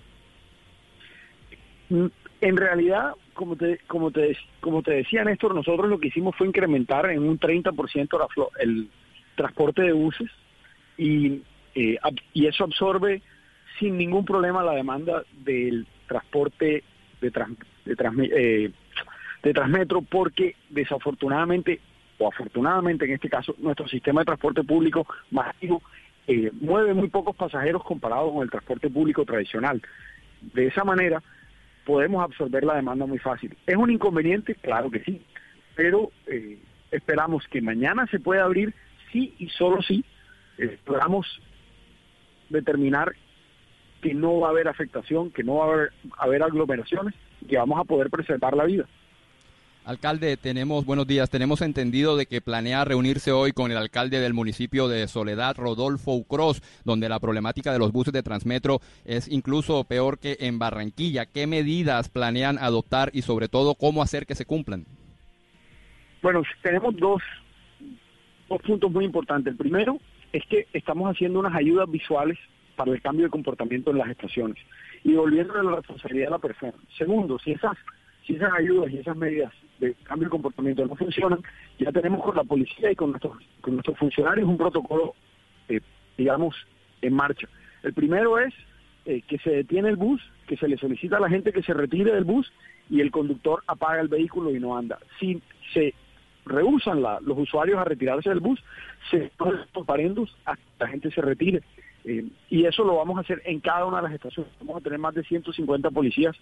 En realidad, como te, como te, como te decía Néstor, nosotros lo que hicimos fue incrementar en un 30% la el transporte de buses y, eh, y eso absorbe sin ningún problema la demanda del transporte de, trans- de, eh, de Transmetro porque desafortunadamente o afortunadamente en este caso nuestro sistema de transporte público masivo eh, mueve muy pocos pasajeros comparado con el transporte público tradicional. De esa manera podemos absorber la demanda muy fácil. ¿Es un inconveniente? Claro que sí, pero eh, esperamos que mañana se pueda abrir sí y solo sí eh, podamos determinar que no va a haber afectación, que no va a haber, haber aglomeraciones que vamos a poder preservar la vida. Alcalde, tenemos, buenos días, tenemos entendido de que planea reunirse hoy con el alcalde del municipio de Soledad, Rodolfo Ucros, donde la problemática de los buses de Transmetro es incluso peor que en Barranquilla. ¿Qué medidas planean adoptar y sobre todo cómo hacer que se cumplan? Bueno, tenemos dos, dos puntos muy importantes. El primero es que estamos haciendo unas ayudas visuales para el cambio de comportamiento en las estaciones y devolviendo la responsabilidad a la persona. Segundo, si esas, si esas ayudas y esas medidas de cambio de comportamiento no funcionan, ya tenemos con la policía y con nuestros, con nuestros funcionarios un protocolo, eh, digamos, en marcha. El primero es eh, que se detiene el bus, que se le solicita a la gente que se retire del bus y el conductor apaga el vehículo y no anda. Si se rehusan los usuarios a retirarse del bus, se los parendos hasta que la gente se retire. Eh, y eso lo vamos a hacer en cada una de las estaciones. Vamos a tener más de 150 policías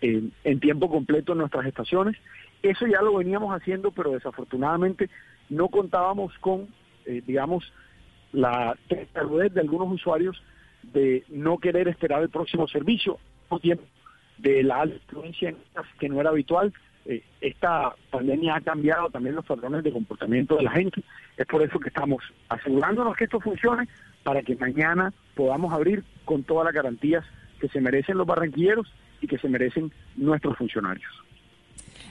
en tiempo completo en nuestras estaciones. Eso ya lo veníamos haciendo, pero desafortunadamente no contábamos con, eh, digamos, la tarudez de algunos usuarios de no querer esperar el próximo servicio, o tiempo de la alta influencia que no era habitual. Eh, esta pandemia ha cambiado también los patrones de comportamiento de la gente. Es por eso que estamos asegurándonos que esto funcione para que mañana podamos abrir con todas las garantías que se merecen los barranquilleros y que se merecen nuestros funcionarios.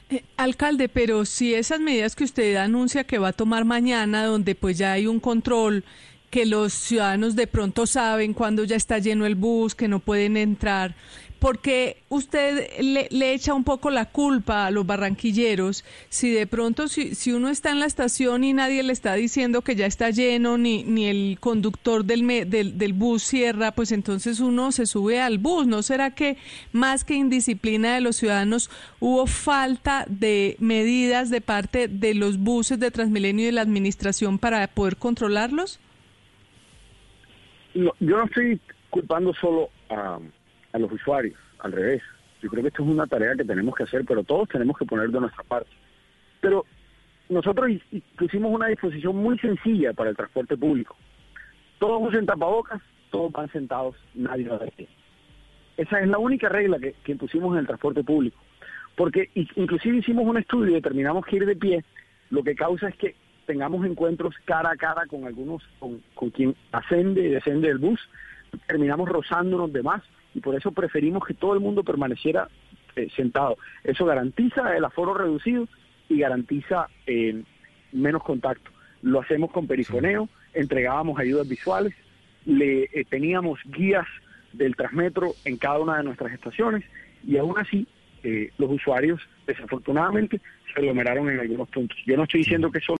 Eh, alcalde, pero si esas medidas que usted anuncia que va a tomar mañana, donde pues ya hay un control, que los ciudadanos de pronto saben cuando ya está lleno el bus, que no pueden entrar, porque usted le, le echa un poco la culpa a los barranquilleros si de pronto si, si uno está en la estación y nadie le está diciendo que ya está lleno ni, ni el conductor del, me- del, del bus cierra, pues entonces uno se sube al bus. ¿No será que más que indisciplina de los ciudadanos hubo falta de medidas de parte de los buses de Transmilenio y de la administración para poder controlarlos? Yo no estoy culpando solo a, a los usuarios, al revés. Yo creo que esto es una tarea que tenemos que hacer, pero todos tenemos que poner de nuestra parte. Pero nosotros pusimos una disposición muy sencilla para el transporte público. Todos usen tapabocas, todos van sentados, nadie va de pie. Esa es la única regla que, que pusimos en el transporte público. Porque inclusive hicimos un estudio y determinamos que ir de pie lo que causa es que tengamos encuentros cara a cara con algunos, con, con quien ascende y descende del bus, terminamos rozándonos de más y por eso preferimos que todo el mundo permaneciera eh, sentado. Eso garantiza el aforo reducido y garantiza eh, menos contacto. Lo hacemos con perifoneo, entregábamos ayudas visuales, le eh, teníamos guías del Transmetro en cada una de nuestras estaciones y aún así los usuarios desafortunadamente se aglomeraron en algunos puntos. Yo no estoy diciendo que eso